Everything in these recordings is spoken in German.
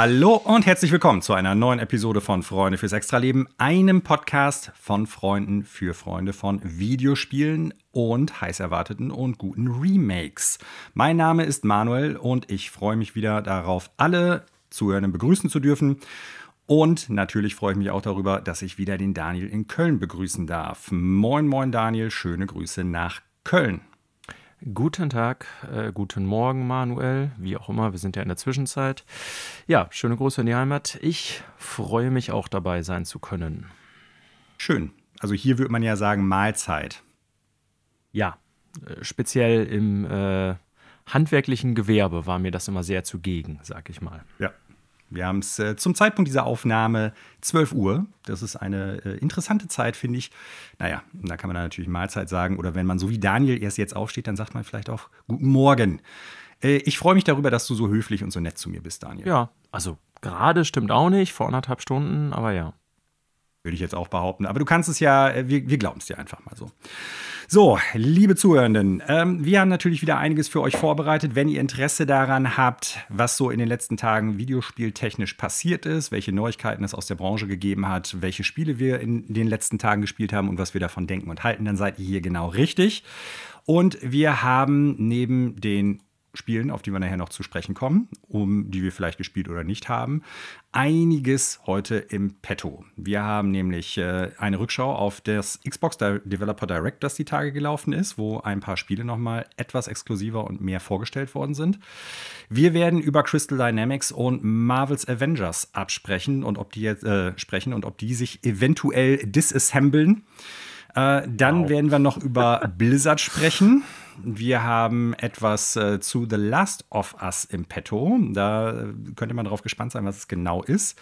Hallo und herzlich willkommen zu einer neuen Episode von Freunde fürs Extraleben, einem Podcast von Freunden für Freunde von Videospielen und heiß erwarteten und guten Remakes. Mein Name ist Manuel und ich freue mich wieder darauf, alle Zuhörenden begrüßen zu dürfen. Und natürlich freue ich mich auch darüber, dass ich wieder den Daniel in Köln begrüßen darf. Moin, moin, Daniel, schöne Grüße nach Köln. Guten Tag, äh, guten Morgen, Manuel, wie auch immer, wir sind ja in der Zwischenzeit. Ja, schöne Grüße in die Heimat. Ich freue mich auch dabei sein zu können. Schön. Also hier würde man ja sagen Mahlzeit. Ja, äh, speziell im äh, handwerklichen Gewerbe war mir das immer sehr zugegen, sag ich mal. Ja, wir haben es äh, zum Zeitpunkt dieser Aufnahme 12 Uhr. Das ist eine äh, interessante Zeit, finde ich. Naja, da kann man dann natürlich Mahlzeit sagen. Oder wenn man so wie Daniel erst jetzt aufsteht, dann sagt man vielleicht auch Guten Morgen. Äh, ich freue mich darüber, dass du so höflich und so nett zu mir bist, Daniel. Ja, also gerade stimmt auch nicht, vor anderthalb Stunden, aber ja. Würde ich jetzt auch behaupten. Aber du kannst es ja, äh, wir, wir glauben es dir einfach mal so. So, liebe Zuhörenden, ähm, wir haben natürlich wieder einiges für euch vorbereitet. Wenn ihr Interesse daran habt, was so in den letzten Tagen videospieltechnisch passiert ist, welche Neuigkeiten es aus der Branche gegeben hat, welche Spiele wir in den letzten Tagen gespielt haben und was wir davon denken und halten, dann seid ihr hier genau richtig. Und wir haben neben den Spielen, auf die wir nachher noch zu sprechen kommen, um die wir vielleicht gespielt oder nicht haben, einiges heute im Petto. Wir haben nämlich äh, eine Rückschau auf das Xbox Developer Direct, das die Tage gelaufen ist, wo ein paar Spiele nochmal etwas exklusiver und mehr vorgestellt worden sind. Wir werden über Crystal Dynamics und Marvel's Avengers absprechen und ob die jetzt äh, sprechen und ob die sich eventuell disassemblen. Äh, dann wow. werden wir noch über Blizzard sprechen. Wir haben etwas äh, zu The Last of Us im Petto. Da äh, könnte man darauf gespannt sein, was es genau ist.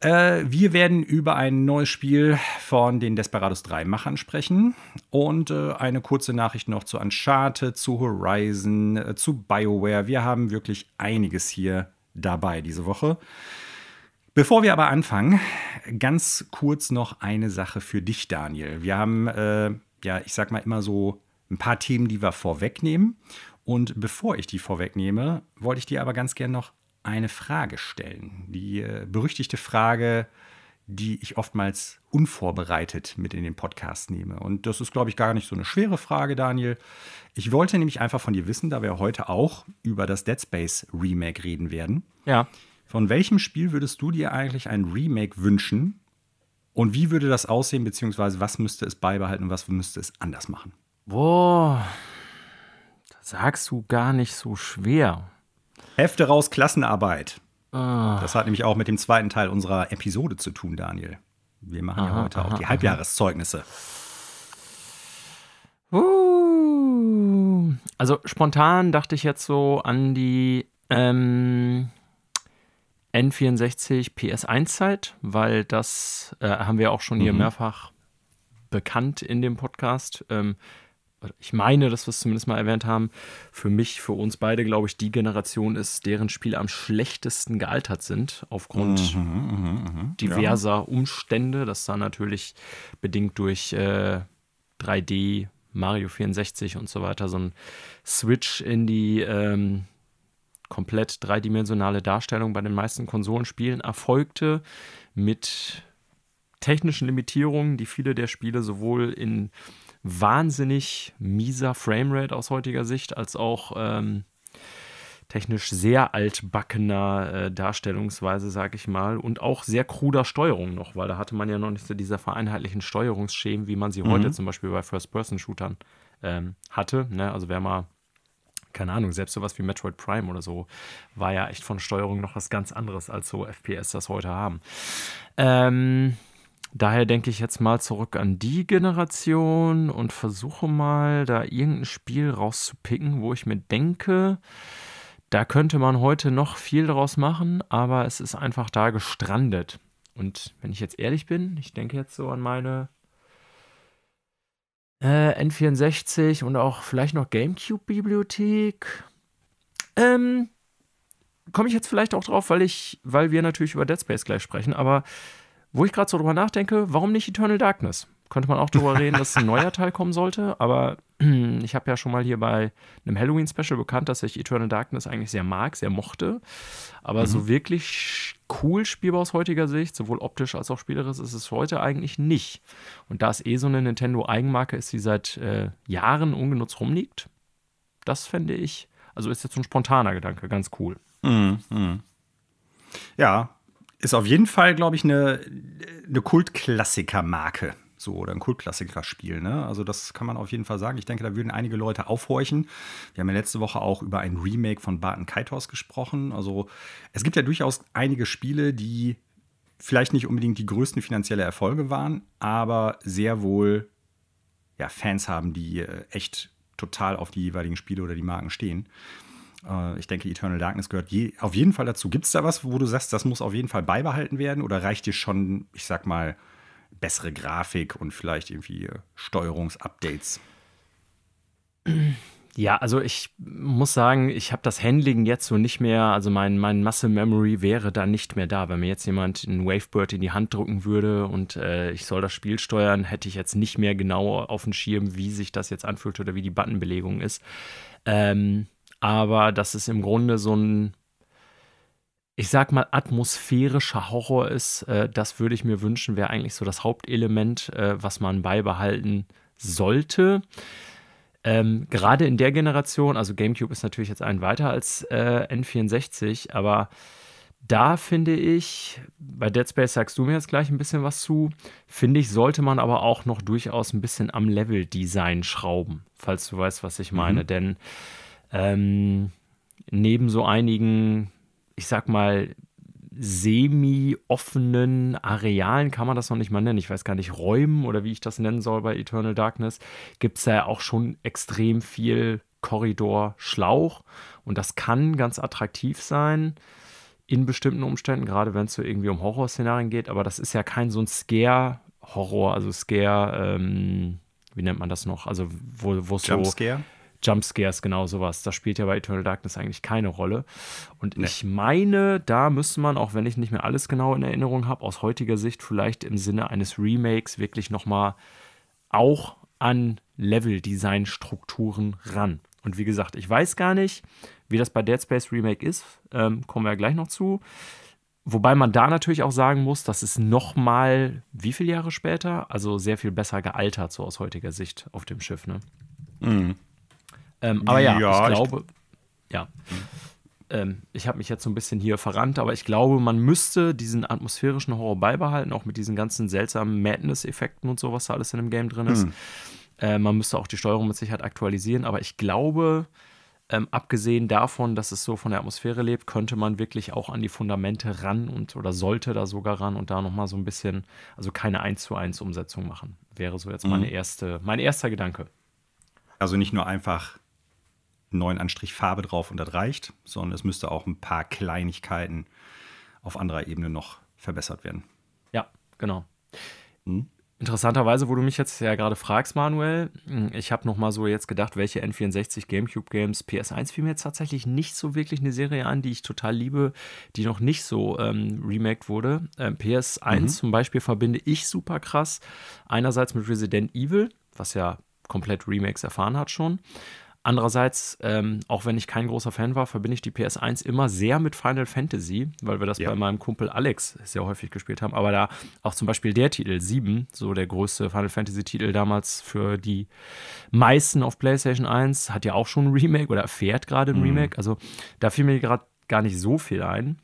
Äh, wir werden über ein neues Spiel von den Desperados 3-Machern sprechen und äh, eine kurze Nachricht noch zu Uncharted, zu Horizon, äh, zu BioWare. Wir haben wirklich einiges hier dabei diese Woche. Bevor wir aber anfangen, ganz kurz noch eine Sache für dich, Daniel. Wir haben, äh, ja, ich sag mal immer so ein paar Themen, die wir vorwegnehmen. Und bevor ich die vorwegnehme, wollte ich dir aber ganz gerne noch eine Frage stellen. Die äh, berüchtigte Frage, die ich oftmals unvorbereitet mit in den Podcast nehme. Und das ist, glaube ich, gar nicht so eine schwere Frage, Daniel. Ich wollte nämlich einfach von dir wissen, da wir heute auch über das Dead Space Remake reden werden. Ja. Von welchem Spiel würdest du dir eigentlich ein Remake wünschen? Und wie würde das aussehen, beziehungsweise was müsste es beibehalten und was müsste es anders machen? Boah, das sagst du gar nicht so schwer. Hefte raus, Klassenarbeit. Ah. Das hat nämlich auch mit dem zweiten Teil unserer Episode zu tun, Daniel. Wir machen aha, ja heute aha, auch die aha. Halbjahreszeugnisse. Uh, also spontan dachte ich jetzt so an die ähm, N64 PS1-Zeit, weil das äh, haben wir auch schon hier mhm. mehrfach bekannt in dem Podcast. Ähm, ich meine, dass wir es zumindest mal erwähnt haben, für mich, für uns beide, glaube ich, die Generation ist, deren Spiele am schlechtesten gealtert sind, aufgrund mhm, mh, mh, diverser ja. Umstände. Das war natürlich bedingt durch äh, 3D, Mario 64 und so weiter, so ein Switch in die ähm, komplett dreidimensionale Darstellung bei den meisten Konsolenspielen erfolgte mit technischen Limitierungen, die viele der Spiele sowohl in wahnsinnig mieser Framerate aus heutiger Sicht, als auch ähm, technisch sehr altbackener äh, Darstellungsweise, sag ich mal, und auch sehr kruder Steuerung noch, weil da hatte man ja noch nicht so diese vereinheitlichen Steuerungsschemen, wie man sie mhm. heute zum Beispiel bei First-Person-Shootern ähm, hatte. Ne? Also wer mal keine Ahnung, selbst sowas wie Metroid Prime oder so war ja echt von Steuerung noch was ganz anderes, als so FPS das heute haben. Ähm, Daher denke ich jetzt mal zurück an die Generation und versuche mal, da irgendein Spiel rauszupicken, wo ich mir denke, da könnte man heute noch viel draus machen, aber es ist einfach da gestrandet. Und wenn ich jetzt ehrlich bin, ich denke jetzt so an meine äh, N64 und auch vielleicht noch GameCube-Bibliothek. Ähm, komme ich jetzt vielleicht auch drauf, weil ich, weil wir natürlich über Dead Space gleich sprechen, aber wo ich gerade so drüber nachdenke, warum nicht Eternal Darkness? könnte man auch darüber reden, dass ein neuer Teil kommen sollte. Aber ich habe ja schon mal hier bei einem Halloween-Special bekannt, dass ich Eternal Darkness eigentlich sehr mag, sehr mochte. Aber mhm. so wirklich cool spielbar aus heutiger Sicht, sowohl optisch als auch spielerisch, ist es heute eigentlich nicht. Und da es eh so eine Nintendo-Eigenmarke ist, die seit äh, Jahren ungenutzt rumliegt, das fände ich, also ist jetzt so ein spontaner Gedanke, ganz cool. Mhm. mhm. Ja, ist auf jeden Fall, glaube ich, eine, eine Kultklassiker-Marke. So, oder ein Kultklassiker-Spiel. Ne? Also, das kann man auf jeden Fall sagen. Ich denke, da würden einige Leute aufhorchen. Wir haben ja letzte Woche auch über ein Remake von Barton Kaitos gesprochen. Also, es gibt ja durchaus einige Spiele, die vielleicht nicht unbedingt die größten finanzielle Erfolge waren, aber sehr wohl ja, Fans haben, die äh, echt total auf die jeweiligen Spiele oder die Marken stehen. Äh, ich denke, Eternal Darkness gehört je, auf jeden Fall dazu. Gibt es da was, wo du sagst, das muss auf jeden Fall beibehalten werden? Oder reicht dir schon, ich sag mal, bessere Grafik und vielleicht irgendwie äh, Steuerungsupdates? Ja, also ich muss sagen, ich habe das Handling jetzt so nicht mehr, also mein, mein Muscle Memory wäre da nicht mehr da. Wenn mir jetzt jemand einen Wavebird in die Hand drücken würde und äh, ich soll das Spiel steuern, hätte ich jetzt nicht mehr genau auf dem Schirm, wie sich das jetzt anfühlt oder wie die Buttonbelegung ist. Ähm, aber das ist im Grunde so ein, ich sag mal, atmosphärischer Horror ist. Äh, das würde ich mir wünschen, wäre eigentlich so das Hauptelement, äh, was man beibehalten sollte. Ähm, gerade in der Generation, also GameCube ist natürlich jetzt ein weiter als äh, N64, aber da finde ich, bei Dead Space sagst du mir jetzt gleich ein bisschen was zu, finde ich, sollte man aber auch noch durchaus ein bisschen am Level-Design schrauben, falls du weißt, was ich meine. Mhm. Denn ähm, neben so einigen, ich sag mal, semi-offenen Arealen, kann man das noch nicht mal nennen, ich weiß gar nicht, Räumen oder wie ich das nennen soll bei Eternal Darkness, gibt es ja auch schon extrem viel Korridor, Schlauch und das kann ganz attraktiv sein in bestimmten Umständen, gerade wenn es so irgendwie um Horrorszenarien geht, aber das ist ja kein so ein Scare-Horror, also Scare, ähm, wie nennt man das noch? Also wo es so Jumpscare? Jumpscares, genau sowas. Das spielt ja bei Eternal Darkness eigentlich keine Rolle. Und nee. ich meine, da müsste man, auch wenn ich nicht mehr alles genau in Erinnerung habe, aus heutiger Sicht vielleicht im Sinne eines Remakes wirklich nochmal auch an Level-Design-Strukturen ran. Und wie gesagt, ich weiß gar nicht, wie das bei Dead Space Remake ist. Ähm, kommen wir ja gleich noch zu. Wobei man da natürlich auch sagen muss, das ist nochmal wie viele Jahre später? Also sehr viel besser gealtert, so aus heutiger Sicht auf dem Schiff, ne? Mhm. Ähm, aber ja, ja ich glaube, ich ja. Ähm, ich habe mich jetzt so ein bisschen hier verrannt, aber ich glaube, man müsste diesen atmosphärischen Horror beibehalten, auch mit diesen ganzen seltsamen Madness-Effekten und so, was da alles in dem Game drin ist. Mhm. Äh, man müsste auch die Steuerung mit Sicherheit aktualisieren, aber ich glaube, ähm, abgesehen davon, dass es so von der Atmosphäre lebt, könnte man wirklich auch an die Fundamente ran und oder sollte da sogar ran und da nochmal so ein bisschen, also keine 1 zu 1 Umsetzung machen. Wäre so jetzt mhm. meine erste, mein erster Gedanke. Also nicht nur einfach neuen Anstrich Farbe drauf und das reicht, sondern es müsste auch ein paar Kleinigkeiten auf anderer Ebene noch verbessert werden. Ja, genau. Hm? Interessanterweise, wo du mich jetzt ja gerade fragst, Manuel, hm, ich habe noch mal so jetzt gedacht, welche N64 GameCube Games PS1 fiel mir jetzt tatsächlich nicht so wirklich eine Serie an, die ich total liebe, die noch nicht so ähm, remaked wurde. Ähm, PS1 mhm. zum Beispiel verbinde ich super krass einerseits mit Resident Evil, was ja komplett Remakes erfahren hat schon. Andererseits, ähm, auch wenn ich kein großer Fan war, verbinde ich die PS1 immer sehr mit Final Fantasy, weil wir das ja. bei meinem Kumpel Alex sehr häufig gespielt haben. Aber da auch zum Beispiel der Titel 7, so der größte Final Fantasy-Titel damals für die meisten auf PlayStation 1, hat ja auch schon ein Remake oder fährt gerade ein mhm. Remake. Also da fiel mir gerade gar nicht so viel ein.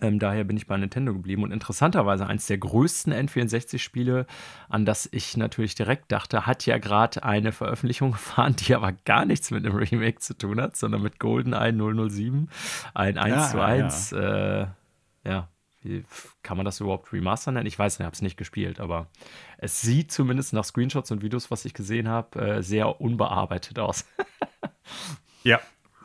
Ähm, daher bin ich bei Nintendo geblieben und interessanterweise eins der größten N64-Spiele, an das ich natürlich direkt dachte, hat ja gerade eine Veröffentlichung gefahren, die aber gar nichts mit einem Remake zu tun hat, sondern mit GoldenEye 007, ein 1 ja, zu 1. Ja. Äh, ja, wie kann man das überhaupt Remaster nennen? Ich weiß nicht, ich habe es nicht gespielt, aber es sieht zumindest nach Screenshots und Videos, was ich gesehen habe, äh, sehr unbearbeitet aus. ja,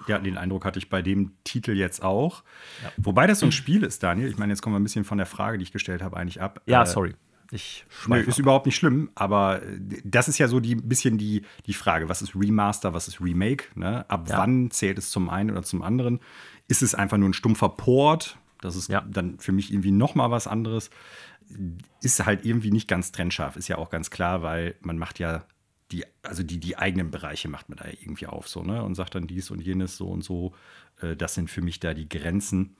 ja, den Eindruck hatte ich bei dem Titel jetzt auch. Ja. Wobei das so ein Spiel ist, Daniel. Ich meine, jetzt kommen wir ein bisschen von der Frage, die ich gestellt habe, eigentlich ab. Ja, äh, sorry. Ich Nö, ist überhaupt nicht schlimm, aber äh, das ist ja so die bisschen die, die Frage, was ist Remaster, was ist Remake? Ne? Ab ja. wann zählt es zum einen oder zum anderen? Ist es einfach nur ein stumpfer Port? Das ist Ja. dann für mich irgendwie noch mal was anderes. Ist halt irgendwie nicht ganz trennscharf, ist ja auch ganz klar, weil man macht ja die, also die, die eigenen Bereiche macht man da irgendwie auf so, ne? Und sagt dann dies und jenes so und so. Äh, Das sind für mich da die Grenzen.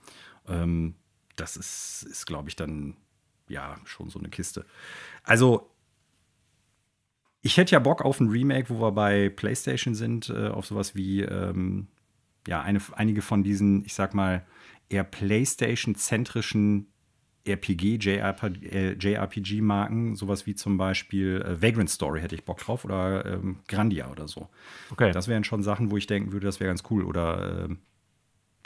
Ähm, Das ist, ist glaube ich, dann ja schon so eine Kiste. Also, ich hätte ja Bock auf ein Remake, wo wir bei PlayStation sind, äh, auf sowas wie, ähm, ja, eine, einige von diesen, ich sag mal, eher PlayStation-zentrischen RPG, JRP, äh, JRPG-Marken, sowas wie zum Beispiel äh, Vagrant Story hätte ich Bock drauf oder ähm, Grandia oder so. Okay. Das wären schon Sachen, wo ich denken würde, das wäre ganz cool. Oder ähm,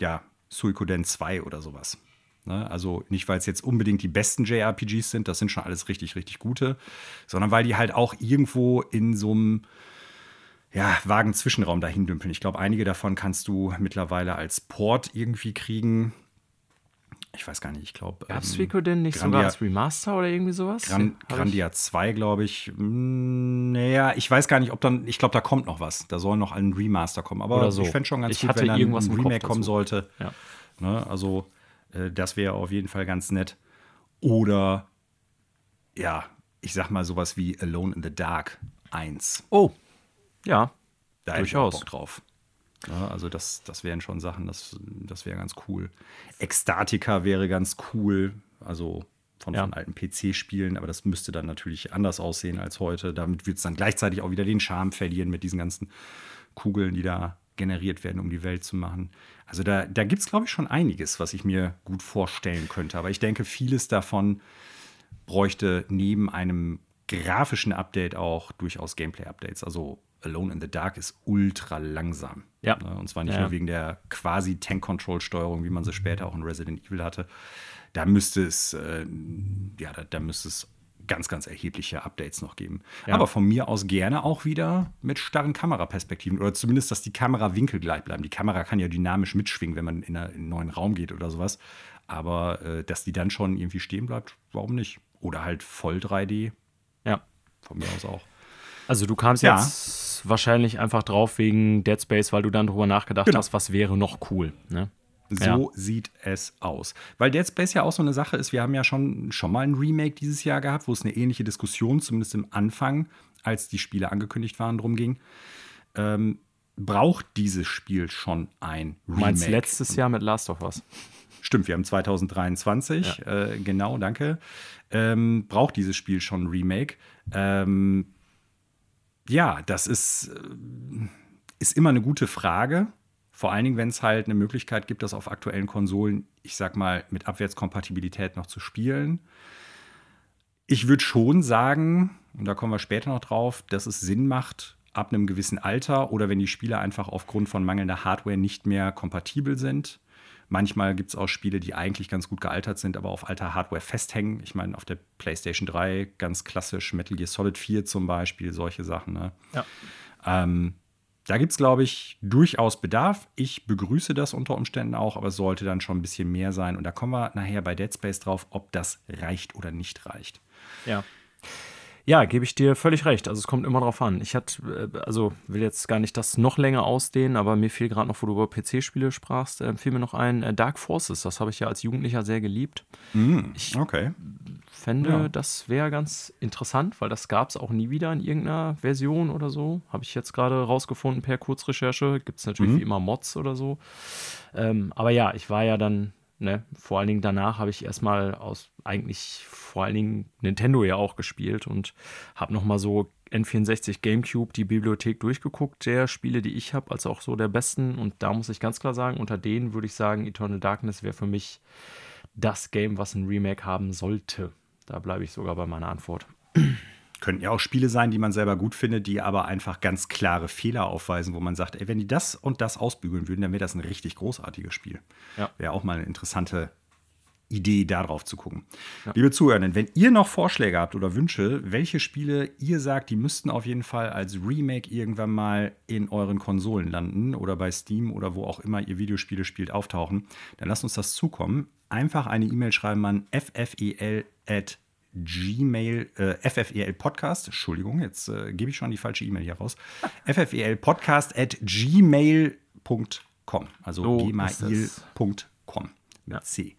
ja, Suikoden 2 oder sowas. Ne? Also nicht, weil es jetzt unbedingt die besten JRPGs sind, das sind schon alles richtig, richtig gute, sondern weil die halt auch irgendwo in so einem ja, vagen Zwischenraum dahin dümpeln. Ich glaube, einige davon kannst du mittlerweile als Port irgendwie kriegen. Ich weiß gar nicht, ich glaube. Gab es ähm, Suikoden nicht Grandia- sogar als Remaster oder irgendwie sowas? Gran Grandia 2, glaube ich. Hm, Naja, ich weiß gar nicht, ob dann. Ich glaube, da kommt noch was. Da soll noch ein Remaster kommen. Aber so. ich fände schon ganz Ich gut, wenn dann irgendwas ein Remake kommen sollte. Ja. Ne? Also, äh, das wäre auf jeden Fall ganz nett. Oder, ja, ich sag mal sowas wie Alone in the Dark 1. Oh, ja. Da hätte ich auch. Bock drauf. Ja, also das, das wären schon Sachen, das, das wäre ganz cool. Ekstatika wäre ganz cool, also von, Ja. von alten PC-Spielen, aber das müsste dann natürlich anders aussehen als heute. Damit wird es dann gleichzeitig auch wieder den Charme verlieren mit diesen ganzen Kugeln, die da generiert werden, um die Welt zu machen. Also da, da gibt es, glaube ich, schon einiges, was ich mir gut vorstellen könnte. Aber ich denke, vieles davon bräuchte neben einem grafischen Update auch durchaus Gameplay-Updates. Also Alone in the Dark ist ultra langsam. Ja. Ne? Und zwar nicht Ja, nur wegen der quasi Tank-Control-Steuerung, wie man sie später auch in Resident Evil hatte. Da müsste es, äh, ja, da, da müsste es ganz, ganz erhebliche Updates noch geben. Ja. Aber von mir aus gerne auch wieder mit starren Kameraperspektiven oder zumindest, dass die Kamerawinkel gleich bleiben. Die Kamera kann ja dynamisch mitschwingen, wenn man in, eine, in einen neuen Raum geht oder sowas. Aber äh, dass die dann schon irgendwie stehen bleibt, warum nicht? Oder halt voll 3D, Ja. von mir aus auch. Also du kamst Ja. jetzt wahrscheinlich einfach drauf wegen Dead Space, weil du dann drüber nachgedacht Genau. hast, was wäre noch cool. Ne? So Ja. sieht es aus. Weil Dead Space ja auch so eine Sache ist, wir haben ja schon, schon mal ein Remake dieses Jahr gehabt, wo es eine ähnliche Diskussion, zumindest im Anfang, als die Spiele angekündigt waren, drum ging. Ähm, braucht dieses Spiel schon ein Remake? meinst letztes Jahr mit Last of Us? Stimmt, wir haben 2023, äh, genau, danke. Ähm, braucht dieses Spiel schon ein Remake? Ähm, ja, das ist, äh, ist immer eine gute Frage. Vor allen Dingen, wenn es halt eine Möglichkeit gibt, das auf aktuellen Konsolen, ich sag mal, mit Abwärtskompatibilität noch zu spielen. Ich würde schon sagen, und da kommen wir später noch drauf, dass es Sinn macht, ab einem gewissen Alter oder wenn die Spiele einfach aufgrund von mangelnder Hardware nicht mehr kompatibel sind. Manchmal gibt es auch Spiele, die eigentlich ganz gut gealtert sind, aber auf alter Hardware festhängen. Ich meine, auf der PlayStation 3 ganz klassisch Metal Gear Solid 4 zum Beispiel, solche Sachen. Ne? Ja. Ähm, da gibt es, glaube ich, durchaus Bedarf. Ich begrüße das unter Umständen auch, aber es sollte dann schon ein bisschen mehr sein. Und da kommen wir nachher bei Dead Space drauf, ob das reicht oder nicht reicht. Ja. Ja, gebe ich dir völlig recht. Also es kommt immer drauf an. Ich hatte, äh, also will jetzt gar nicht das noch länger ausdehnen, aber mir fiel gerade noch, wo du über PC-Spiele sprachst, äh, fiel mir noch ein äh, Dark Forces. Das habe ich ja als Jugendlicher sehr geliebt. Ich Okay. fände, Ja. das wäre ganz interessant, weil das gab es auch nie wieder in irgendeiner Version oder so. Habe ich jetzt gerade rausgefunden per Kurzrecherche. Gibt es natürlich Mhm. wie immer Mods oder so. Ähm, aber ja, ich war ja dann, ne, vor allen Dingen danach habe ich erstmal aus eigentlich vor allen Dingen Nintendo ja auch gespielt und habe nochmal so N64 GameCube die Bibliothek durchgeguckt, der Spiele, die ich habe, als auch so der besten. Und da muss ich ganz klar sagen, unter denen würde ich sagen, Eternal Darkness wäre für mich das Game, was ein Remake haben sollte. Da bleibe ich sogar bei meiner Antwort. Könnten ja auch Spiele sein, die man selber gut findet, die aber einfach ganz klare Fehler aufweisen, wo man sagt, ey, wenn die das und das ausbügeln würden, dann wäre das ein richtig großartiges Spiel. Ja. Wäre auch mal eine interessante Idee, darauf zu gucken. Liebe Zuhörenden, wenn ihr noch Vorschläge habt oder Wünsche, welche Spiele ihr sagt, die müssten auf jeden Fall als Remake irgendwann mal in euren Konsolen landen oder bei Steam oder wo auch immer ihr Videospiele spielt, auftauchen, dann lasst uns das zukommen. Einfach eine E-Mail schreiben an ffel at Gmail, äh, FFEL Podcast, Entschuldigung, jetzt äh, gebe ich schon die falsche E-Mail hier raus. FFEL Podcast at gmail.com, also So gmail.com. mit ja. C.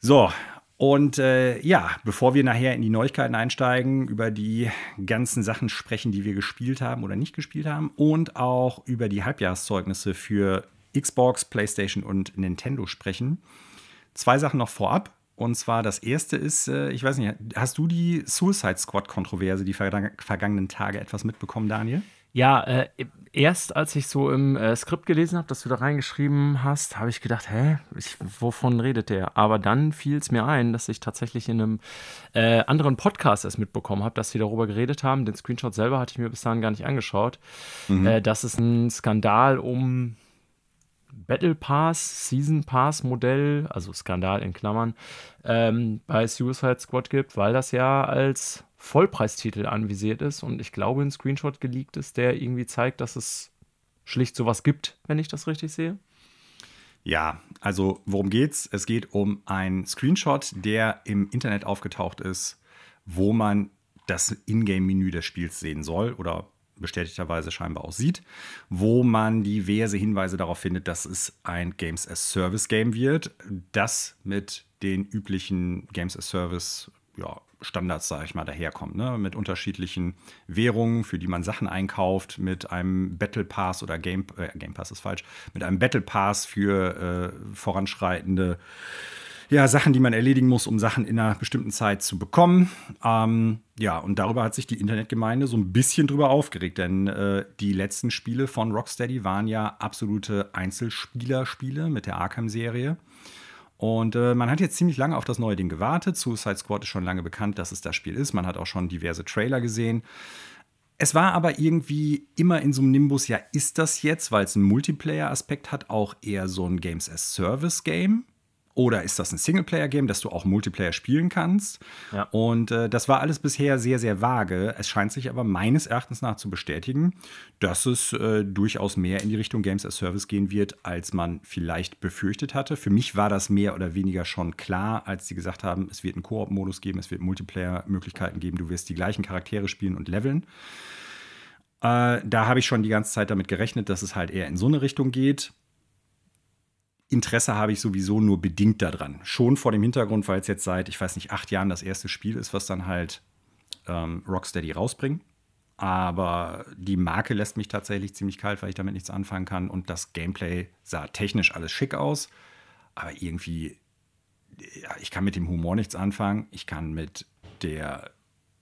So, und äh, ja, bevor wir nachher in die Neuigkeiten einsteigen, über die ganzen Sachen sprechen, die wir gespielt haben oder nicht gespielt haben und auch über die Halbjahreszeugnisse für Xbox, PlayStation und Nintendo sprechen, zwei Sachen noch vorab. Und zwar das erste ist, äh, ich weiß nicht, hast du die Suicide Squad-Kontroverse die vergangenen Tage etwas mitbekommen, Daniel? Ja, äh, erst als ich so im äh, Skript gelesen habe, dass du da reingeschrieben hast, habe ich gedacht, hä, ich, wovon redet der? Aber dann fiel es mir ein, dass ich tatsächlich in einem äh, anderen Podcast es mitbekommen habe, dass sie darüber geredet haben. Den Screenshot selber hatte ich mir bis dahin gar nicht angeschaut. Mhm. Äh, dass es ein Skandal um Battle Pass, Season Pass Modell, also Skandal in Klammern, ähm, bei Suicide Squad gibt, weil das ja als Vollpreistitel anvisiert ist und ich glaube, ein Screenshot geleakt ist, der irgendwie zeigt, dass es schlicht sowas gibt, wenn ich das richtig sehe. Ja, also worum geht's? Es geht um einen Screenshot, der im Internet aufgetaucht ist, wo man das Ingame-Menü des Spiels sehen soll oder bestätigterweise scheinbar auch sieht, wo man diverse Hinweise darauf findet, dass es ein Games as Service Game wird, das mit den üblichen Games as Service ja, Standards, sage ich mal, daherkommt. Ne? Mit unterschiedlichen Währungen, für die man Sachen einkauft, mit einem Battle Pass oder Game, äh, Game Pass ist falsch, mit einem Battle Pass für äh, voranschreitende ja, Sachen, die man erledigen muss, um Sachen in einer bestimmten Zeit zu bekommen. Ähm, ja, und darüber hat sich die Internetgemeinde so ein bisschen drüber aufgeregt, denn äh, die letzten Spiele von Rocksteady waren ja absolute Einzelspielerspiele mit der Arkham-Serie. Und äh, man hat jetzt ziemlich lange auf das neue Ding gewartet. Suicide Squad ist schon lange bekannt, dass es das Spiel ist. Man hat auch schon diverse Trailer gesehen. Es war aber irgendwie immer in so einem Nimbus, ja, ist das jetzt, weil es einen Multiplayer-Aspekt hat, auch eher so ein Games as Service-Game? Oder ist das ein Singleplayer-Game, das du auch Multiplayer spielen kannst? Ja. Und äh, das war alles bisher sehr, sehr vage. Es scheint sich aber meines Erachtens nach zu bestätigen, dass es äh, durchaus mehr in die Richtung Games as Service gehen wird, als man vielleicht befürchtet hatte. Für mich war das mehr oder weniger schon klar, als sie gesagt haben, es wird einen Koop-Modus geben, es wird Multiplayer-Möglichkeiten geben, du wirst die gleichen Charaktere spielen und leveln. Äh, da habe ich schon die ganze Zeit damit gerechnet, dass es halt eher in so eine Richtung geht. Interesse habe ich sowieso nur bedingt daran. Schon vor dem Hintergrund, weil es jetzt seit, ich weiß nicht, acht Jahren das erste Spiel ist, was dann halt ähm, Rocksteady rausbringt. Aber die Marke lässt mich tatsächlich ziemlich kalt, weil ich damit nichts anfangen kann. Und das Gameplay sah technisch alles schick aus. Aber irgendwie, ja, ich kann mit dem Humor nichts anfangen. Ich kann mit der,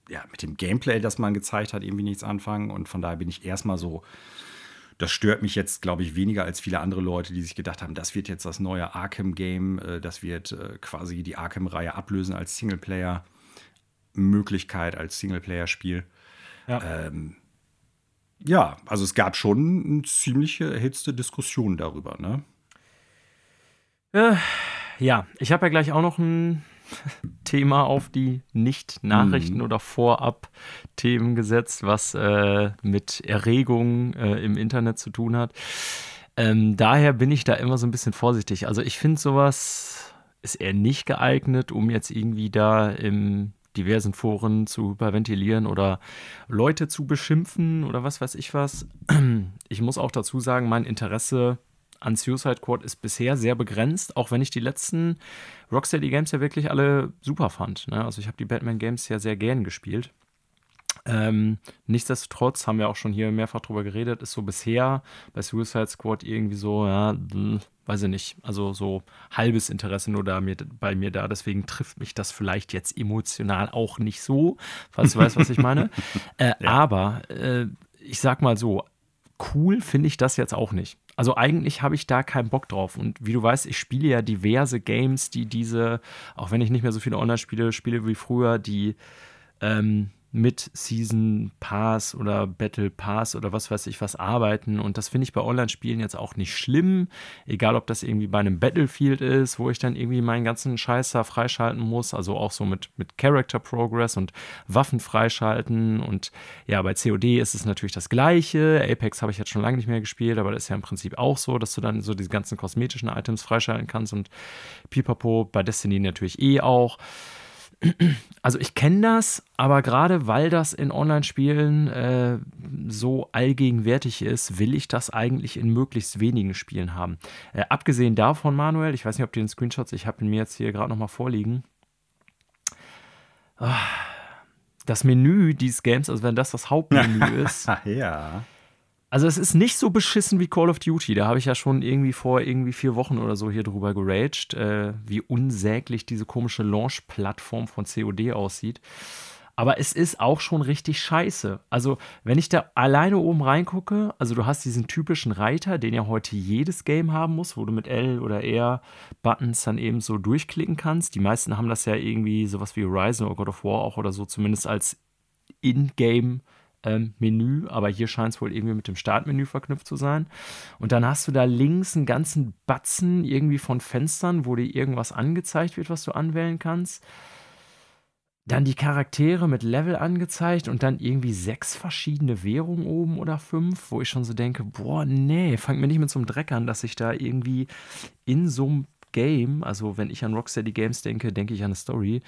ja, mit dem Gameplay, das man gezeigt hat, irgendwie nichts anfangen. Und von daher bin ich erstmal so das stört mich jetzt, glaube ich, weniger als viele andere Leute, die sich gedacht haben, das wird jetzt das neue Arkham-Game, äh, das wird äh, quasi die Arkham-Reihe ablösen als Singleplayer-Möglichkeit, als Singleplayer-Spiel. Ja. Ähm, ja, also es gab schon eine ziemliche erhitzte Diskussion darüber, ne? Äh, ja, ich habe ja gleich auch noch ein Thema auf die Nicht-Nachrichten- mhm. oder Vorab-Themen gesetzt, was äh, mit Erregung äh, im Internet zu tun hat. Ähm, daher bin ich da immer so ein bisschen vorsichtig. Also ich finde sowas ist eher nicht geeignet, um jetzt irgendwie da im diversen Foren zu hyperventilieren oder Leute zu beschimpfen oder was weiß ich was. Ich muss auch dazu sagen, mein Interesse an Suicide Squad ist bisher sehr begrenzt, auch wenn ich die letzten Rocksteady Games ja wirklich alle super fand. Ne? Also ich habe die Batman Games ja sehr gern gespielt. Ähm, nichtsdestotrotz haben wir auch schon hier mehrfach drüber geredet, ist so bisher bei Suicide Squad irgendwie so, ja, weiß ich nicht, also so halbes Interesse nur da mir, bei mir da. Deswegen trifft mich das vielleicht jetzt emotional auch nicht so, falls du weißt, was ich meine. Äh, ja. Aber äh, ich sag mal so, cool finde ich das jetzt auch nicht. Also eigentlich habe ich da keinen Bock drauf. Und wie du weißt, ich spiele ja diverse Games, die diese, auch wenn ich nicht mehr so viele Online-Spiele spiele wie früher, die ähm, mit Season Pass oder Battle Pass oder was weiß ich was arbeiten. Und das finde ich bei Online-Spielen jetzt auch nicht schlimm. Egal, ob das irgendwie bei einem Battlefield ist, wo ich dann irgendwie meinen ganzen Scheiß da freischalten muss. Also auch so mit, mit Character Progress und Waffen freischalten. Und ja, bei COD ist es natürlich das Gleiche. Apex habe ich jetzt schon lange nicht mehr gespielt, aber das ist ja im Prinzip auch so, dass du dann so diese ganzen kosmetischen Items freischalten kannst und pipapo bei Destiny natürlich eh auch. Also ich kenne das, aber gerade weil das in Online-Spielen äh, so allgegenwärtig ist, will ich das eigentlich in möglichst wenigen Spielen haben. Äh, abgesehen davon, Manuel, ich weiß nicht, ob du den Screenshots, ich habe ihn mir jetzt hier gerade nochmal vorliegen. Ah, das Menü dieses Games, also wenn das das Hauptmenü ist. ja. Also es ist nicht so beschissen wie Call of Duty. Da habe ich ja schon irgendwie vor irgendwie vier Wochen oder so hier drüber geraged, äh, wie unsäglich diese komische Launch-Plattform von COD aussieht. Aber es ist auch schon richtig scheiße. Also, wenn ich da alleine oben reingucke, also du hast diesen typischen Reiter, den ja heute jedes Game haben muss, wo du mit L oder R Buttons dann eben so durchklicken kannst. Die meisten haben das ja irgendwie sowas wie Horizon oder God of War auch oder so, zumindest als In-Game ähm, Menü, aber hier scheint es wohl irgendwie mit dem Startmenü verknüpft zu sein. Und dann hast du da links einen ganzen Batzen irgendwie von Fenstern, wo dir irgendwas angezeigt wird, was du anwählen kannst. Dann die Charaktere mit Level angezeigt und dann irgendwie sechs verschiedene Währungen oben oder fünf, wo ich schon so denke, boah, nee, fangt mir nicht mit so einem Dreck an, dass ich da irgendwie in so einem Game, also wenn ich an Rocksteady Games denke, denke ich an eine Story,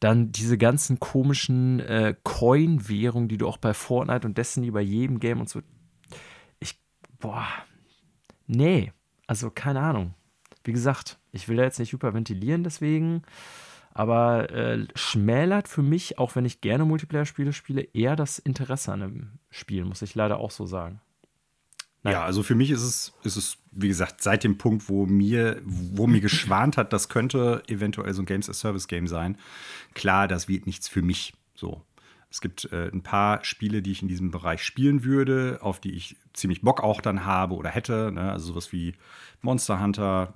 dann diese ganzen komischen äh, Coin-Währungen, die du auch bei Fortnite und Destiny bei jedem Game und so. Ich, boah, nee, also keine Ahnung. Wie gesagt, ich will da jetzt nicht hyperventilieren deswegen, aber äh, schmälert für mich, auch wenn ich gerne Multiplayer-Spiele spiele, eher das Interesse an einem Spiel, muss ich leider auch so sagen. Ja, also für mich ist es, ist es, wie gesagt, seit dem Punkt, wo mir, wo mir geschwant hat, das könnte eventuell so ein Games as Service Game sein. Klar, das wird nichts für mich. So. Es gibt äh, ein paar Spiele, die ich in diesem Bereich spielen würde, auf die ich ziemlich Bock auch dann habe oder hätte. Ne? Also sowas wie Monster Hunter.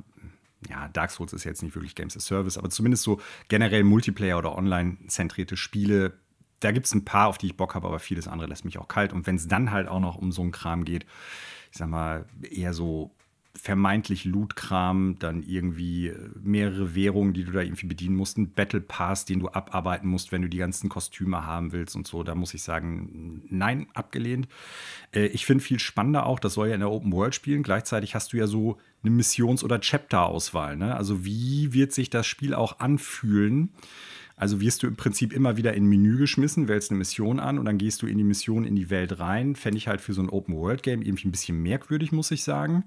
Ja, Dark Souls ist jetzt nicht wirklich Games as Service, aber zumindest so generell Multiplayer oder online-zentrierte Spiele da gibt es ein paar, auf die ich Bock habe, aber vieles andere lässt mich auch kalt. Und wenn es dann halt auch noch um so einen Kram geht, ich sag mal, eher so vermeintlich Loot-Kram, dann irgendwie mehrere Währungen, die du da irgendwie bedienen musst, ein Battle Pass, den du abarbeiten musst, wenn du die ganzen Kostüme haben willst und so. Da muss ich sagen, nein, abgelehnt. Äh, ich finde viel spannender auch, das soll ja in der Open World spielen. Gleichzeitig hast du ja so eine Missions- oder Chapter-Auswahl. Ne? Also wie wird sich das Spiel auch anfühlen? Also wirst du im Prinzip immer wieder in ein Menü geschmissen, wählst eine Mission an und dann gehst du in die Mission in die Welt rein. Fände ich halt für so ein Open-World-Game irgendwie ein bisschen merkwürdig, muss ich sagen.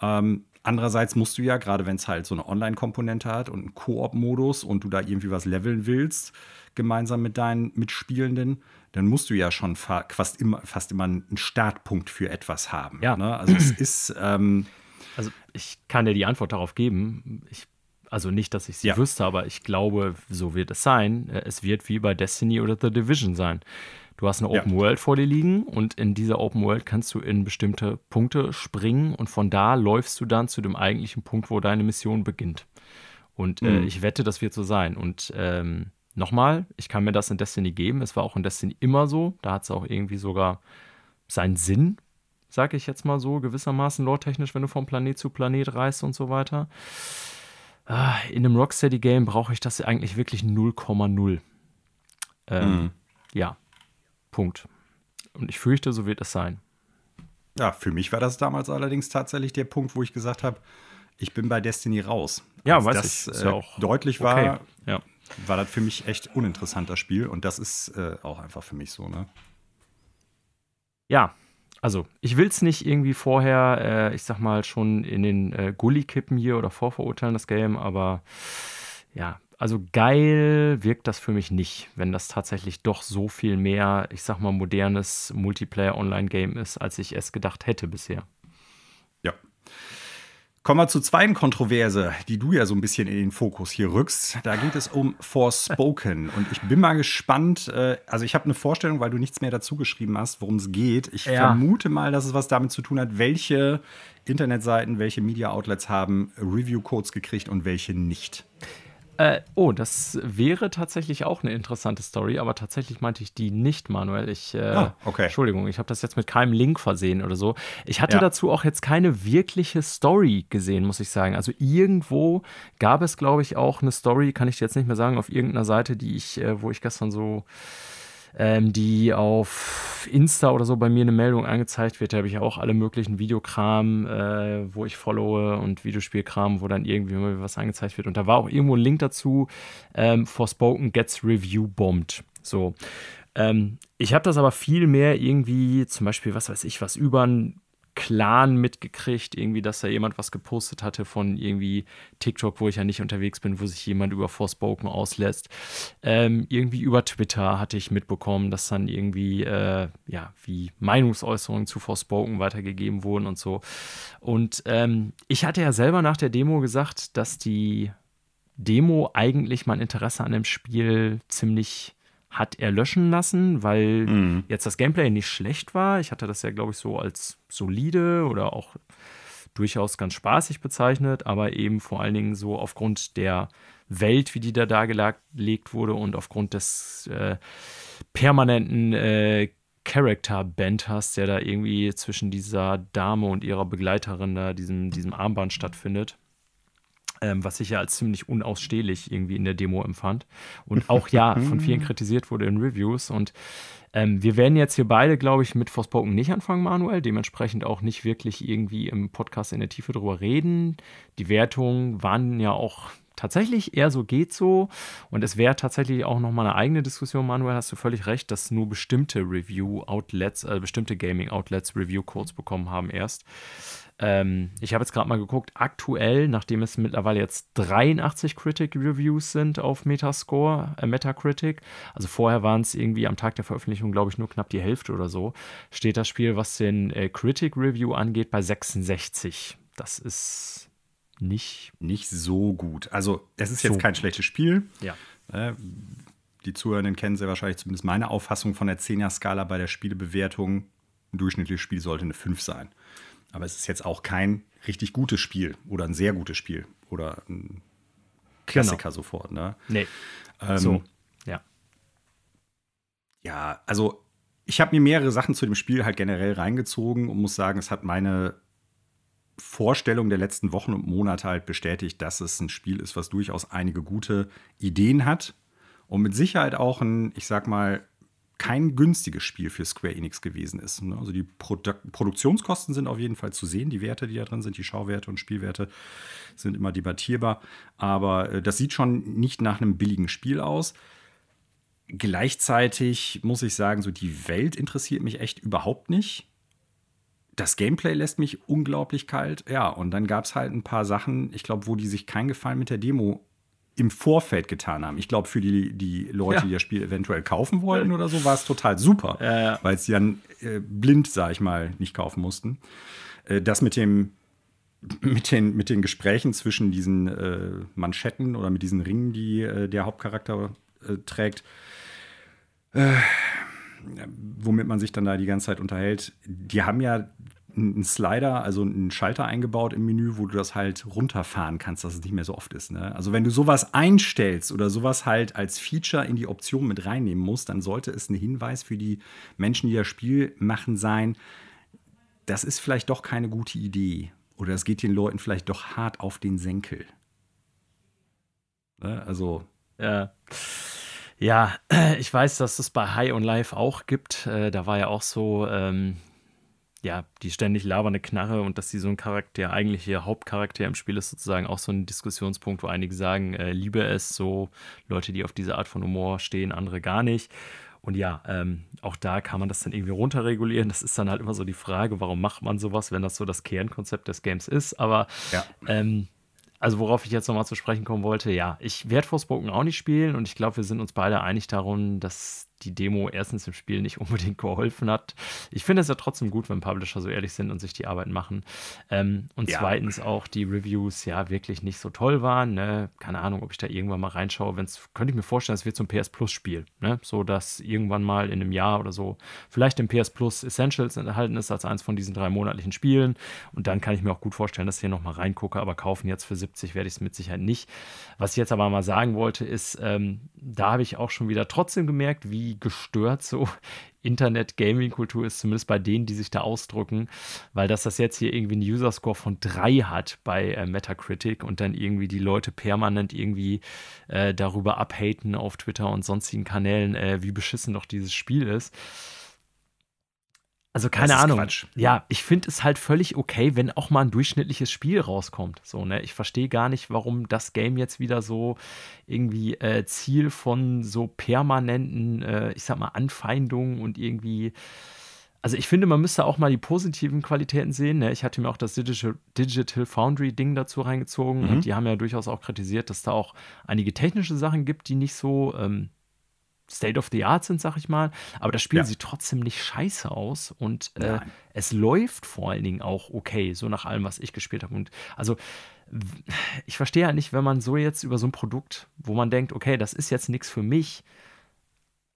Ähm, andererseits musst du ja, gerade wenn es halt so eine Online-Komponente hat und einen Koop-Modus und du da irgendwie was leveln willst, gemeinsam mit deinen Mitspielenden, dann musst du ja schon fa fast immer, fast immer einen Startpunkt für etwas haben. Ja. Ne? Also es ist. Ähm, also ich kann dir die Antwort darauf geben. Ich also nicht, dass ich sie ja. wüsste, aber ich glaube, so wird es sein. Äh, es wird wie bei Destiny oder The Division sein. Du hast eine Open ja. World vor dir liegen und in dieser Open World kannst du in bestimmte Punkte springen und von da läufst du dann zu dem eigentlichen Punkt, wo deine Mission beginnt. Und äh, mhm. ich wette, das wird so sein. Und ähm, nochmal, ich kann mir das in Destiny geben. Es war auch in Destiny immer so. Da hat es auch irgendwie sogar seinen Sinn, sage ich jetzt mal so, gewissermaßen lore-technisch, wenn du von Planet zu Planet reist und so weiter. Ah, in einem Rocksteady-Game brauche ich das eigentlich wirklich 0,0. Ähm, mhm. Ja, Punkt. Und ich fürchte, so wird es sein. Ja, für mich war das damals allerdings tatsächlich der Punkt, wo ich gesagt habe, ich bin bei Destiny raus. Ja, Als weiß das ich. Ist äh, auch deutlich war, okay. ja. war das für mich echt uninteressanter Spiel und das ist äh, auch einfach für mich so, ne? Ja, also ich will es nicht irgendwie vorher, äh, ich sag mal, schon in den äh, Gully kippen hier oder vorverurteilen, das Game, aber ja, also geil wirkt das für mich nicht, wenn das tatsächlich doch so viel mehr, ich sag mal, modernes Multiplayer-Online-Game ist, als ich es gedacht hätte bisher. Kommen wir zur zweiten Kontroverse, die du ja so ein bisschen in den Fokus hier rückst. Da geht es um Forspoken. Und ich bin mal gespannt. Äh, also, ich habe eine Vorstellung, weil du nichts mehr dazu geschrieben hast, worum es geht. Ich ja. vermute mal, dass es was damit zu tun hat, welche Internetseiten, welche Media-Outlets haben Review-Codes gekriegt und welche nicht. Äh, oh, das wäre tatsächlich auch eine interessante Story, aber tatsächlich meinte ich die nicht, Manuel. Ich, äh, ah, okay. Entschuldigung, ich habe das jetzt mit keinem Link versehen oder so. Ich hatte ja. dazu auch jetzt keine wirkliche Story gesehen, muss ich sagen. Also irgendwo gab es, glaube ich, auch eine Story, kann ich dir jetzt nicht mehr sagen, auf irgendeiner Seite, die ich, äh, wo ich gestern so ähm, die auf Insta oder so bei mir eine Meldung angezeigt wird. Da habe ich auch alle möglichen Videokram, äh, wo ich followe und Videospielkram, wo dann irgendwie mal was angezeigt wird. Und da war auch irgendwo ein Link dazu, ähm, Forspoken gets review bombed. So. Ähm, ich habe das aber viel mehr irgendwie, zum Beispiel, was weiß ich, was über ein Clan mitgekriegt, irgendwie, dass da jemand was gepostet hatte von irgendwie TikTok, wo ich ja nicht unterwegs bin, wo sich jemand über Forspoken auslässt. Ähm, irgendwie über Twitter hatte ich mitbekommen, dass dann irgendwie, äh, ja, wie Meinungsäußerungen zu Forspoken weitergegeben wurden und so. Und ähm, ich hatte ja selber nach der Demo gesagt, dass die Demo eigentlich mein Interesse an dem Spiel ziemlich hat er löschen lassen, weil mhm. jetzt das Gameplay nicht schlecht war. Ich hatte das ja, glaube ich, so als solide oder auch durchaus ganz spaßig bezeichnet, aber eben vor allen Dingen so aufgrund der Welt, wie die da dargelegt wurde und aufgrund des äh, permanenten äh, Character-Banters, der da irgendwie zwischen dieser Dame und ihrer Begleiterin da, diesem, diesem Armband stattfindet ähm, was ich ja als ziemlich unausstehlich irgendwie in der Demo empfand. Und auch ja von vielen kritisiert wurde in Reviews. Und ähm, wir werden jetzt hier beide, glaube ich, mit Forspoken nicht anfangen, Manuel. Dementsprechend auch nicht wirklich irgendwie im Podcast in der Tiefe drüber reden. Die Wertungen waren ja auch tatsächlich eher so geht so. Und es wäre tatsächlich auch nochmal eine eigene Diskussion, Manuel, hast du völlig recht, dass nur bestimmte Review-Outlets, äh, bestimmte Gaming-Outlets Review-Codes bekommen haben erst. Ähm, ich habe jetzt gerade mal geguckt, aktuell, nachdem es mittlerweile jetzt 83 Critic Reviews sind auf Metascore, äh, Metacritic, also vorher waren es irgendwie am Tag der Veröffentlichung, glaube ich, nur knapp die Hälfte oder so, steht das Spiel, was den äh, Critic Review angeht, bei 66. Das ist nicht. Nicht so gut. Also, es ist so jetzt kein schlechtes Spiel. Ja. Äh, die Zuhörenden kennen sehr wahrscheinlich zumindest meine Auffassung von der 10er-Skala bei der Spielebewertung. Ein durchschnittliches Spiel sollte eine 5 sein. Aber es ist jetzt auch kein richtig gutes Spiel oder ein sehr gutes Spiel oder ein Klassiker genau. sofort. Ne? Nee. Ähm, so, ja. Ja, also ich habe mir mehrere Sachen zu dem Spiel halt generell reingezogen und muss sagen, es hat meine Vorstellung der letzten Wochen und Monate halt bestätigt, dass es ein Spiel ist, was durchaus einige gute Ideen hat und mit Sicherheit auch ein, ich sag mal, kein günstiges Spiel für Square Enix gewesen ist. Ne? Also die Produ Produktionskosten sind auf jeden Fall zu sehen. Die Werte, die da drin sind, die Schauwerte und Spielwerte sind immer debattierbar. Aber äh, das sieht schon nicht nach einem billigen Spiel aus. Gleichzeitig muss ich sagen, so die Welt interessiert mich echt überhaupt nicht. Das Gameplay lässt mich unglaublich kalt. Ja, und dann gab es halt ein paar Sachen, ich glaube, wo die sich keinen Gefallen mit der Demo im Vorfeld getan haben. Ich glaube, für die, die Leute, ja. die das Spiel eventuell kaufen wollten oder so, war es total super, ja, ja. weil sie dann äh, blind, sag ich mal, nicht kaufen mussten. Äh, das mit dem mit den, mit den Gesprächen zwischen diesen äh, Manschetten oder mit diesen Ringen, die äh, der Hauptcharakter äh, trägt, äh, womit man sich dann da die ganze Zeit unterhält, die haben ja einen Slider, also einen Schalter eingebaut im Menü, wo du das halt runterfahren kannst, dass es nicht mehr so oft ist. Ne? Also wenn du sowas einstellst oder sowas halt als Feature in die Option mit reinnehmen musst, dann sollte es ein Hinweis für die Menschen, die das Spiel machen, sein, das ist vielleicht doch keine gute Idee. Oder es geht den Leuten vielleicht doch hart auf den Senkel. Ne? Also. Ja. Ja, ich weiß, dass es bei High on Life auch gibt. Äh, da war ja auch so, ähm, ja, die ständig labernde Knarre und dass sie so ein Charakter, eigentlich ihr Hauptcharakter im Spiel ist, sozusagen auch so ein Diskussionspunkt, wo einige sagen, äh, liebe es, so Leute, die auf diese Art von Humor stehen, andere gar nicht. Und ja, ähm, auch da kann man das dann irgendwie runterregulieren. Das ist dann halt immer so die Frage, warum macht man sowas, wenn das so das Kernkonzept des Games ist. Aber ja. ähm, also worauf ich jetzt nochmal zu sprechen kommen wollte, ja, ich werde Forspoken auch nicht spielen und ich glaube, wir sind uns beide einig darum, dass die Demo erstens im Spiel nicht unbedingt geholfen hat. Ich finde es ja trotzdem gut, wenn Publisher so ehrlich sind und sich die Arbeit machen. Ähm, und ja. zweitens auch die Reviews ja wirklich nicht so toll waren. Ne? Keine Ahnung, ob ich da irgendwann mal reinschaue. Wenn's, könnte ich mir vorstellen, es wird so ein PS Plus Spiel. Ne? So dass irgendwann mal in einem Jahr oder so vielleicht im PS Plus Essentials enthalten ist als eins von diesen drei monatlichen Spielen. Und dann kann ich mir auch gut vorstellen, dass ich hier nochmal reingucke. Aber kaufen jetzt für 70 werde ich es mit Sicherheit nicht. Was ich jetzt aber mal sagen wollte, ist, ähm, da habe ich auch schon wieder trotzdem gemerkt, wie wie gestört so Internet-Gaming-Kultur ist, zumindest bei denen, die sich da ausdrücken, weil dass das jetzt hier irgendwie einen User-Score von 3 hat bei äh, Metacritic und dann irgendwie die Leute permanent irgendwie äh, darüber abhaten auf Twitter und sonstigen Kanälen, äh, wie beschissen doch dieses Spiel ist. Also keine Ahnung. Quatsch. Ja, ich finde es halt völlig okay, wenn auch mal ein durchschnittliches Spiel rauskommt. So, ne? Ich verstehe gar nicht, warum das Game jetzt wieder so irgendwie äh, Ziel von so permanenten, äh, ich sag mal, Anfeindungen und irgendwie. Also ich finde, man müsste auch mal die positiven Qualitäten sehen. Ne? Ich hatte mir auch das Digital, Digital Foundry-Ding dazu reingezogen mhm. und die haben ja durchaus auch kritisiert, dass da auch einige technische Sachen gibt, die nicht so ähm, State of the Art sind, sag ich mal. Aber das Spiel ja. sieht trotzdem nicht scheiße aus und äh, es läuft vor allen Dingen auch okay, so nach allem, was ich gespielt habe. Und also ich verstehe ja nicht, wenn man so jetzt über so ein Produkt, wo man denkt, okay, das ist jetzt nichts für mich,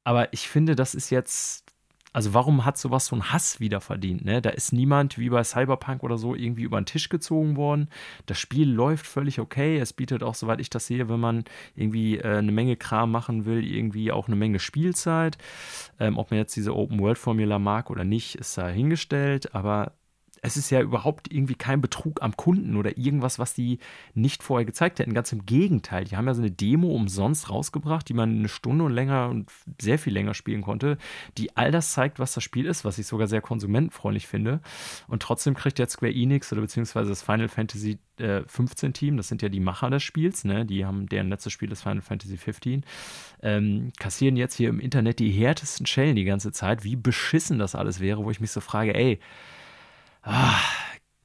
aber ich finde, das ist jetzt also warum hat sowas so einen Hass wieder verdient? Ne? Da ist niemand wie bei Cyberpunk oder so irgendwie über den Tisch gezogen worden. Das Spiel läuft völlig okay. Es bietet auch, soweit ich das sehe, wenn man irgendwie äh, eine Menge Kram machen will, irgendwie auch eine Menge Spielzeit. Ähm, ob man jetzt diese Open-World-Formula mag oder nicht, ist da hingestellt. Aber es ist ja überhaupt irgendwie kein Betrug am Kunden oder irgendwas, was die nicht vorher gezeigt hätten. Ganz im Gegenteil. Die haben ja so eine Demo umsonst rausgebracht, die man eine Stunde und länger und sehr viel länger spielen konnte, die all das zeigt, was das Spiel ist, was ich sogar sehr konsumentenfreundlich finde. Und trotzdem kriegt jetzt Square Enix oder beziehungsweise das Final Fantasy äh, 15 Team, das sind ja die Macher des Spiels, ne? die haben deren letztes Spiel ist Final Fantasy 15, ähm, kassieren jetzt hier im Internet die härtesten Schellen die ganze Zeit, wie beschissen das alles wäre, wo ich mich so frage, ey, ah,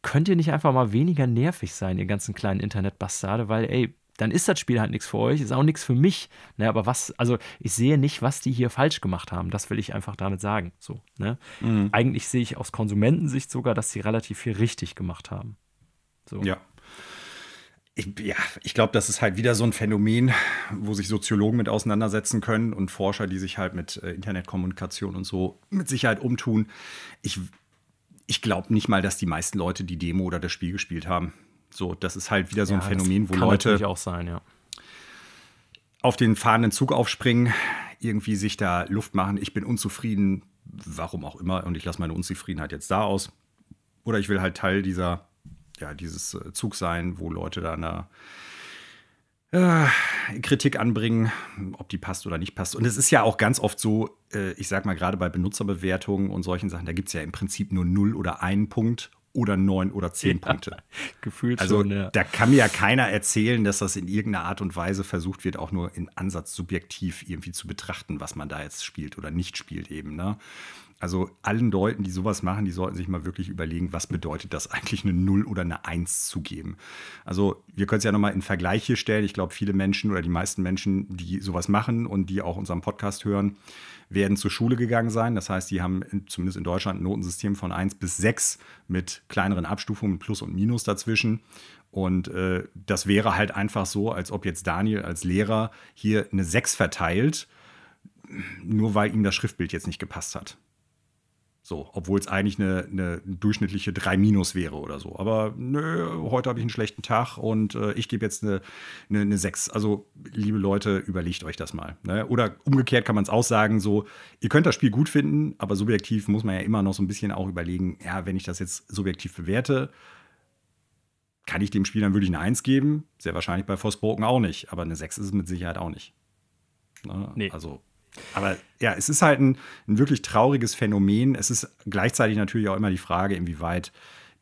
könnt ihr nicht einfach mal weniger nervig sein, ihr ganzen kleinen Internetbastarde, weil, ey, dann ist das Spiel halt nichts für euch, ist auch nichts für mich. Ne, aber was, also ich sehe nicht, was die hier falsch gemacht haben. Das will ich einfach damit sagen. So, ne? Mhm. Eigentlich sehe ich aus Konsumentensicht sogar, dass sie relativ viel richtig gemacht haben. So. Ja. Ich, ja, ich glaube, das ist halt wieder so ein Phänomen, wo sich Soziologen mit auseinandersetzen können und Forscher, die sich halt mit äh, Internetkommunikation und so mit Sicherheit umtun. Ich ich glaube nicht mal, dass die meisten Leute die Demo oder das Spiel gespielt haben. So, das ist halt wieder so ein ja, Phänomen, wo Leute auch sein, ja. auf den fahrenden Zug aufspringen, irgendwie sich da Luft machen. Ich bin unzufrieden, warum auch immer, und ich lasse meine Unzufriedenheit jetzt da aus. Oder ich will halt Teil dieser, ja, dieses äh, Zugs sein, wo Leute da eine äh, Kritik anbringen, ob die passt oder nicht passt. Und es ist ja auch ganz oft so, äh, ich sag mal gerade bei Benutzerbewertungen und solchen Sachen, da gibt es ja im Prinzip nur 0 oder 1 Punkt oder 9 oder 10 ja, Punkte. Gefühlt also, schon, ja. Da kann mir ja keiner erzählen, dass das in irgendeiner Art und Weise versucht wird, auch nur in Ansatz subjektiv irgendwie zu betrachten, was man da jetzt spielt oder nicht spielt eben. Ne? Also allen Leuten, die sowas machen, die sollten sich mal wirklich überlegen, was bedeutet das eigentlich, eine 0 oder eine 1 zu geben. Also wir können es ja nochmal in Vergleich hier stellen. Ich glaube, viele Menschen oder die meisten Menschen, die sowas machen und die auch unseren Podcast hören, werden zur Schule gegangen sein. Das heißt, die haben in, zumindest in Deutschland ein Notensystem von 1 bis 6 mit kleineren Abstufungen, Plus und Minus dazwischen. Und äh, das wäre halt einfach so, als ob jetzt Daniel als Lehrer hier eine 6 verteilt, nur weil ihm das Schriftbild jetzt nicht gepasst hat. So, obwohl es eigentlich eine, eine, durchschnittliche 3 Minus wäre oder so. Aber nö, heute habe ich einen schlechten Tag und äh, ich gebe jetzt eine, eine, eine 6. Also, liebe Leute, überlegt euch das mal. Ne? Oder umgekehrt kann man es auch sagen: so, ihr könnt das Spiel gut finden, aber subjektiv muss man ja immer noch so ein bisschen auch überlegen, ja, wenn ich das jetzt subjektiv bewerte, kann ich dem Spiel dann wirklich eine 1 geben? Sehr wahrscheinlich bei Forspoken auch nicht, aber eine 6 ist es mit Sicherheit auch nicht. Ne? Nee. Also aber ja, es ist halt ein, ein, wirklich trauriges Phänomen. Es ist gleichzeitig natürlich auch immer die Frage, inwieweit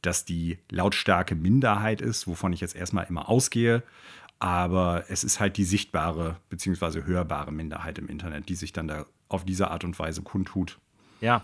das die lautstarke Minderheit ist, wovon ich jetzt erstmal immer ausgehe. Aber es ist halt die sichtbare bzw. hörbare Minderheit im Internet, die sich dann da auf diese Art und Weise kundtut. Ja,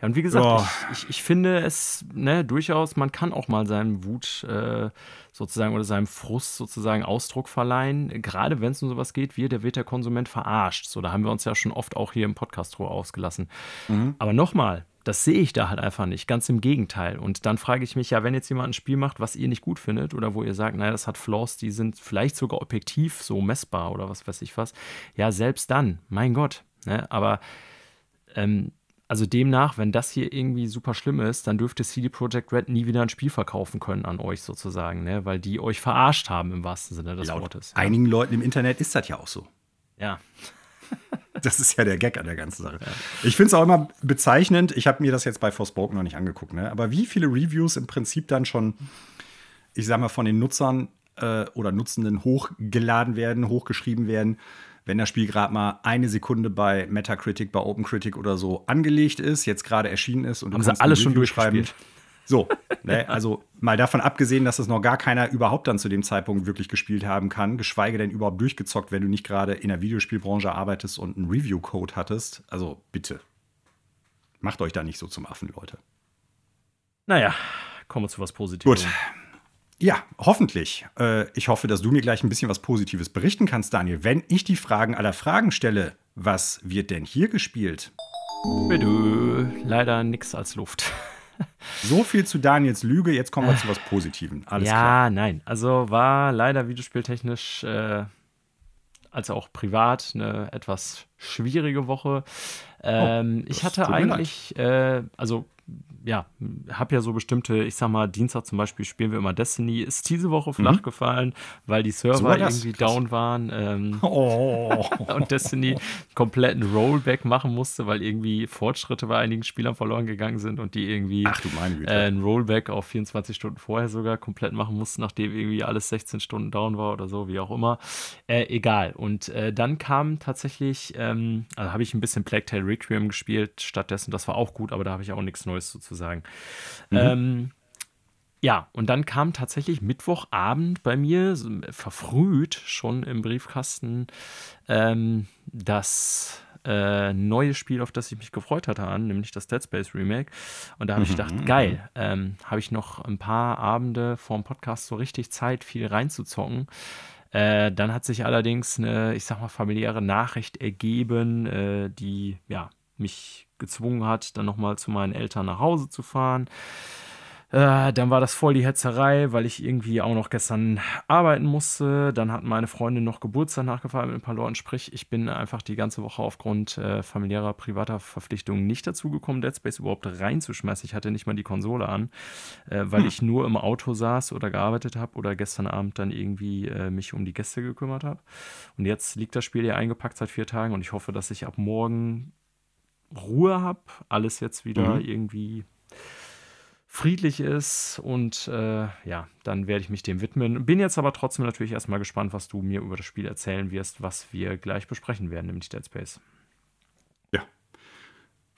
ja, und wie gesagt, oh. ich, ich, ich, finde es ne, durchaus, man kann auch mal seinem Wut äh, sozusagen oder seinem Frust sozusagen Ausdruck verleihen. Gerade wenn es um sowas geht, wie der wird der Konsument verarscht. So, da haben wir uns ja schon oft auch hier im Podcast drüber ausgelassen. Mhm. Aber nochmal, das sehe ich da halt einfach nicht. Ganz im Gegenteil. Und dann frage ich mich ja, wenn jetzt jemand ein Spiel macht, was ihr nicht gut findet oder wo ihr sagt, naja, das hat Flaws, die sind vielleicht sogar objektiv so messbar oder was weiß ich was. Ja, selbst dann, mein Gott. Ne? Aber ähm, also demnach, wenn das hier irgendwie super schlimm ist, dann dürfte CD Projekt Red nie wieder ein Spiel verkaufen können an euch sozusagen, ne? weil die euch verarscht haben im wahrsten Sinne des Laut Wortes. Ja. Einigen Leuten im Internet ist das ja auch so. Ja. Das ist ja der Gag an der ganzen Sache. Ich finde es auch immer bezeichnend. Ich habe mir das jetzt bei Forspoken noch nicht angeguckt, ne? aber wie viele Reviews im Prinzip dann schon, ich sag mal, von den Nutzern äh, oder Nutzenden hochgeladen werden, hochgeschrieben werden, wenn das Spiel gerade mal eine Sekunde bei Metacritic, bei OpenCritic oder so angelegt ist, jetzt gerade erschienen ist und Haben sie alles schon durchschreiben. So, ne, also mal davon abgesehen, dass es noch gar keiner überhaupt dann zu dem Zeitpunkt wirklich gespielt haben kann, geschweige denn überhaupt durchgezockt, wenn du nicht gerade in der Videospielbranche arbeitest und einen Review-Code hattest. Also bitte, macht euch da nicht so zum Affen, Leute. Naja, kommen wir zu was Positives. Gut. Ja, hoffentlich. Äh, ich hoffe, dass du mir gleich ein bisschen was Positives berichten kannst, Daniel. Wenn ich die Fragen aller Fragen stelle, was wird denn hier gespielt? Bitte, leider nichts als Luft. So viel zu Daniels Lüge, jetzt kommen wir zu was Positivem. Alles ja, klar. nein. Also war leider videospieltechnisch äh, als auch privat eine etwas schwierige Woche. Ähm, das ich hatte eigentlich, äh, also ja, habe ja so bestimmte, ich sag mal, Dienstag zum Beispiel spielen wir immer Destiny, ist diese Woche flach gefallen, weil die Server Mhm. So war irgendwie Krass. down waren. Ähm, Oh. und Destiny kompletten Rollback machen musste, weil irgendwie Fortschritte bei einigen Spielern verloren gegangen sind und die irgendwie Ach äh, ein Rollback auf 24 Stunden vorher sogar komplett machen mussten, nachdem irgendwie alles 16 Stunden down war oder so, wie auch immer. Äh, egal. Und äh, dann kam tatsächlich, ähm, also habe ich ein bisschen Plague Tale Requiem gespielt stattdessen. Das war auch gut, aber da habe ich auch nichts Neues sozusagen. Ähm, ja, und dann kam tatsächlich Mittwochabend bei mir, verfrüht schon im Briefkasten, ähm, das äh, neue Spiel, auf das ich mich gefreut hatte, an, nämlich das Dead Space Remake. Und da habe ich gedacht, geil, ähm, habe ich noch ein paar Abende vorm Podcast so richtig Zeit, viel reinzuzocken. Äh, dann hat sich allerdings eine, ich sag mal, familiäre Nachricht ergeben, äh, die ja mich gezwungen hat, dann nochmal zu meinen Eltern nach Hause zu fahren. Äh, dann war das voll die Hetzerei, weil ich irgendwie auch noch gestern arbeiten musste. Dann hat meine Freundin noch Geburtstag nachgefeiert mit ein paar Leuten. Sprich, ich bin einfach die ganze Woche aufgrund äh, familiärer, privater Verpflichtungen nicht dazu gekommen, Dead Space überhaupt reinzuschmeißen. Ich hatte nicht mal die Konsole an, äh, weil ich nur im Auto saß oder gearbeitet habe oder gestern Abend dann irgendwie äh, mich um die Gäste gekümmert habe. Und jetzt liegt das Spiel ja eingepackt seit vier Tagen und ich hoffe, dass ich ab morgen Ruhe habe, alles jetzt wieder Mhm. irgendwie friedlich ist und äh, ja, dann werde ich mich dem widmen. Bin jetzt aber trotzdem natürlich erstmal gespannt, was du mir über das Spiel erzählen wirst, was wir gleich besprechen werden, nämlich Dead Space.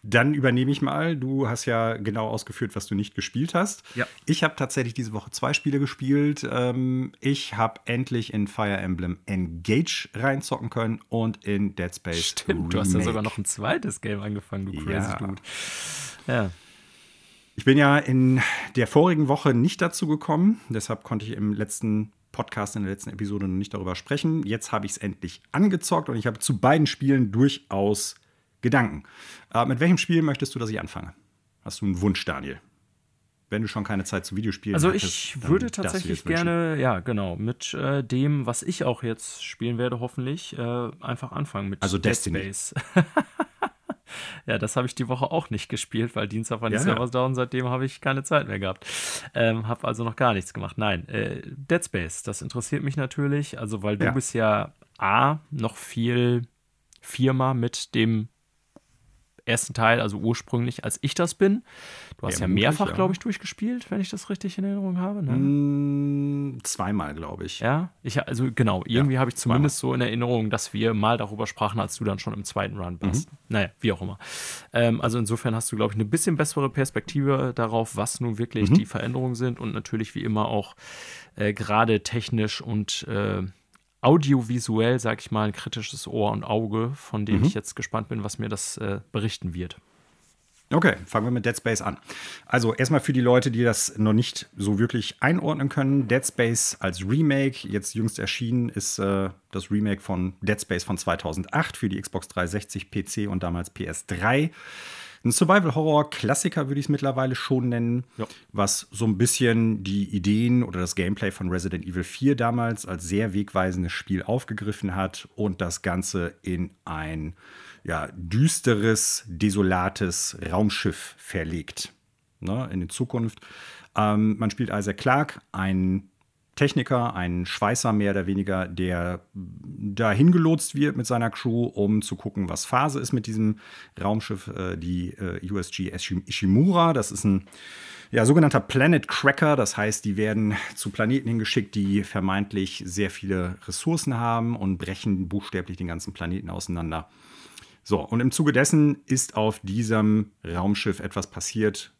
Dann übernehme ich mal. Du hast ja genau ausgeführt, was du nicht gespielt hast. Ja. Ich habe tatsächlich diese Woche zwei Spiele gespielt. Ähm, ich habe endlich in Fire Emblem Engage reinzocken können und in Dead Space. Stimmt, du hast ja Remake. sogar noch ein zweites Game angefangen, du crazy Ja. Dude. Ja, Ich bin ja in der vorigen Woche nicht dazu gekommen, deshalb konnte ich im letzten Podcast, in der letzten Episode noch nicht darüber sprechen. Jetzt habe ich es endlich angezockt und ich habe zu beiden Spielen durchaus Gedanken. Äh, mit welchem Spiel möchtest du, dass ich anfange? Hast du einen Wunsch, Daniel? Wenn du schon keine Zeit zu Videospielen Also hattest, ich dann würde tatsächlich gerne, ja genau, mit äh, dem, was ich auch jetzt spielen werde, hoffentlich, äh, einfach anfangen mit Also Dead Destiny. Space. ja, das habe ich die Woche auch nicht gespielt, weil Dienstag war die Ja. Servers down, seitdem habe ich keine Zeit mehr gehabt. Ähm, habe also noch gar nichts gemacht. Nein, äh, Dead Space, das interessiert mich natürlich, also weil du Ja. bist ja A, noch viel Firma mit dem ersten Teil, also ursprünglich, als ich das bin. Du hast Ja, ja, mehrfach, ja. glaube ich, durchgespielt, wenn ich das richtig in Erinnerung habe. Ne? Mm, zweimal, glaube ich. Ja, ich, also genau, irgendwie habe ich zumindest so in Erinnerung, dass wir mal darüber sprachen, als du dann schon im zweiten Run warst. Naja, wie auch immer. Ähm, also insofern hast du, glaube ich, eine bisschen bessere Perspektive darauf, was nun wirklich die Veränderungen sind und natürlich wie immer auch äh, gerade technisch und äh, audiovisuell, sag ich mal, ein kritisches Ohr und Auge, von dem ich jetzt gespannt bin, was mir das äh, berichten wird. Okay, fangen wir mit Dead Space an. Also erstmal für die Leute, die das noch nicht so wirklich einordnen können. Dead Space als Remake, jetzt jüngst erschienen, ist äh, das Remake von Dead Space von 2008 für die Xbox 360, PC und damals PS3. Ein Survival-Horror-Klassiker würde ich es mittlerweile schon nennen, Ja. was so ein bisschen die Ideen oder das Gameplay von Resident Evil 4 damals als sehr wegweisendes Spiel aufgegriffen hat und das Ganze in ein ja, düsteres, desolates Raumschiff verlegt. Ne, in die Zukunft. Ähm, man spielt Isaac Clarke, einen Techniker, ein Schweißer mehr oder weniger, der dahin gelotst wird mit seiner Crew, um zu gucken, was Phase ist mit diesem Raumschiff, äh, die äh, USG Ishimura. Das ist ein ja, sogenannter Planet Cracker. Das heißt, die werden zu Planeten hingeschickt, die vermeintlich sehr viele Ressourcen haben und brechen buchstäblich den ganzen Planeten auseinander. So, und im Zuge dessen ist auf diesem Raumschiff etwas passiert,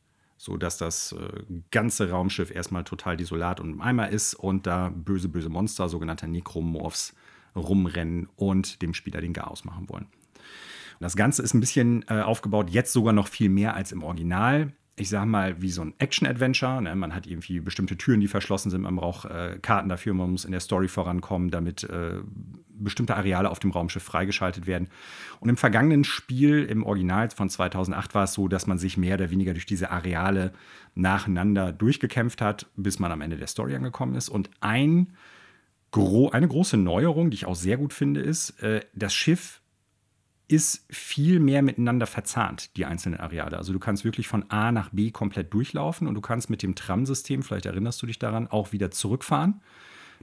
sodass das äh, ganze Raumschiff erstmal total desolat und im Eimer ist und da böse, böse Monster, sogenannte Necromorphs, rumrennen und dem Spieler den Chaos machen wollen. Und das Ganze ist ein bisschen äh, aufgebaut, jetzt sogar noch viel mehr als im Original ich sag mal, wie so ein Action-Adventure. Ne? Man hat irgendwie bestimmte Türen, die verschlossen sind. Man braucht äh, Karten dafür. Man muss in der Story vorankommen, damit äh, bestimmte Areale auf dem Raumschiff freigeschaltet werden. Und im vergangenen Spiel, im Original von 2008, war es so, dass man sich mehr oder weniger durch diese Areale nacheinander durchgekämpft hat, bis man am Ende der Story angekommen ist. Und ein, gro eine große Neuerung, die ich auch sehr gut finde, ist, äh, das Schiff ist viel mehr miteinander verzahnt, die einzelnen Areale. Also du kannst wirklich von A nach B komplett durchlaufen und du kannst mit dem Tram-System, vielleicht erinnerst du dich daran, auch wieder zurückfahren.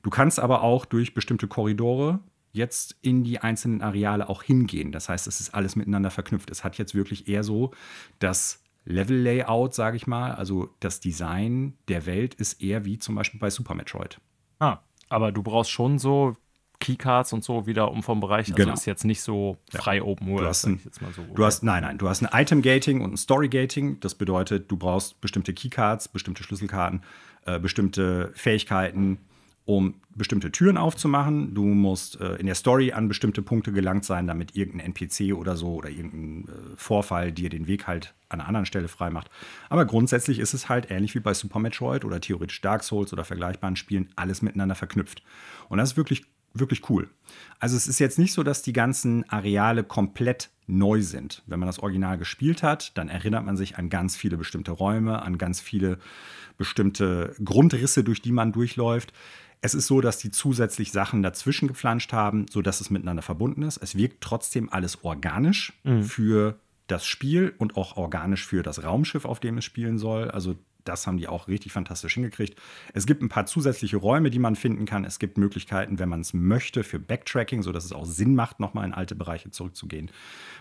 Du kannst aber auch durch bestimmte Korridore jetzt in die einzelnen Areale auch hingehen. Das heißt, es ist alles miteinander verknüpft. Es hat jetzt wirklich eher so das Level-Layout, sage ich mal, also das Design der Welt ist eher wie zum Beispiel bei Super Metroid. Ah, aber du brauchst schon so Keycards und so wieder um vom Bereich. Also genau. ist jetzt nicht so frei ja. Open World. Du hast, ein, so. du hast nein, nein, du hast ein Item Gating und ein Story Gating. Das bedeutet, du brauchst bestimmte Keycards, bestimmte Schlüsselkarten, äh, bestimmte Fähigkeiten, um bestimmte Türen aufzumachen. Du musst äh, in der Story an bestimmte Punkte gelangt sein, damit irgendein NPC oder so oder irgendein äh, Vorfall dir den Weg halt an einer anderen Stelle freimacht. Aber grundsätzlich ist es halt ähnlich wie bei Super Metroid oder theoretisch Dark Souls oder vergleichbaren Spielen alles miteinander verknüpft. Und das ist wirklich wirklich cool. Also es ist jetzt nicht so, dass die ganzen Areale komplett neu sind. Wenn man das Original gespielt hat, dann erinnert man sich an ganz viele bestimmte Räume, an ganz viele bestimmte Grundrisse, durch die man durchläuft. Es ist so, dass die zusätzlich Sachen dazwischen geflanscht haben, sodass es miteinander verbunden ist. Es wirkt trotzdem alles organisch mhm. für das Spiel und auch organisch für das Raumschiff, auf dem es spielen soll. Also das haben die auch richtig fantastisch hingekriegt. Es gibt ein paar zusätzliche Räume, die man finden kann. Es gibt Möglichkeiten, wenn man es möchte, für Backtracking, sodass es auch Sinn macht, nochmal in alte Bereiche zurückzugehen,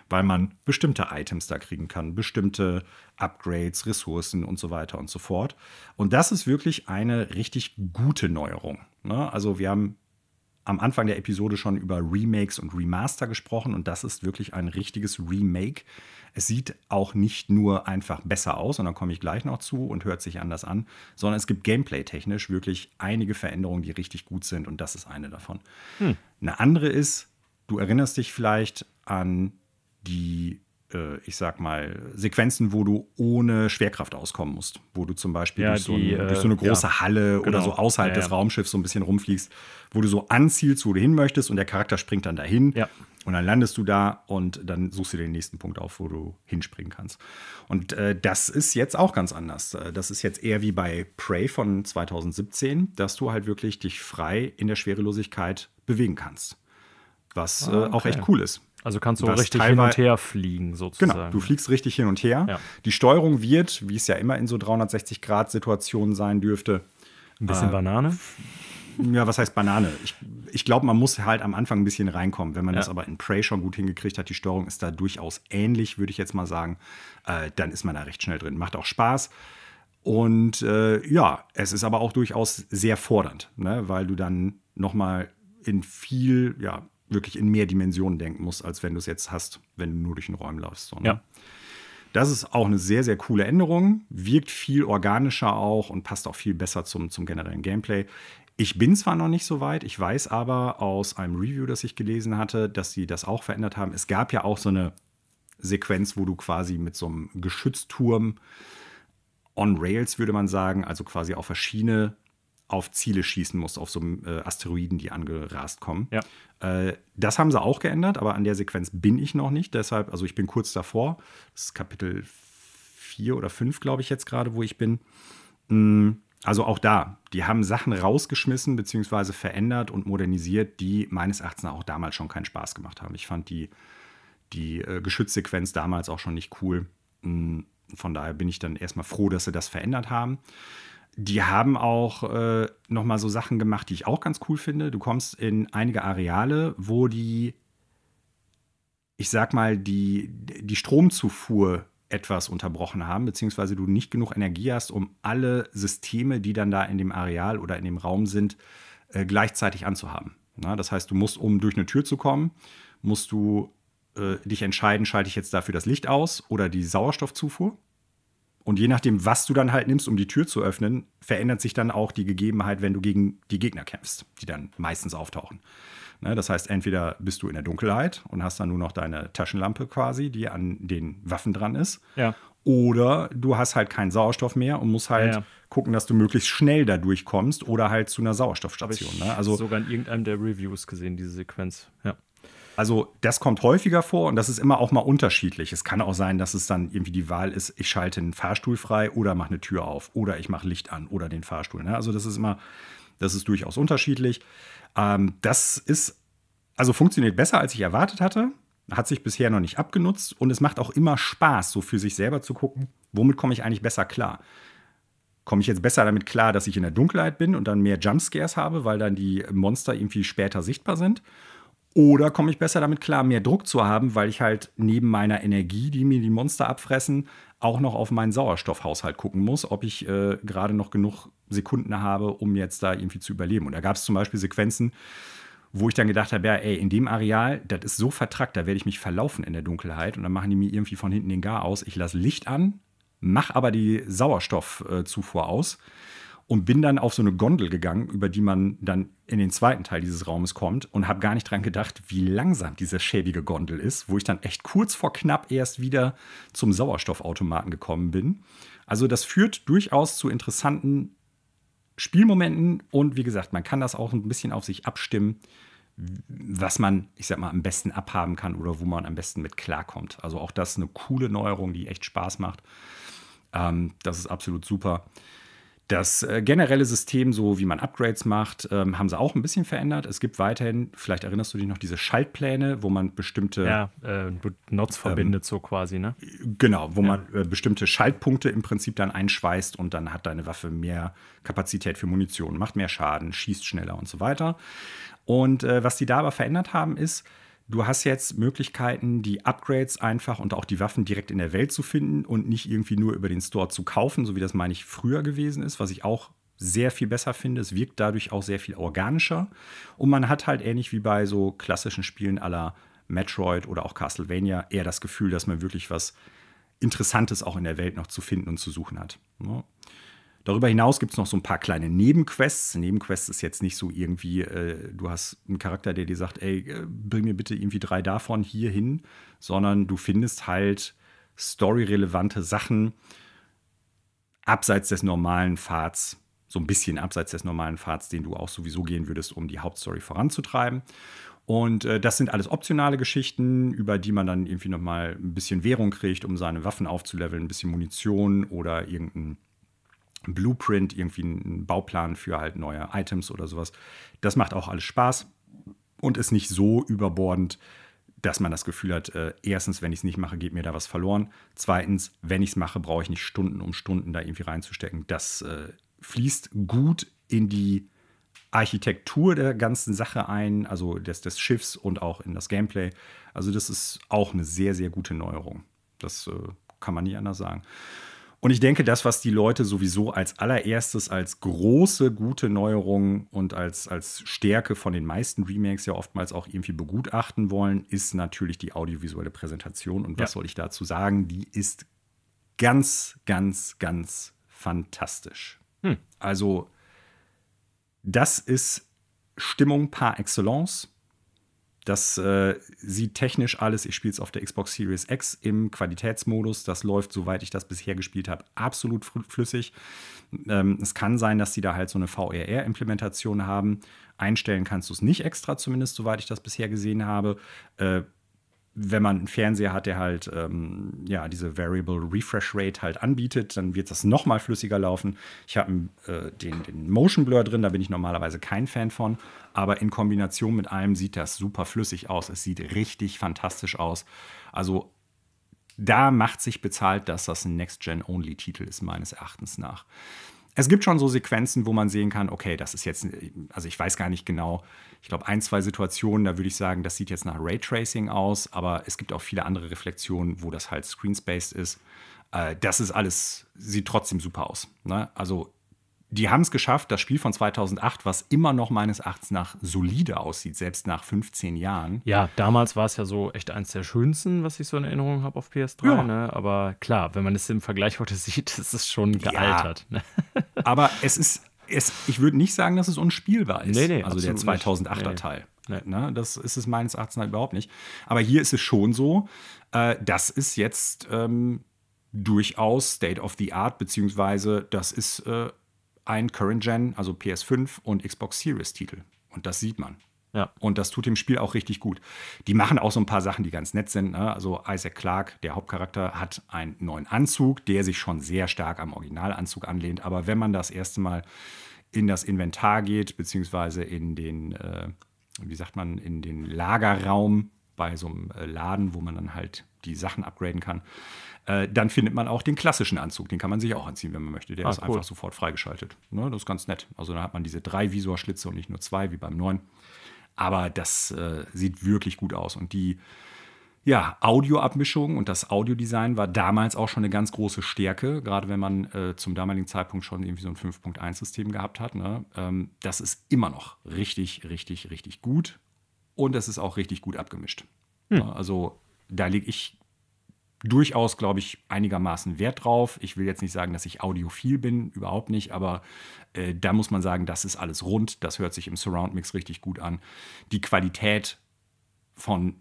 weil man bestimmte Items da kriegen kann, bestimmte Upgrades, Ressourcen und so weiter und so fort. Und das ist wirklich eine richtig gute Neuerung. Ne? Also wir haben am Anfang der Episode schon über Remakes und Remaster gesprochen und das ist wirklich ein richtiges Remake. Es sieht auch nicht nur einfach besser aus, und dann komme ich gleich noch zu und hört sich anders an, sondern es gibt gameplay-technisch wirklich einige Veränderungen, die richtig gut sind und das ist eine davon. Hm. Eine andere ist, du erinnerst dich vielleicht an die ich sag mal, Sequenzen, wo du ohne Schwerkraft auskommen musst. Wo du zum Beispiel ja, durch, so die, ein, durch, so eine große ja, Halle genau. oder so außerhalb ja, des Raumschiffs so ein bisschen rumfliegst, wo du so anzielst, wo du hin möchtest und der Charakter springt dann dahin. Und dann landest du da und dann suchst du den nächsten Punkt auf, wo du hinspringen kannst. Und äh, das ist jetzt auch ganz anders. Äh, das ist jetzt eher wie bei Prey von 2017, dass du halt wirklich dich frei in der Schwerelosigkeit bewegen kannst. Was ah, okay. äh, auch echt cool ist. Also kannst du richtig hin und her fliegen, sozusagen. Genau, du fliegst richtig hin und her. Ja. Die Steuerung wird, wie es ja immer in so 360-Grad-Situationen sein dürfte. Ein bisschen äh, Banane? Ja, was heißt Banane? Ich, ich glaube, man muss halt am Anfang ein bisschen reinkommen. Wenn man ja. das aber in Prey schon gut hingekriegt hat, die Steuerung ist da durchaus ähnlich, würde ich jetzt mal sagen, äh, dann ist man da recht schnell drin. Macht auch Spaß. Und äh, ja, es ist aber auch durchaus sehr fordernd, ne? weil du dann nochmal in viel, ja, wirklich in mehr Dimensionen denken musst, als wenn du es jetzt hast, wenn du nur durch den Räumen läufst. So, ne? Ja. Das ist auch eine sehr, sehr coole Änderung. Wirkt viel organischer auch und passt auch viel besser zum, zum generellen Gameplay. Ich bin zwar noch nicht so weit, ich weiß aber aus einem Review, das ich gelesen hatte, dass sie das auch verändert haben. Es gab ja auch so eine Sequenz, wo du quasi mit so einem Geschützturm on Rails, würde man sagen, also quasi auf verschiedene auf Ziele schießen musst, auf so äh, Asteroiden, die angerast kommen. Ja. Äh, das haben sie auch geändert, aber an der Sequenz bin ich noch nicht. Deshalb, also ich bin kurz davor. Das ist Kapitel 4 oder 5, glaube ich, jetzt gerade, wo ich bin. Mm, also auch da, die haben Sachen rausgeschmissen bzw. verändert und modernisiert, die meines Erachtens auch damals schon keinen Spaß gemacht haben. Ich fand die, die äh, Geschützsequenz damals auch schon nicht cool. Mm, von daher bin ich dann erstmal froh, dass sie das verändert haben. Die haben auch äh, noch mal so Sachen gemacht, die ich auch ganz cool finde. Du kommst in einige Areale, wo die, ich sag mal, die, die Stromzufuhr etwas unterbrochen haben, beziehungsweise du nicht genug Energie hast, um alle Systeme, die dann da in dem Areal oder in dem Raum sind, äh, gleichzeitig anzuhaben. Na, das heißt, du musst, um durch eine Tür zu kommen, musst du äh, dich entscheiden, schalte ich jetzt dafür das Licht aus oder die Sauerstoffzufuhr. Und je nachdem, was du dann halt nimmst, um die Tür zu öffnen, verändert sich dann auch die Gegebenheit, wenn du gegen die Gegner kämpfst, die dann meistens auftauchen. Ne, das heißt, entweder bist du in der Dunkelheit und hast dann nur noch deine Taschenlampe quasi, die an den Waffen dran ist. Ja. Oder du hast halt keinen Sauerstoff mehr und musst halt Ja, ja. gucken, dass du möglichst schnell da durchkommst oder halt zu einer Sauerstoffstation. ich Ne? Also, sogar in irgendeinem der Reviews gesehen, diese Sequenz. Ja. Also das kommt häufiger vor und das ist immer auch mal unterschiedlich. Es kann auch sein, dass es dann irgendwie die Wahl ist, ich schalte einen Fahrstuhl frei oder mache eine Tür auf oder ich mache Licht an oder den Fahrstuhl. Ne? Also das ist immer, das ist durchaus unterschiedlich. Ähm, das ist, also funktioniert besser, als ich erwartet hatte. Hat sich bisher noch nicht abgenutzt und es macht auch immer Spaß, so für sich selber zu gucken, womit komme ich eigentlich besser klar. Komme ich jetzt besser damit klar, dass ich in der Dunkelheit bin und dann mehr Jumpscares habe, weil dann die Monster irgendwie später sichtbar sind? Oder komme ich besser damit klar, mehr Druck zu haben, weil ich halt neben meiner Energie, die mir die Monster abfressen, auch noch auf meinen Sauerstoffhaushalt gucken muss, ob ich äh, gerade noch genug Sekunden habe, um jetzt da irgendwie zu überleben. Und da gab es zum Beispiel Sequenzen, wo ich dann gedacht habe, ja, ey, in dem Areal, das ist so vertrackt, da werde ich mich verlaufen in der Dunkelheit und dann machen die mir irgendwie von hinten den Gar aus. Ich lasse Licht an, mache aber die Sauerstoffzufuhr aus und bin dann auf so eine Gondel gegangen, über die man dann in den zweiten Teil dieses Raumes kommt und habe gar nicht dran gedacht, wie langsam diese schäbige Gondel ist, wo ich dann echt kurz vor knapp erst wieder zum Sauerstoffautomaten gekommen bin. Also das führt durchaus zu interessanten Spielmomenten und wie gesagt, man kann das auch ein bisschen auf sich abstimmen, was man, ich sag mal, am besten abhaben kann oder wo man am besten mit klarkommt. Also auch das eine coole Neuerung, die echt Spaß macht. Ähm, das ist absolut super. Das äh, generelle System, so wie man Upgrades macht, ähm, haben sie auch ein bisschen verändert. Es gibt weiterhin, vielleicht erinnerst du dich noch, diese Schaltpläne, wo man bestimmte Ja, äh, Nots Ähm, verbindet so quasi, ne? Genau, wo man äh, bestimmte Schaltpunkte im Prinzip dann einschweißt und dann hat deine Waffe mehr Kapazität für Munition, macht mehr Schaden, schießt schneller und so weiter. Und äh, was die da aber verändert haben, ist, du hast jetzt Möglichkeiten, die Upgrades einfach und auch die Waffen direkt in der Welt zu finden und nicht irgendwie nur über den Store zu kaufen, so wie das, meine ich, früher gewesen ist, was ich auch sehr viel besser finde. Es wirkt dadurch auch sehr viel organischer. Und man hat halt ähnlich wie bei so klassischen Spielen aller Metroid oder auch Castlevania eher das Gefühl, dass man wirklich was Interessantes auch in der Welt noch zu finden und zu suchen hat. Darüber hinaus gibt es noch so ein paar kleine Nebenquests. Nebenquests ist jetzt nicht so irgendwie, äh, du hast einen Charakter, der dir sagt, ey, äh, bring mir bitte irgendwie drei davon hier hin, sondern du findest halt storyrelevante Sachen abseits des normalen Pfads, so ein bisschen abseits des normalen Pfads, den du auch sowieso gehen würdest, um die Hauptstory voranzutreiben. Und äh, das sind alles optionale Geschichten, über die man dann irgendwie nochmal ein bisschen Währung kriegt, um seine Waffen aufzuleveln, ein bisschen Munition oder irgendein Blueprint, irgendwie einen Bauplan für halt neue Items oder sowas. Das macht auch alles Spaß und ist nicht so überbordend, dass man das Gefühl hat, äh, erstens, wenn ich es nicht mache, geht mir da was verloren. Zweitens, wenn ich es mache, brauche ich nicht Stunden um Stunden da irgendwie reinzustecken. Das äh, fließt gut in die Architektur der ganzen Sache ein, also des, des Schiffs und auch in das Gameplay. Also das ist auch eine sehr, sehr gute Neuerung. Das äh, kann man nie anders sagen. Und ich denke, das, was die Leute sowieso als allererstes als große, gute Neuerung und als, als Stärke von den meisten Remakes ja oftmals auch irgendwie begutachten wollen, ist natürlich die audiovisuelle Präsentation. Und was Ja. soll ich dazu sagen? Die ist ganz, ganz, ganz fantastisch. Hm. Also, das ist Stimmung par excellence. Das äh, sieht technisch alles, ich spiele es auf der Xbox Series X im Qualitätsmodus. Das läuft, soweit ich das bisher gespielt habe, absolut fl- flüssig. Ähm, es kann sein, dass die da halt so eine VRR-Implementation haben. Einstellen kannst du es nicht extra, zumindest soweit ich das bisher gesehen habe. Äh, wenn man einen Fernseher hat, der halt ähm, ja, diese Variable Refresh Rate halt anbietet, dann wird das noch mal flüssiger laufen. Ich habe äh, den, den Motion Blur drin, da bin ich normalerweise kein Fan von, aber in Kombination mit allem sieht das super flüssig aus. Es sieht richtig fantastisch aus. Also da macht sich bezahlt, dass das ein Next-Gen-Only-Titel ist, meines Erachtens nach. Es gibt schon so Sequenzen, wo man sehen kann, okay, das ist jetzt, also ich weiß gar nicht genau, ich glaube, ein, zwei Situationen, da würde ich sagen, das sieht jetzt nach Raytracing aus, aber es gibt auch viele andere Reflexionen, wo das halt screenspaced ist. Äh, das ist alles, sieht trotzdem super aus. Ne? Also die haben es geschafft, das Spiel von 2008, was immer noch meines Erachtens nach solide aussieht, selbst nach 15 Jahren. Ja, damals war es ja so echt eins der schönsten, was ich so in Erinnerung habe auf PS3. Ja. Ne? Aber klar, wenn man es im Vergleich heute sieht, ist es schon gealtert. Ja. Ne? Aber es ist, es, ich würde nicht sagen, dass es unspielbar ist. Nee, nee, also der 2008er nee. Teil. Nee. Ne? Das ist es meines Erachtens halt überhaupt nicht. Aber hier ist es schon so, äh, das ist jetzt ähm, durchaus State of the Art, beziehungsweise das ist äh, ein Current Gen, also PS5 und Xbox Series Titel. Und das sieht man. Ja. Und das tut dem Spiel auch richtig gut. Die machen auch so ein paar Sachen, die ganz nett sind. Ne? Also Isaac Clarke, der Hauptcharakter, hat einen neuen Anzug, der sich schon sehr stark am Originalanzug anlehnt. Aber wenn man das erste Mal in das Inventar geht, beziehungsweise in den, äh, wie sagt man, in den Lagerraum bei so einem äh, Laden, wo man dann halt die Sachen upgraden kann, äh, dann findet man auch den klassischen Anzug. Den kann man sich auch anziehen, wenn man möchte. Der ah, ist cool. einfach sofort freigeschaltet. Ne, das ist ganz nett. Also da hat man diese drei Visorschlitze und nicht nur zwei wie beim neuen. Aber das äh, sieht wirklich gut aus. Und die ja, Audioabmischung und das Audiodesign war damals auch schon eine ganz große Stärke, gerade wenn man äh, zum damaligen Zeitpunkt schon irgendwie so ein 5.1-System gehabt hat. Ne? Ähm, das ist immer noch richtig, richtig, richtig gut. Und es ist auch richtig gut abgemischt. Hm. Also da lege ich durchaus, glaube ich, einigermaßen Wert drauf. Ich will jetzt nicht sagen, dass ich audiophil bin, überhaupt nicht, aber äh, da muss man sagen, das ist alles rund. Das hört sich im Surround-Mix richtig gut an. Die Qualität von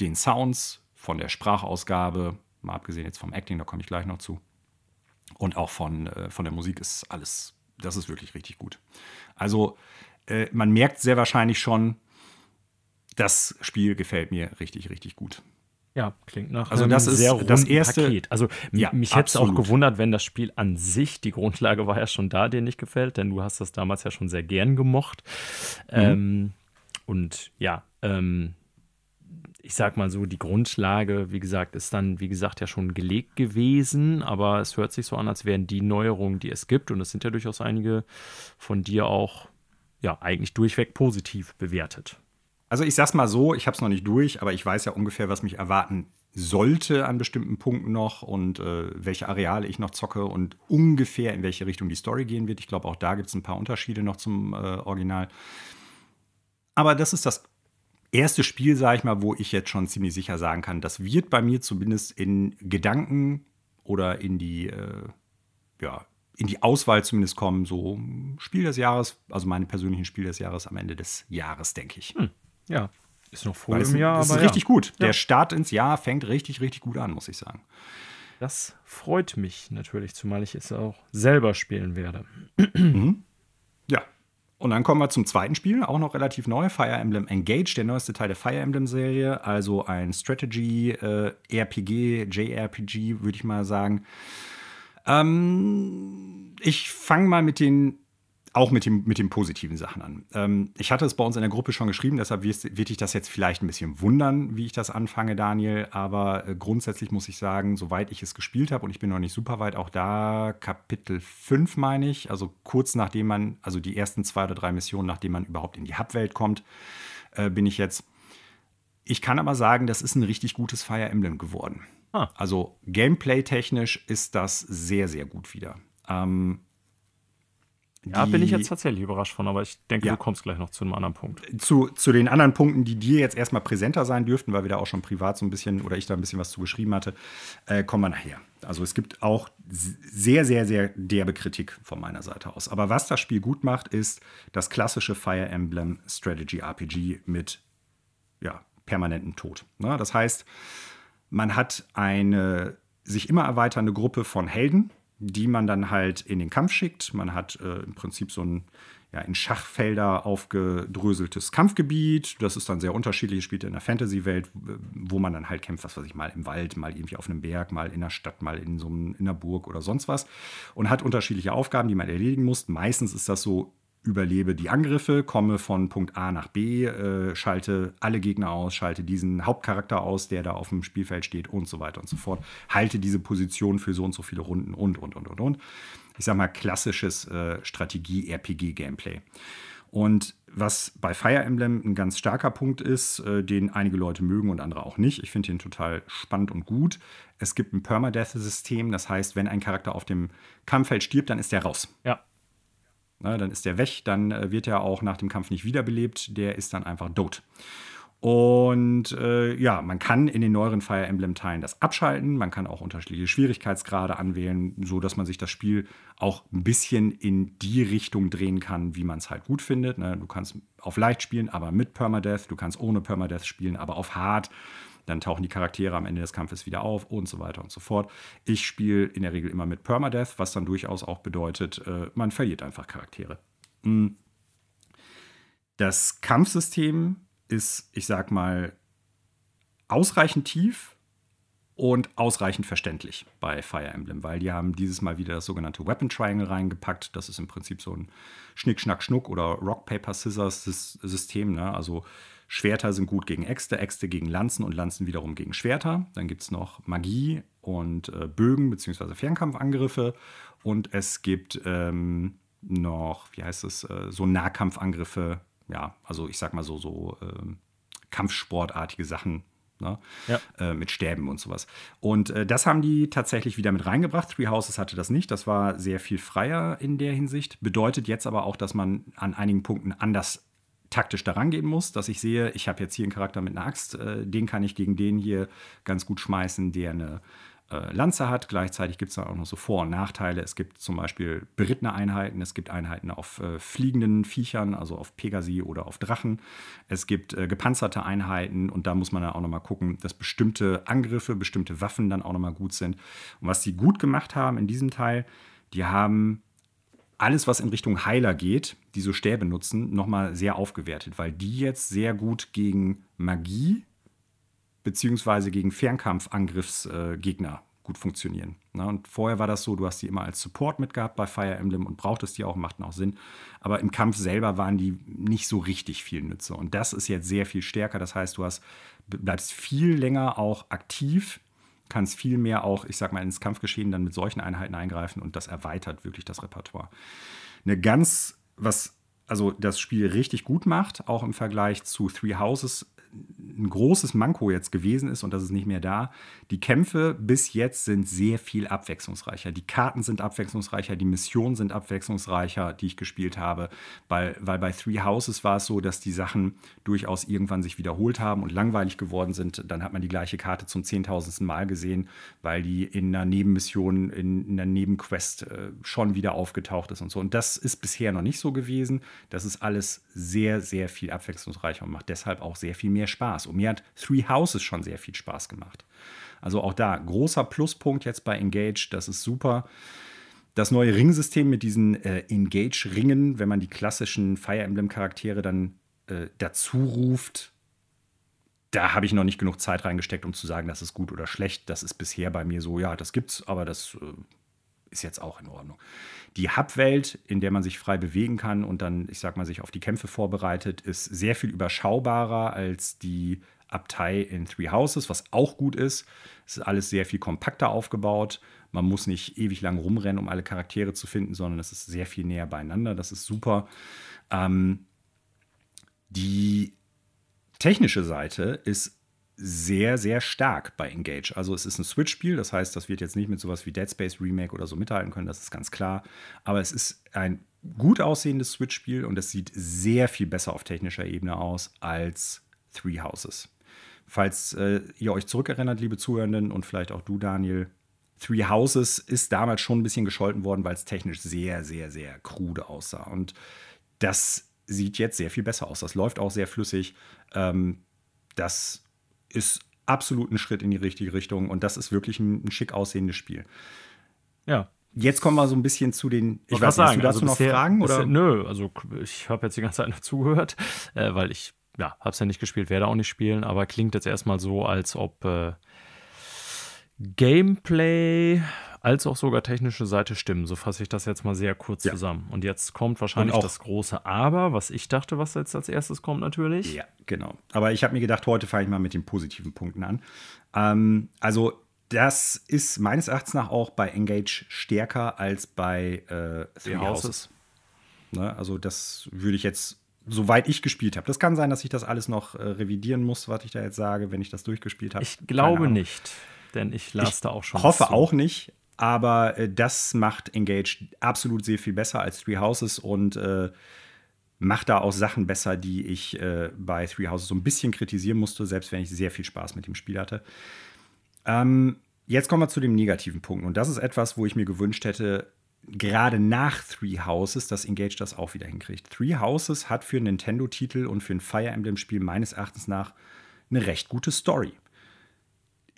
den Sounds, von der Sprachausgabe, mal abgesehen jetzt vom Acting, da komme ich gleich noch zu, und auch von, äh, von der Musik ist alles, das ist wirklich richtig gut. Also äh, man merkt sehr wahrscheinlich schon, das Spiel gefällt mir richtig, richtig gut. Ja, klingt nach also das ist sehr das erste Paket. Also ja, mich hätte es auch gewundert, wenn das Spiel an sich, die Grundlage war ja schon da, dir nicht gefällt, denn du hast das damals ja schon sehr gern gemocht. Mhm. Ähm, und ja, ähm, ich sag mal so, die Grundlage, wie gesagt, ist dann, wie gesagt, ja schon gelegt gewesen, aber es hört sich so an, als wären die Neuerungen, die es gibt, und es sind ja durchaus einige von dir auch, ja, eigentlich durchweg positiv bewertet. Also ich sag's mal so, ich habe es noch nicht durch, aber ich weiß ja ungefähr, was mich erwarten sollte an bestimmten Punkten noch und äh, welche Areale ich noch zocke und ungefähr in welche Richtung die Story gehen wird. Ich glaube, auch da gibt es ein paar Unterschiede noch zum äh, Original. Aber das ist das erste Spiel, sage ich mal, wo ich jetzt schon ziemlich sicher sagen kann, das wird bei mir zumindest in Gedanken oder in die, äh, ja, in die Auswahl zumindest kommen, so Spiel des Jahres, also meine persönlichen Spiel des Jahres am Ende des Jahres, denke ich. Hm. Ja, ist noch vor dem Jahr. Das ist richtig ja. gut. Der Start ins Jahr fängt richtig, richtig gut an, muss ich sagen. Das freut mich natürlich, zumal ich es auch selber spielen werde. Mhm. Ja. Und dann kommen wir zum zweiten Spiel, auch noch relativ neu, Fire Emblem Engage, der neueste Teil der Fire Emblem-Serie, also ein Strategy, äh, RPG, JRPG, würde ich mal sagen. Ähm, ich fange mal mit den auch mit, dem, mit den positiven Sachen an. Ähm, ich hatte es bei uns in der Gruppe schon geschrieben, deshalb wird, wird dich das jetzt vielleicht ein bisschen wundern, wie ich das anfange, Daniel. Aber äh, grundsätzlich muss ich sagen, soweit ich es gespielt habe, und ich bin noch nicht super weit, auch da Kapitel 5 meine ich, also kurz nachdem man, also die ersten zwei oder drei Missionen, nachdem man überhaupt in die Hubwelt kommt, äh, bin ich jetzt. Ich kann aber sagen, das ist ein richtig gutes Fire Emblem geworden. Ah. Also gameplay-technisch ist das sehr, sehr gut wieder. Ähm, ja, bin ich jetzt tatsächlich überrascht von, aber ich denke, ja. du kommst gleich noch zu einem anderen Punkt. Zu, zu den anderen Punkten, die dir jetzt erstmal präsenter sein dürften, weil wir da auch schon privat so ein bisschen oder ich da ein bisschen was zu geschrieben hatte, äh, kommen wir nachher. Also es gibt auch sehr, sehr, sehr derbe Kritik von meiner Seite aus. Aber was das Spiel gut macht, ist das klassische Fire Emblem Strategy RPG mit ja, permanentem Tod. Na, das heißt, man hat eine sich immer erweiternde Gruppe von Helden, die man dann halt in den Kampf schickt. Man hat äh, im Prinzip so ein ja, in Schachfelder aufgedröseltes Kampfgebiet. Das ist dann sehr unterschiedlich, spielt in der Fantasy-Welt, wo man dann halt kämpft, was weiß ich, mal im Wald, mal irgendwie auf einem Berg, mal in der Stadt, mal in so in einer Burg oder sonst was. Und hat unterschiedliche Aufgaben, die man erledigen muss. Meistens ist das so überlebe die Angriffe, komme von Punkt A nach B, äh, schalte alle Gegner aus, schalte diesen Hauptcharakter aus, der da auf dem Spielfeld steht und so weiter und so fort. Halte diese Position für so und so viele Runden und, und, und, und, und. ich sag mal, klassisches äh, Strategie-RPG-Gameplay. Und was bei Fire Emblem ein ganz starker Punkt ist, äh, den einige Leute mögen und andere auch nicht. Ich finde ihn total spannend und gut. Es gibt ein Permadeath-System, das heißt, wenn ein Charakter auf dem Kampffeld stirbt, dann ist der raus. Ja. Na, dann ist der weg, dann äh, wird er auch nach dem Kampf nicht wiederbelebt, der ist dann einfach tot. Und äh, ja, man kann in den neueren Fire Emblem-Teilen das abschalten. Man kann auch unterschiedliche Schwierigkeitsgrade anwählen, so dass man sich das Spiel auch ein bisschen in die Richtung drehen kann, wie man es halt gut findet. Ne? Du kannst auf leicht spielen, aber mit Permadeath. Du kannst ohne Permadeath spielen, aber auf hart. Dann tauchen die Charaktere am Ende des Kampfes wieder auf und so weiter und so fort. Ich spiele in der Regel immer mit Permadeath, was dann durchaus auch bedeutet, äh, man verliert einfach Charaktere. Hm. Das Kampfsystem ist, ich sag mal, ausreichend tief und ausreichend verständlich bei Fire Emblem, weil die haben dieses Mal wieder das sogenannte Weapon Triangle reingepackt. Das ist im Prinzip so ein Schnick, Schnack, Schnuck oder Rock, Paper, Scissors System. Ne? Also Schwerter sind gut gegen Äxte, Äxte gegen Lanzen und Lanzen wiederum gegen Schwerter. Dann gibt es noch Magie und äh, Bögen bzw. Fernkampfangriffe. Und es gibt ähm, noch, wie heißt es, äh, so Nahkampfangriffe ja, also ich sag mal so, so äh, Kampfsportartige Sachen. Ne? Ja. Äh, mit Stäben und sowas. Und äh, das haben die tatsächlich wieder mit reingebracht. Three Houses hatte das nicht. Das war sehr viel freier in der Hinsicht. Bedeutet jetzt aber auch, dass man an einigen Punkten anders taktisch daran gehen muss, dass ich sehe, ich habe jetzt hier einen Charakter mit einer Axt, äh, den kann ich gegen den hier ganz gut schmeißen, der eine äh, Lanze hat. Gleichzeitig gibt es dann auch noch so Vor- und Nachteile. Es gibt zum Beispiel berittene Einheiten, es gibt Einheiten auf äh, fliegenden Viechern, also auf Pegasi oder auf Drachen. Es gibt äh, gepanzerte Einheiten und da muss man dann auch nochmal gucken, dass bestimmte Angriffe, bestimmte Waffen dann auch nochmal gut sind. Und was sie gut gemacht haben in diesem Teil, die haben alles, was in Richtung Heiler geht, die so Stäbe nutzen, nochmal sehr aufgewertet, weil die jetzt sehr gut gegen Magie beziehungsweise gegen Fernkampfangriffsgegner äh, gut funktionieren. Und vorher war das so, du hast die immer als Support mitgehabt bei Fire Emblem und brauchtest die auch, machten auch Sinn. Aber im Kampf selber waren die nicht so richtig viel Nütze. Und das ist jetzt sehr viel stärker. Das heißt, du hast, bleibst viel länger auch aktiv, kannst viel mehr auch, ich sag mal, ins Kampfgeschehen dann mit solchen Einheiten eingreifen und das erweitert wirklich das Repertoire. Eine ganz, was also das Spiel richtig gut macht, auch im Vergleich zu Three Houses, ein großes Manko jetzt gewesen ist und das ist nicht mehr da. Die Kämpfe bis jetzt sind sehr viel abwechslungsreicher. Die Karten sind abwechslungsreicher, die Missionen sind abwechslungsreicher, die ich gespielt habe. Weil, weil bei Three Houses war es so, dass die Sachen durchaus irgendwann sich wiederholt haben und langweilig geworden sind. Dann hat man die gleiche Karte zum zehntausendsten Mal gesehen, weil die in einer Nebenmission, in, in einer Nebenquest äh, schon wieder aufgetaucht ist und so. Und das ist bisher noch nicht so gewesen. Das ist alles sehr, sehr viel abwechslungsreicher und macht deshalb auch sehr viel mehr Spaß. Und mir hat Three Houses schon sehr viel Spaß gemacht. Also auch da großer Pluspunkt jetzt bei Engage, das ist super. Das neue Ringsystem mit diesen äh, Engage-Ringen, wenn man die klassischen Fire Emblem-Charaktere dann äh, dazu ruft, da habe ich noch nicht genug Zeit reingesteckt, um zu sagen, das ist gut oder schlecht. Das ist bisher bei mir so, ja, das gibt's, aber das äh, ist jetzt auch in Ordnung. Die Hubwelt, in der man sich frei bewegen kann und dann, ich sag mal, sich auf die Kämpfe vorbereitet, ist sehr viel überschaubarer als die Abtei in Three Houses, was auch gut ist. Es ist alles sehr viel kompakter aufgebaut. Man muss nicht ewig lang rumrennen, um alle Charaktere zu finden, sondern es ist sehr viel näher beieinander. Das ist super. Ähm, die technische Seite ist sehr, sehr stark bei Engage. Also es ist ein Switch-Spiel, das heißt, das wird jetzt nicht mit sowas wie Dead Space Remake oder so mithalten können, das ist ganz klar. Aber es ist ein gut aussehendes Switch-Spiel und es sieht sehr viel besser auf technischer Ebene aus als Three Houses. Falls äh, ihr euch zurückerinnert, liebe Zuhörenden, und vielleicht auch du, Daniel, Three Houses ist damals schon ein bisschen gescholten worden, weil es technisch sehr, sehr, sehr krude aussah. Und das sieht jetzt sehr viel besser aus. Das läuft auch sehr flüssig. Ähm, das ist absolut ein Schritt in die richtige Richtung und das ist wirklich ein, ein schick aussehendes Spiel. Ja. Jetzt kommen wir so ein bisschen zu den. Ich, ich weiß sagen, hast du dazu also noch bisher, Fragen? Bisher, oder? Nö, also ich habe jetzt die ganze Zeit noch zugehört, äh, weil ich ja, habe es ja nicht gespielt, werde auch nicht spielen, aber klingt jetzt erstmal so, als ob äh, Gameplay als auch sogar technische Seite stimmen. So fasse ich das jetzt mal sehr kurz ja. zusammen. Und jetzt kommt wahrscheinlich das große Aber, was ich dachte, was jetzt als erstes kommt natürlich. Ja, genau. Aber ich habe mir gedacht, heute fange ich mal mit den positiven Punkten an. Ähm, also das ist meines Erachtens nach auch bei Engage stärker als bei äh, Three Houses. Ne? Also das würde ich jetzt, soweit ich gespielt habe. Das kann sein, dass ich das alles noch äh, revidieren muss, was ich da jetzt sage, wenn ich das durchgespielt habe. Ich glaube nicht, denn ich las ich da auch schon. Ich hoffe auch nicht, aber äh, das macht Engage absolut sehr viel besser als Three Houses und äh, macht da auch Sachen besser, die ich äh, bei Three Houses so ein bisschen kritisieren musste, selbst wenn ich sehr viel Spaß mit dem Spiel hatte. Ähm, jetzt kommen wir zu dem negativen Punkt. Und das ist etwas, wo ich mir gewünscht hätte, gerade nach Three Houses, dass Engage das auch wieder hinkriegt. Three Houses hat für einen Nintendo-Titel und für ein Fire Emblem-Spiel meines Erachtens nach eine recht gute Story.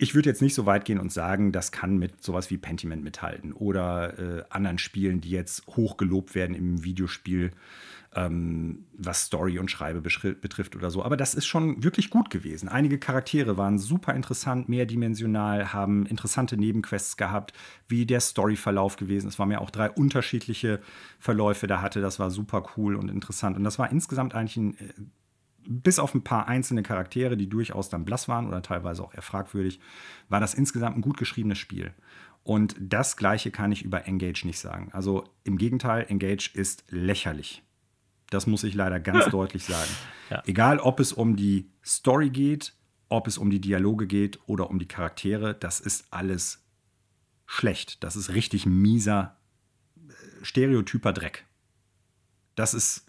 Ich würde jetzt nicht so weit gehen und sagen, das kann mit sowas wie Pentiment mithalten oder äh, anderen Spielen, die jetzt hoch gelobt werden im Videospiel ähm, was Story und Schreibe betrifft oder so. Aber das ist schon wirklich gut gewesen. Einige Charaktere waren super interessant, mehrdimensional, haben interessante Nebenquests gehabt, wie der Storyverlauf gewesen. Es waren ja auch drei unterschiedliche Verläufe da hatte. Das war super cool und interessant. Und das war insgesamt eigentlich ein äh, bis auf ein paar einzelne Charaktere, die durchaus dann blass waren oder teilweise auch eher fragwürdig, war das insgesamt ein gut geschriebenes Spiel. Und das Gleiche kann ich über Engage nicht sagen. Also im Gegenteil, Engage ist lächerlich. Das muss ich leider ganz deutlich sagen. Ja. Egal, ob es um die Story geht, ob es um die Dialoge geht oder um die Charaktere, das ist alles schlecht. Das ist richtig mieser, äh, stereotyper Dreck. Das ist,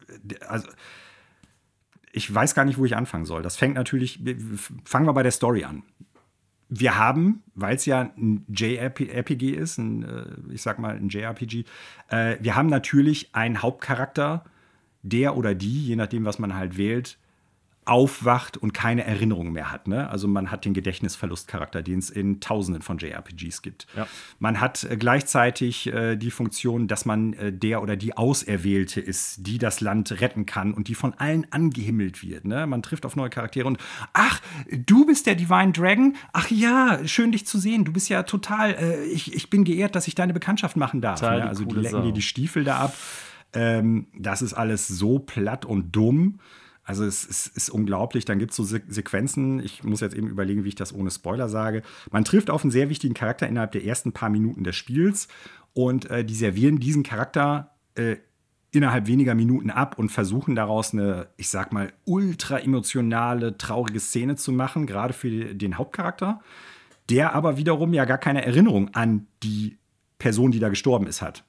also, ich weiß gar nicht, wo ich anfangen soll. Das fängt natürlich, fangen wir bei der Story an. Wir haben, weil es ja ein JRPG ist, ein, äh, ich sag mal ein JRPG, äh, wir haben natürlich einen Hauptcharakter, der oder die, je nachdem, was man halt wählt, aufwacht und keine Erinnerung mehr hat. Ne? Also man hat den Gedächtnisverlustcharakter, den es in Tausenden von JRPGs gibt. Ja. Man hat äh, gleichzeitig äh, die Funktion, dass man äh, der oder die Auserwählte ist, die das Land retten kann und die von allen angehimmelt wird. Ne? Man trifft auf neue Charaktere und ach, du bist der Divine Dragon? Ach ja, schön dich zu sehen. Du bist ja total, äh, ich, ich bin geehrt, dass ich deine Bekanntschaft machen darf. Ne? Also die lecken dir die Stiefel da ab. Ähm, das ist alles so platt und dumm. Also es, es ist unglaublich. Dann gibt es so Se Sequenzen. Ich muss jetzt eben überlegen, wie ich das ohne Spoiler sage. Man trifft auf einen sehr wichtigen Charakter innerhalb der ersten paar Minuten des Spiels und äh, die servieren diesen Charakter äh, innerhalb weniger Minuten ab und versuchen daraus eine, ich sag mal, ultra emotionale, traurige Szene zu machen, gerade für den Hauptcharakter, der aber wiederum ja gar keine Erinnerung an die Person, die da gestorben ist, hat.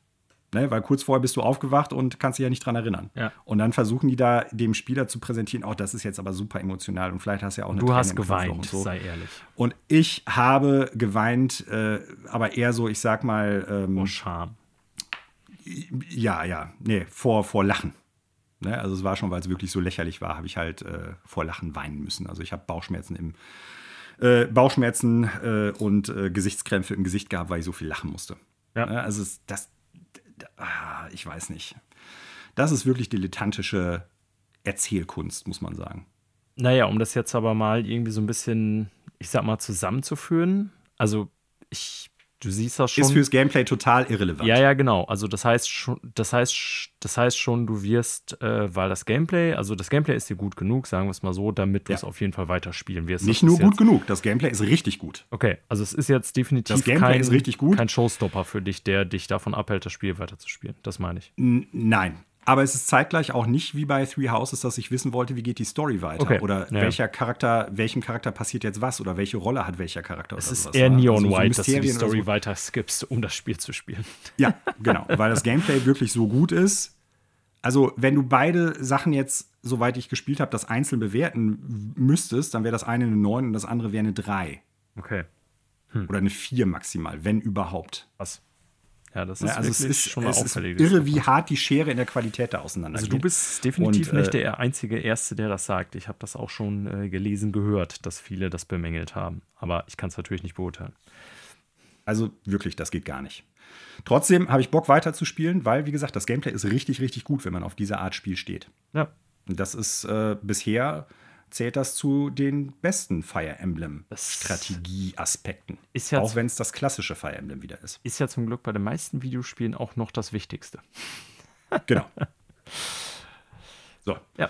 Ne? Weil kurz vorher bist du aufgewacht und kannst dich ja nicht dran erinnern. Ja. Und dann versuchen die da dem Spieler zu präsentieren, oh, das ist jetzt aber super emotional und vielleicht hast du ja auch eine Du Träne hast geweint, so. sei ehrlich. Und ich habe geweint, äh, aber eher so, ich sag mal. Ähm, oh, Scham. Ja, ja, nee, vor, vor Lachen. Ne? Also es war schon, weil es wirklich so lächerlich war, habe ich halt äh, vor Lachen weinen müssen. Also ich habe Bauchschmerzen im äh, Bauchschmerzen äh, und äh, Gesichtskrämpfe im Gesicht gehabt, weil ich so viel lachen musste. Ja. Ne? Also das, ah, ich weiß nicht. Das ist wirklich dilettantische Erzählkunst, muss man sagen. Naja, um das jetzt aber mal irgendwie so ein bisschen, ich sag mal, zusammenzuführen. Also, ich Du siehst das schon. Ist fürs Gameplay total irrelevant. Ja, ja, genau. Also das heißt schon, das heißt, das heißt schon, du wirst, äh, weil das Gameplay, also das Gameplay ist dir gut genug, sagen wir es mal so, damit du ja. es auf jeden Fall weiterspielen wirst. Nicht nur gut genug, das Gameplay ist richtig gut. Okay, also es ist jetzt definitiv das Gameplay kein, ist richtig gut. kein Showstopper für dich, der dich davon abhält, das Spiel weiterzuspielen. Das meine ich. N nein, aber es ist zeitgleich auch nicht wie bei Three Houses, dass ich wissen wollte, wie geht die Story weiter. Okay. Oder ja. welcher Charakter, welchem Charakter passiert jetzt was oder welche Rolle hat welcher Charakter. Es ist eher Neon also White, so dass du die Story so. weiter skippst, um das Spiel zu spielen. Ja, genau. weil das Gameplay wirklich so gut ist. Also, wenn du beide Sachen jetzt, soweit ich gespielt habe, das einzeln bewerten müsstest, dann wäre das eine eine 9 und das andere wäre eine 3. Okay. Hm. Oder eine 4 maximal, wenn überhaupt. Was? Ja, das ist, ja, also es ist schon es ist irre, wie hart die Schere in der Qualität da auseinander Also du bist definitiv Und, nicht äh, der einzige Erste, der das sagt. Ich habe das auch schon äh, gelesen, gehört, dass viele das bemängelt haben. Aber ich kann es natürlich nicht beurteilen. Also wirklich, das geht gar nicht. Trotzdem habe ich Bock weiterzuspielen, weil, wie gesagt, das Gameplay ist richtig, richtig gut, wenn man auf diese Art Spiel steht. Ja. Und das ist äh, bisher zählt das zu den besten Fire Emblem Strategieaspekten. Ja auch wenn es das klassische Fire Emblem wieder ist. Ist ja zum Glück bei den meisten Videospielen auch noch das Wichtigste. genau. So. Ja.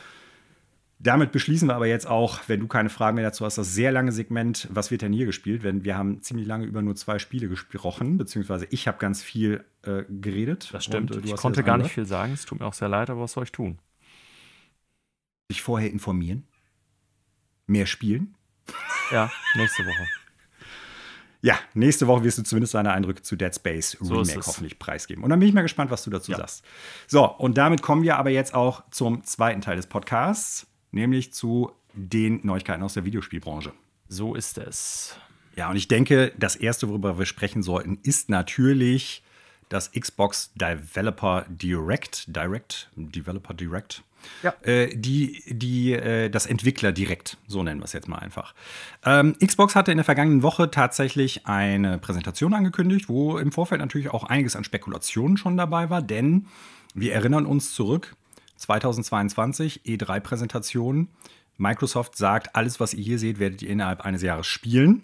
Damit beschließen wir aber jetzt auch, wenn du keine Fragen mehr dazu hast, das sehr lange Segment, was wird denn hier gespielt? Denn wir haben ziemlich lange über nur zwei Spiele gesprochen, beziehungsweise ich habe ganz viel äh, geredet. Das stimmt. Und, äh, ich konnte gar nicht viel sagen. Es tut mir auch sehr leid, aber was soll ich tun? Dich vorher informieren? Mehr spielen? Ja, nächste Woche. Ja, nächste Woche wirst du zumindest deine Eindrücke zu Dead Space Remake so hoffentlich preisgeben. Und dann bin ich mal gespannt, was du dazu ja. sagst. So, und damit kommen wir aber jetzt auch zum zweiten Teil des Podcasts, nämlich zu den Neuigkeiten aus der Videospielbranche. So ist es. Ja, und ich denke, das erste, worüber wir sprechen sollten, ist natürlich das Xbox Developer Direct, Direct, Developer Direct. Ja. Äh, die, die, äh, das Entwickler direkt, so nennen wir es jetzt mal einfach. Ähm, Xbox hatte in der vergangenen Woche tatsächlich eine Präsentation angekündigt, wo im Vorfeld natürlich auch einiges an Spekulationen schon dabei war, denn wir erinnern uns zurück, 2022 E3-Präsentation. Microsoft sagt, alles, was ihr hier seht, werdet ihr innerhalb eines Jahres spielen.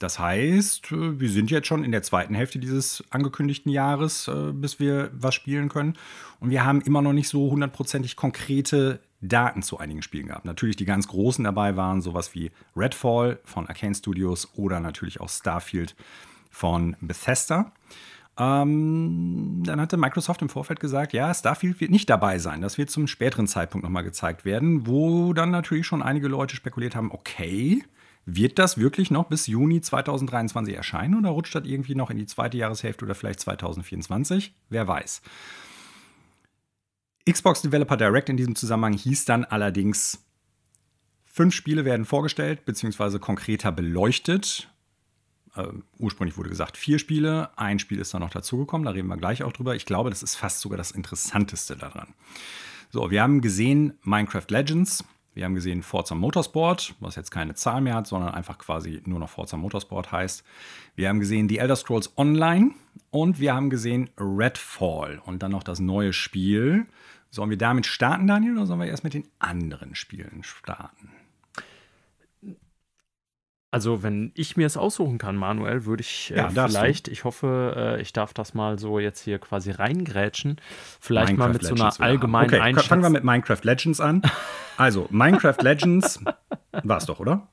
Das heißt, äh, wir sind jetzt schon in der zweiten Hälfte dieses angekündigten Jahres, äh, bis wir was spielen können. Und wir haben immer noch nicht so hundertprozentig konkrete Daten zu einigen Spielen gehabt. Natürlich die ganz großen dabei waren sowas wie Redfall von Arcane Studios oder natürlich auch Starfield von Bethesda. Ähm, dann hatte Microsoft im Vorfeld gesagt, ja, Starfield wird nicht dabei sein. Das wird zum späteren Zeitpunkt nochmal gezeigt werden, wo dann natürlich schon einige Leute spekuliert haben, okay, wird das wirklich noch bis Juni 2023 erscheinen oder rutscht das irgendwie noch in die zweite Jahreshälfte oder vielleicht 2024? Wer weiß. Xbox Developer Direct in diesem Zusammenhang hieß dann allerdings, fünf Spiele werden vorgestellt bzw. konkreter beleuchtet. Äh, ursprünglich wurde gesagt vier Spiele, ein Spiel ist dann noch dazugekommen, da reden wir gleich auch drüber. Ich glaube, das ist fast sogar das Interessanteste daran. So, wir haben gesehen Minecraft Legends, wir haben gesehen Forza Motorsport, was jetzt keine Zahl mehr hat, sondern einfach quasi nur noch Forza Motorsport heißt. Wir haben gesehen The Elder Scrolls Online und wir haben gesehen Redfall und dann noch das neue Spiel. Sollen wir damit starten, Daniel, oder sollen wir erst mit den anderen Spielen starten? Also, wenn ich mir es aussuchen kann, Manuel, würde ich äh, ja, vielleicht, ich hoffe, äh, ich darf das mal so jetzt hier quasi reingrätschen, vielleicht Minecraft mal mit Legends so einer allgemeinen okay, Einschätzung. Fangen wir mit Minecraft Legends an. Also, Minecraft Legends war es doch, oder?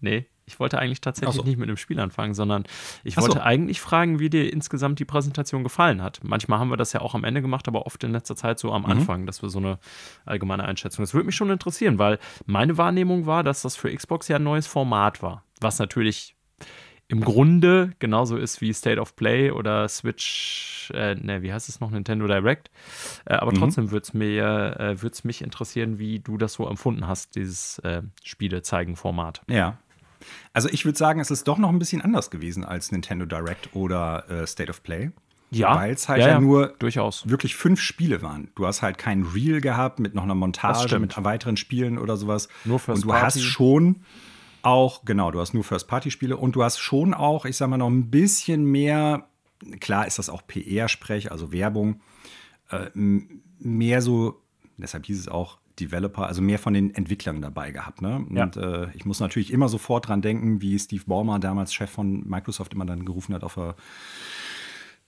Nee, ich wollte eigentlich tatsächlich so. nicht mit einem Spiel anfangen, sondern ich wollte so. eigentlich fragen, wie dir insgesamt die Präsentation gefallen hat. Manchmal haben wir das ja auch am Ende gemacht, aber oft in letzter Zeit so am mhm. Anfang, dass wir so eine allgemeine Einschätzung. Das würde mich schon interessieren, weil meine Wahrnehmung war, dass das für Xbox ja ein neues Format war. Was natürlich im Grunde genauso ist wie State of Play oder Switch, äh, ne, wie heißt es noch, Nintendo Direct. Äh, aber mhm. trotzdem würde es mir, äh, mich interessieren, wie du das so empfunden hast, dieses äh, Spiele-Zeigen-Format. Ja. Also ich würde sagen, es ist doch noch ein bisschen anders gewesen als Nintendo Direct oder äh, State of Play. Ja. Weil es halt ja, ja, nur durchaus wirklich fünf Spiele waren. Du hast halt kein Reel gehabt mit noch einer Montage mit weiteren Spielen oder sowas. Nur First Und du Party. hast schon auch, genau, du hast nur First-Party-Spiele und du hast schon auch, ich sag mal, noch ein bisschen mehr, klar ist das auch PR-Sprech, also Werbung, äh, mehr so, deshalb hieß es auch Developer, also mehr von den Entwicklern dabei gehabt. Ne? Und ja. äh, ich muss natürlich immer sofort dran denken, wie Steve Ballmer, damals Chef von Microsoft, immer dann gerufen hat auf der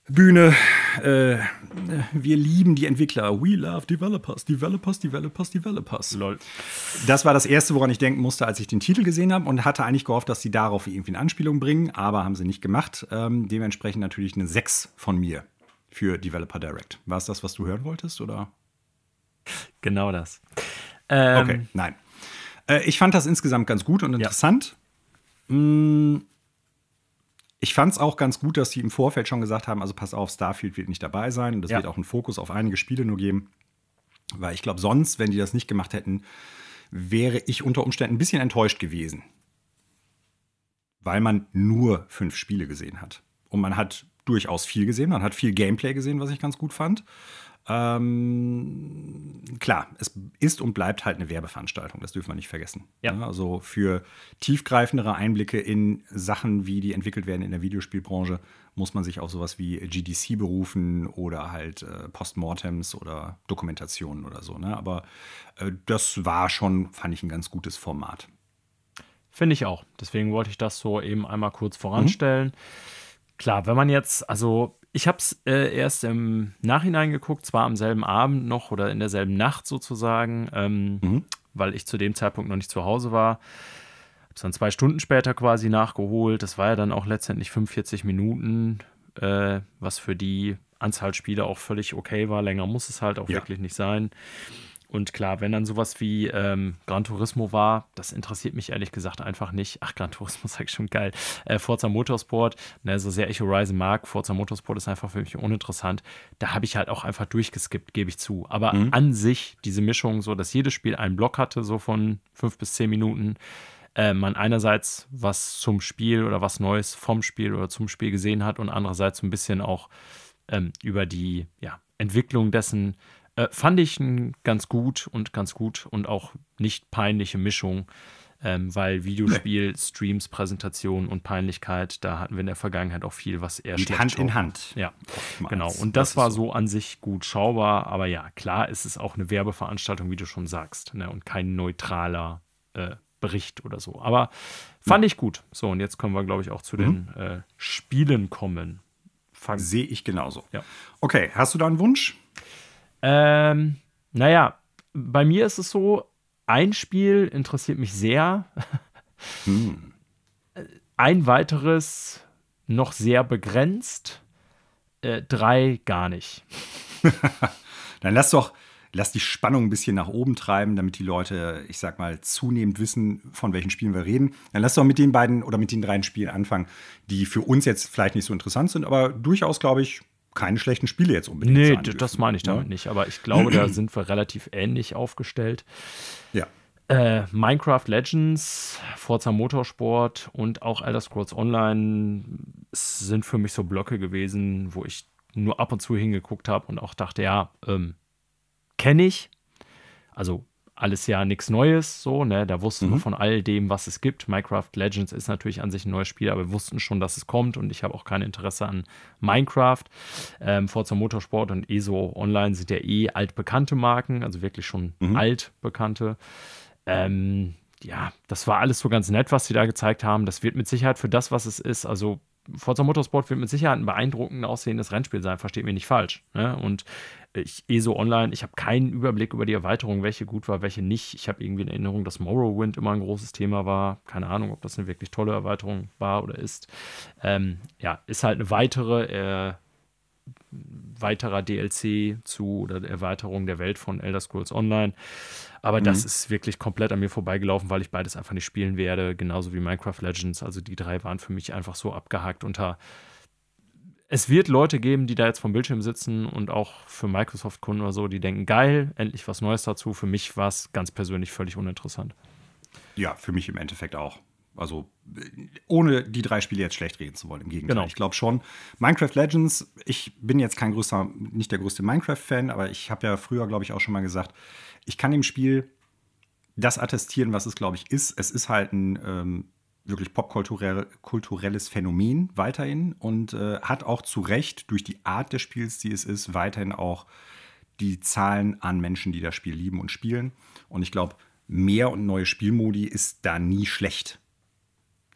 Bühne. Äh, wir lieben die Entwickler. We love developers, developers, developers, developers. Lol. Das war das Erste, woran ich denken musste, als ich den Titel gesehen habe und hatte eigentlich gehofft, dass sie darauf irgendwie eine Anspielung bringen, aber haben sie nicht gemacht. Ähm, dementsprechend natürlich eine 6 von mir für Developer Direct. War es das, was du hören wolltest, oder? Genau das. Ähm, okay, nein. Äh, ich fand das insgesamt ganz gut und interessant. Ja. Mm, ich fand es auch ganz gut, dass sie im Vorfeld schon gesagt haben, also pass auf, Starfield wird nicht dabei sein und es ja. wird auch einen Fokus auf einige Spiele nur geben. Weil ich glaube, sonst, wenn die das nicht gemacht hätten, wäre ich unter Umständen ein bisschen enttäuscht gewesen. Weil man nur fünf Spiele gesehen hat. Und man hat durchaus viel gesehen, man hat viel Gameplay gesehen, was ich ganz gut fand. Ähm, klar, es ist und bleibt halt eine Werbeveranstaltung, das dürfen wir nicht vergessen. Ja. Also für tiefgreifendere Einblicke in Sachen, wie die entwickelt werden in der Videospielbranche, muss man sich auf sowas wie GDC berufen oder halt äh, Postmortems oder Dokumentationen oder so. Ne? Aber äh, das war schon, fand ich, ein ganz gutes Format. Finde ich auch. Deswegen wollte ich das so eben einmal kurz voranstellen. Mhm. Klar, wenn man jetzt, also ich habe es äh, erst im Nachhinein geguckt, zwar am selben Abend noch oder in derselben Nacht sozusagen. Ähm, mhm. weil ich zu dem Zeitpunkt noch nicht zu Hause war. Habe es dann zwei Stunden später quasi nachgeholt. Das war ja dann auch letztendlich 45 Minuten, äh, was für die Anzahl Spiele auch völlig okay war. Länger muss es halt auch ja. wirklich nicht sein. Und klar, wenn dann sowas wie ähm, Gran Turismo war, das interessiert mich ehrlich gesagt einfach nicht. Ach, Gran Turismo sag ich schon geil. Äh, Forza Motorsport, ne, so sehr ich Horizon mag, Forza Motorsport ist einfach für mich uninteressant. Da habe ich halt auch einfach durchgeskippt, gebe ich zu. Aber mhm. an sich, diese Mischung, so dass jedes Spiel einen Block hatte, so von fünf bis zehn Minuten, äh, man einerseits was zum Spiel oder was Neues vom Spiel oder zum Spiel gesehen hat und andererseits so ein bisschen auch ähm, über die ja, Entwicklung dessen äh, fand ich ganz gut und ganz gut und auch nicht peinliche Mischung, ähm, weil Videospiel, nee. Streams, Präsentation und Peinlichkeit, da hatten wir in der Vergangenheit auch viel, was eher Mit Hand in Hand. Ja, Oftmals. genau. Und das, das war so an sich gut schaubar, aber ja, klar ist es auch eine Werbeveranstaltung, wie du schon sagst, ne? und kein neutraler äh, Bericht oder so. Aber fand ja. ich gut. So, und jetzt können wir, glaube ich, auch zu mhm. den äh, Spielen kommen. Sehe ich genauso. Ja. Okay, hast du da einen Wunsch? Ähm, naja, bei mir ist es so, ein Spiel interessiert mich sehr. Hm. Ein weiteres noch sehr begrenzt. Äh, drei gar nicht. Dann lass doch, lass die Spannung ein bisschen nach oben treiben, damit die Leute, ich sag mal, zunehmend wissen, von welchen Spielen wir reden. Dann lass doch mit den beiden oder mit den drei Spielen anfangen, die für uns jetzt vielleicht nicht so interessant sind, aber durchaus, glaube ich, keine schlechten Spiele jetzt unbedingt. Nee, das meine ich damit ja? nicht. Aber ich glaube, da sind wir relativ ähnlich aufgestellt. Ja. Äh, Minecraft Legends, Forza Motorsport und auch Elder Scrolls Online sind für mich so Blöcke gewesen, wo ich nur ab und zu hingeguckt habe und auch dachte, ja, ähm, kenne ich. Also alles ja nichts Neues, so, ne? Da wussten mhm. wir von all dem, was es gibt. Minecraft Legends ist natürlich an sich ein neues Spiel, aber wir wussten schon, dass es kommt und ich habe auch kein Interesse an Minecraft. Ähm, Forza Motorsport und ESO Online sind ja eh altbekannte Marken, also wirklich schon mhm. altbekannte. Ähm, ja, das war alles so ganz nett, was sie da gezeigt haben. Das wird mit Sicherheit für das, was es ist, also Forza Motorsport wird mit Sicherheit ein beeindruckend aussehendes Rennspiel sein, versteht mich nicht falsch. Ne? Und ich ESO Online, ich habe keinen Überblick über die Erweiterung, welche gut war, welche nicht. Ich habe irgendwie in Erinnerung, dass Morrowind immer ein großes Thema war. Keine Ahnung, ob das eine wirklich tolle Erweiterung war oder ist. Ähm, ja, ist halt eine weitere, äh, weiterer DLC zu oder Erweiterung der Welt von Elder Scrolls Online. Aber mhm. das ist wirklich komplett an mir vorbeigelaufen, weil ich beides einfach nicht spielen werde, genauso wie Minecraft Legends. Also die drei waren für mich einfach so abgehakt unter es wird Leute geben, die da jetzt vom Bildschirm sitzen und auch für Microsoft-Kunden oder so, die denken, geil, endlich was Neues dazu. Für mich war es ganz persönlich völlig uninteressant. Ja, für mich im Endeffekt auch. Also ohne die drei Spiele jetzt schlecht reden zu wollen, im Gegenteil. Genau. Ich glaube schon. Minecraft Legends, ich bin jetzt kein größer, nicht der größte Minecraft-Fan, aber ich habe ja früher, glaube ich, auch schon mal gesagt, ich kann dem Spiel das attestieren, was es, glaube ich, ist. Es ist halt ein ähm, wirklich popkulturelles Phänomen weiterhin und äh, hat auch zu Recht durch die Art des Spiels, die es ist, weiterhin auch die Zahlen an Menschen, die das Spiel lieben und spielen. Und ich glaube, mehr und neue Spielmodi ist da nie schlecht.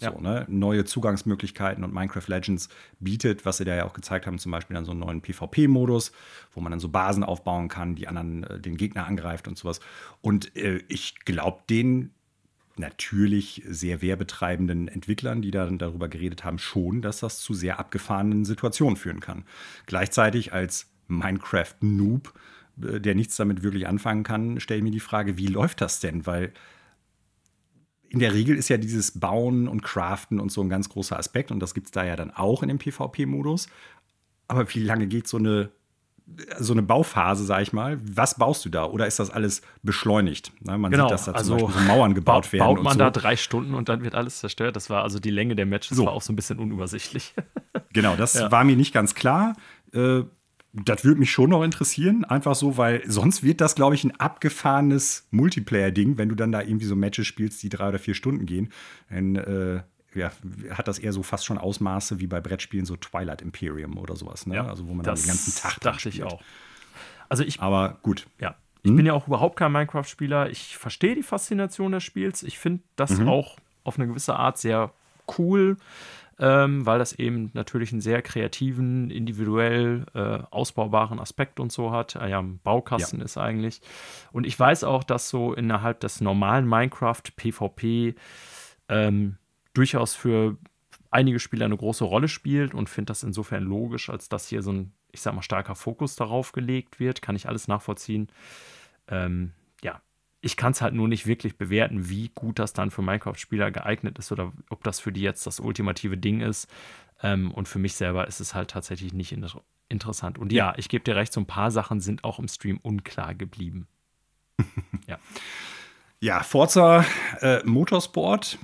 So, ne? Neue Zugangsmöglichkeiten und Minecraft Legends bietet, was sie da ja auch gezeigt haben, zum Beispiel dann so einen neuen PvP-Modus, wo man dann so Basen aufbauen kann, die anderen äh, den Gegner angreift und sowas. Und äh, ich glaube, den natürlich sehr werbetreibenden Entwicklern, die dann darüber geredet haben, schon, dass das zu sehr abgefahrenen Situationen führen kann. Gleichzeitig als Minecraft-Noob, äh, der nichts damit wirklich anfangen kann, stelle ich mir die Frage, wie läuft das denn? Weil in der Regel ist ja dieses Bauen und Craften und so ein ganz großer Aspekt und das gibt es da ja dann auch in dem PvP-Modus. Aber wie lange geht so eine so eine Bauphase, sag ich mal. Was baust du da? Oder ist das alles beschleunigt? Ne, man genau, sieht, dass da also zum Beispiel so Mauern gebaut ba werden. Baut man so. da drei Stunden und dann wird alles zerstört? Das war also die Länge der Matches so. war auch so ein bisschen unübersichtlich. genau, das ja. war mir nicht ganz klar. Äh, das würde mich schon noch interessieren, einfach so, weil sonst wird das, glaube ich, ein abgefahrenes Multiplayer-Ding, wenn du dann da irgendwie so Matches spielst, die drei oder vier Stunden gehen. Dann äh, ja, hat das eher so fast schon Ausmaße wie bei Brettspielen, so Twilight Imperium oder sowas, ne? Ja, also wo man dann den ganzen Tag dachte ich auch. Also ich, aber gut. Ja, ich hm? bin ja auch überhaupt kein Minecraft-Spieler. Ich verstehe die Faszination des Spiels. Ich finde das mhm. auch auf eine gewisse Art sehr cool. Ähm, weil das eben natürlich einen sehr kreativen, individuell äh, ausbaubaren Aspekt und so hat. Ah ja, ein Baukasten ja. ist eigentlich. Und ich weiß auch, dass so innerhalb des normalen Minecraft PvP ähm, durchaus für einige Spieler eine große Rolle spielt und finde das insofern logisch, als dass hier so ein, ich sag mal, starker Fokus darauf gelegt wird. Kann ich alles nachvollziehen. Ähm, ich kann es halt nur nicht wirklich bewerten, wie gut das dann für Minecraft-Spieler geeignet ist oder ob das für die jetzt das ultimative Ding ist. Ähm, und für mich selber ist es halt tatsächlich nicht in interessant. Und ja, ich gebe dir recht, so ein paar Sachen sind auch im Stream unklar geblieben. ja. Ja, Forza äh, Motorsport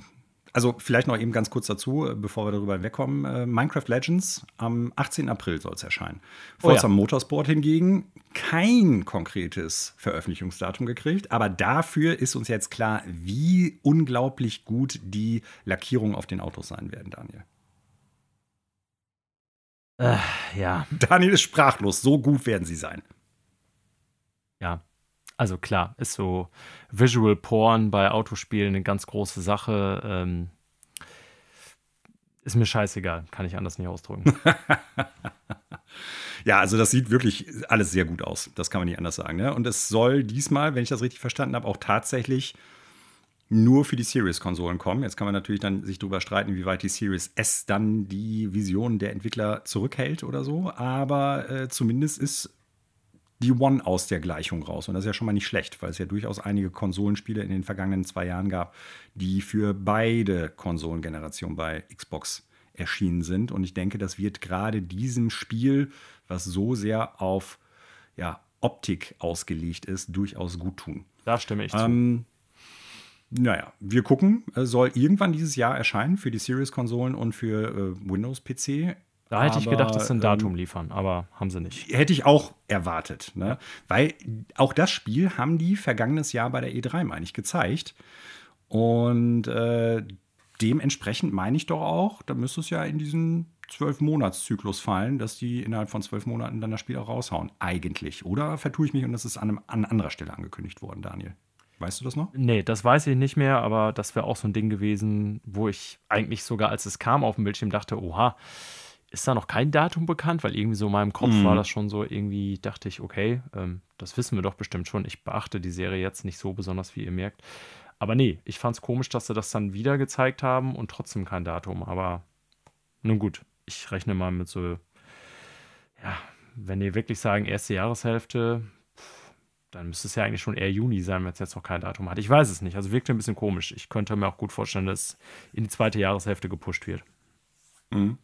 also vielleicht noch eben ganz kurz dazu, äh, bevor wir darüber wegkommen. Äh, Minecraft Legends am 18. April soll es erscheinen. Forza oh ja. Motorsport hingegen kein konkretes Veröffentlichungsdatum gekriegt, aber dafür ist uns jetzt klar, wie unglaublich gut die Lackierungen auf den Autos sein werden, Daniel. Äh, ja. Daniel ist sprachlos, so gut werden sie sein. Ja, also klar, ist so Visual Porn bei Autospielen eine ganz große Sache. Ähm, ist mir scheißegal, kann ich anders nicht ausdrücken. ja, also das sieht wirklich alles sehr gut aus. Das kann man nicht anders sagen. Ne? Und es soll diesmal, wenn ich das richtig verstanden habe, auch tatsächlich nur für die Series-Konsolen kommen. Jetzt kann man natürlich dann sich darüber streiten, wie weit die Series S dann die Vision der Entwickler zurückhält oder so. Aber äh, zumindest ist die One aus der Gleichung raus. Und das ist ja schon mal nicht schlecht, weil es ja durchaus einige Konsolenspiele in den vergangenen zwei Jahren gab, die für beide Konsolengenerationen bei Xbox erschienen sind. Und ich denke, das wird gerade diesem Spiel, was so sehr auf ja, Optik ausgelegt ist, durchaus gut tun. Da stimme ich ähm, zu. Naja, wir gucken. Es soll irgendwann dieses Jahr erscheinen für die Series-Konsolen und für äh, Windows-PC. Da hätte aber, ich gedacht, dass sie ein Datum ähm, liefern, aber haben sie nicht. Hätte ich auch erwartet, ne? Weil auch das Spiel haben die vergangenes Jahr bei der E3, meine ich, gezeigt. Und äh, dementsprechend meine ich doch auch, da müsste es ja in diesen zwölf Monatszyklus fallen, dass die innerhalb von zwölf Monaten dann das Spiel auch raushauen. Eigentlich. Oder vertue ich mich und das ist an, einem, an anderer Stelle angekündigt worden, Daniel? Weißt du das noch? Nee, das weiß ich nicht mehr, aber das wäre auch so ein Ding gewesen, wo ich eigentlich sogar, als es kam auf dem Bildschirm, dachte, oha, ist da noch kein Datum bekannt, weil irgendwie so in meinem Kopf mm. war das schon so, irgendwie dachte ich, okay, ähm, das wissen wir doch bestimmt schon. Ich beachte die Serie jetzt nicht so besonders, wie ihr merkt. Aber nee, ich fand es komisch, dass sie das dann wieder gezeigt haben und trotzdem kein Datum. Aber nun gut, ich rechne mal mit so, ja, wenn ihr wirklich sagen, erste Jahreshälfte, dann müsste es ja eigentlich schon eher Juni sein, wenn es jetzt noch kein Datum hat. Ich weiß es nicht. Also wirkt ein bisschen komisch. Ich könnte mir auch gut vorstellen, dass in die zweite Jahreshälfte gepusht wird. Mhm.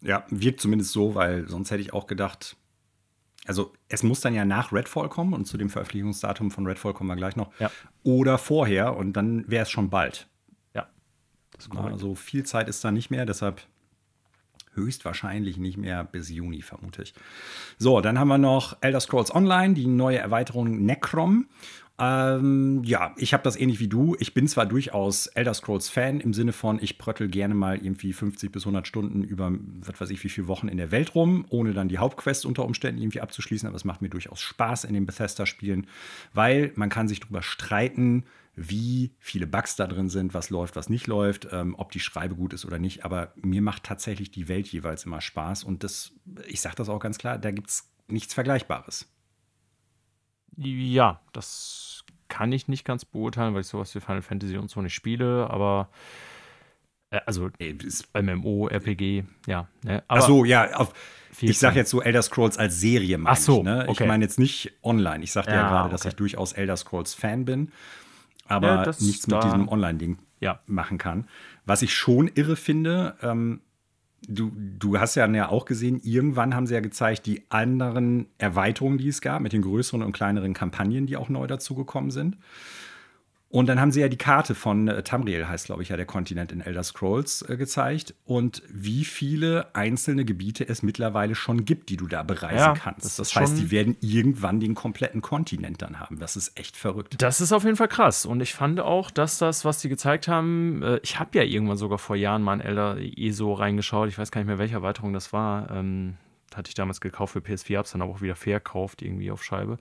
Ja, wirkt zumindest so, weil sonst hätte ich auch gedacht, also es muss dann ja nach Redfall kommen und zu dem Veröffentlichungsdatum von Redfall kommen wir gleich noch. Ja. Oder vorher und dann wäre es schon bald. Ja. Also viel Zeit ist da nicht mehr, deshalb höchstwahrscheinlich nicht mehr bis Juni, vermute ich. So, dann haben wir noch Elder Scrolls Online, die neue Erweiterung Necrom. Ähm, ja, ich habe das ähnlich wie du. Ich bin zwar durchaus Elder Scrolls Fan im Sinne von, ich pröttel gerne mal irgendwie 50 bis 100 Stunden über, was weiß ich, wie viele Wochen in der Welt rum, ohne dann die Hauptquest unter Umständen irgendwie abzuschließen. Aber es macht mir durchaus Spaß in den Bethesda-Spielen, weil man kann sich darüber streiten, wie viele Bugs da drin sind, was läuft, was nicht läuft, ähm, ob die Schreibe gut ist oder nicht. Aber mir macht tatsächlich die Welt jeweils immer Spaß. Und das, ich sage das auch ganz klar, da gibt es nichts Vergleichbares. Ja, das kann ich nicht ganz beurteilen, weil ich sowas wie Final Fantasy und so nicht spiele, aber äh, also MMO, RPG, ja. Ne? Aber Ach so, ja, auf, ich sage jetzt so Elder Scrolls als Serie, meine Ach so, ich. Ne? Okay. Ich meine jetzt nicht online. Ich sagte ja, ja gerade, okay. dass ich durchaus Elder Scrolls Fan bin, aber ja, nichts mit diesem Online-Ding ja. machen kann. Was ich schon irre finde, ähm, du, du hast ja auch gesehen, irgendwann haben sie ja gezeigt, die anderen Erweiterungen, die es gab, mit den größeren und kleineren Kampagnen, die auch neu dazugekommen sind. Und dann haben sie ja die Karte von äh, Tamriel, heißt glaube ich ja der Kontinent in Elder Scrolls, äh, gezeigt. Und wie viele einzelne Gebiete es mittlerweile schon gibt, die du da bereisen ja, kannst. Das, das heißt, die werden irgendwann den kompletten Kontinent dann haben. Das ist echt verrückt. Das ist auf jeden Fall krass. Und ich fand auch, dass das, was sie gezeigt haben, äh, ich habe ja irgendwann sogar vor Jahren mal in Elder ESO reingeschaut. Ich weiß gar nicht mehr, welche Erweiterung das war. Ähm, hatte ich damals gekauft für PS4, habe es dann aber auch wieder verkauft, irgendwie auf Scheibe.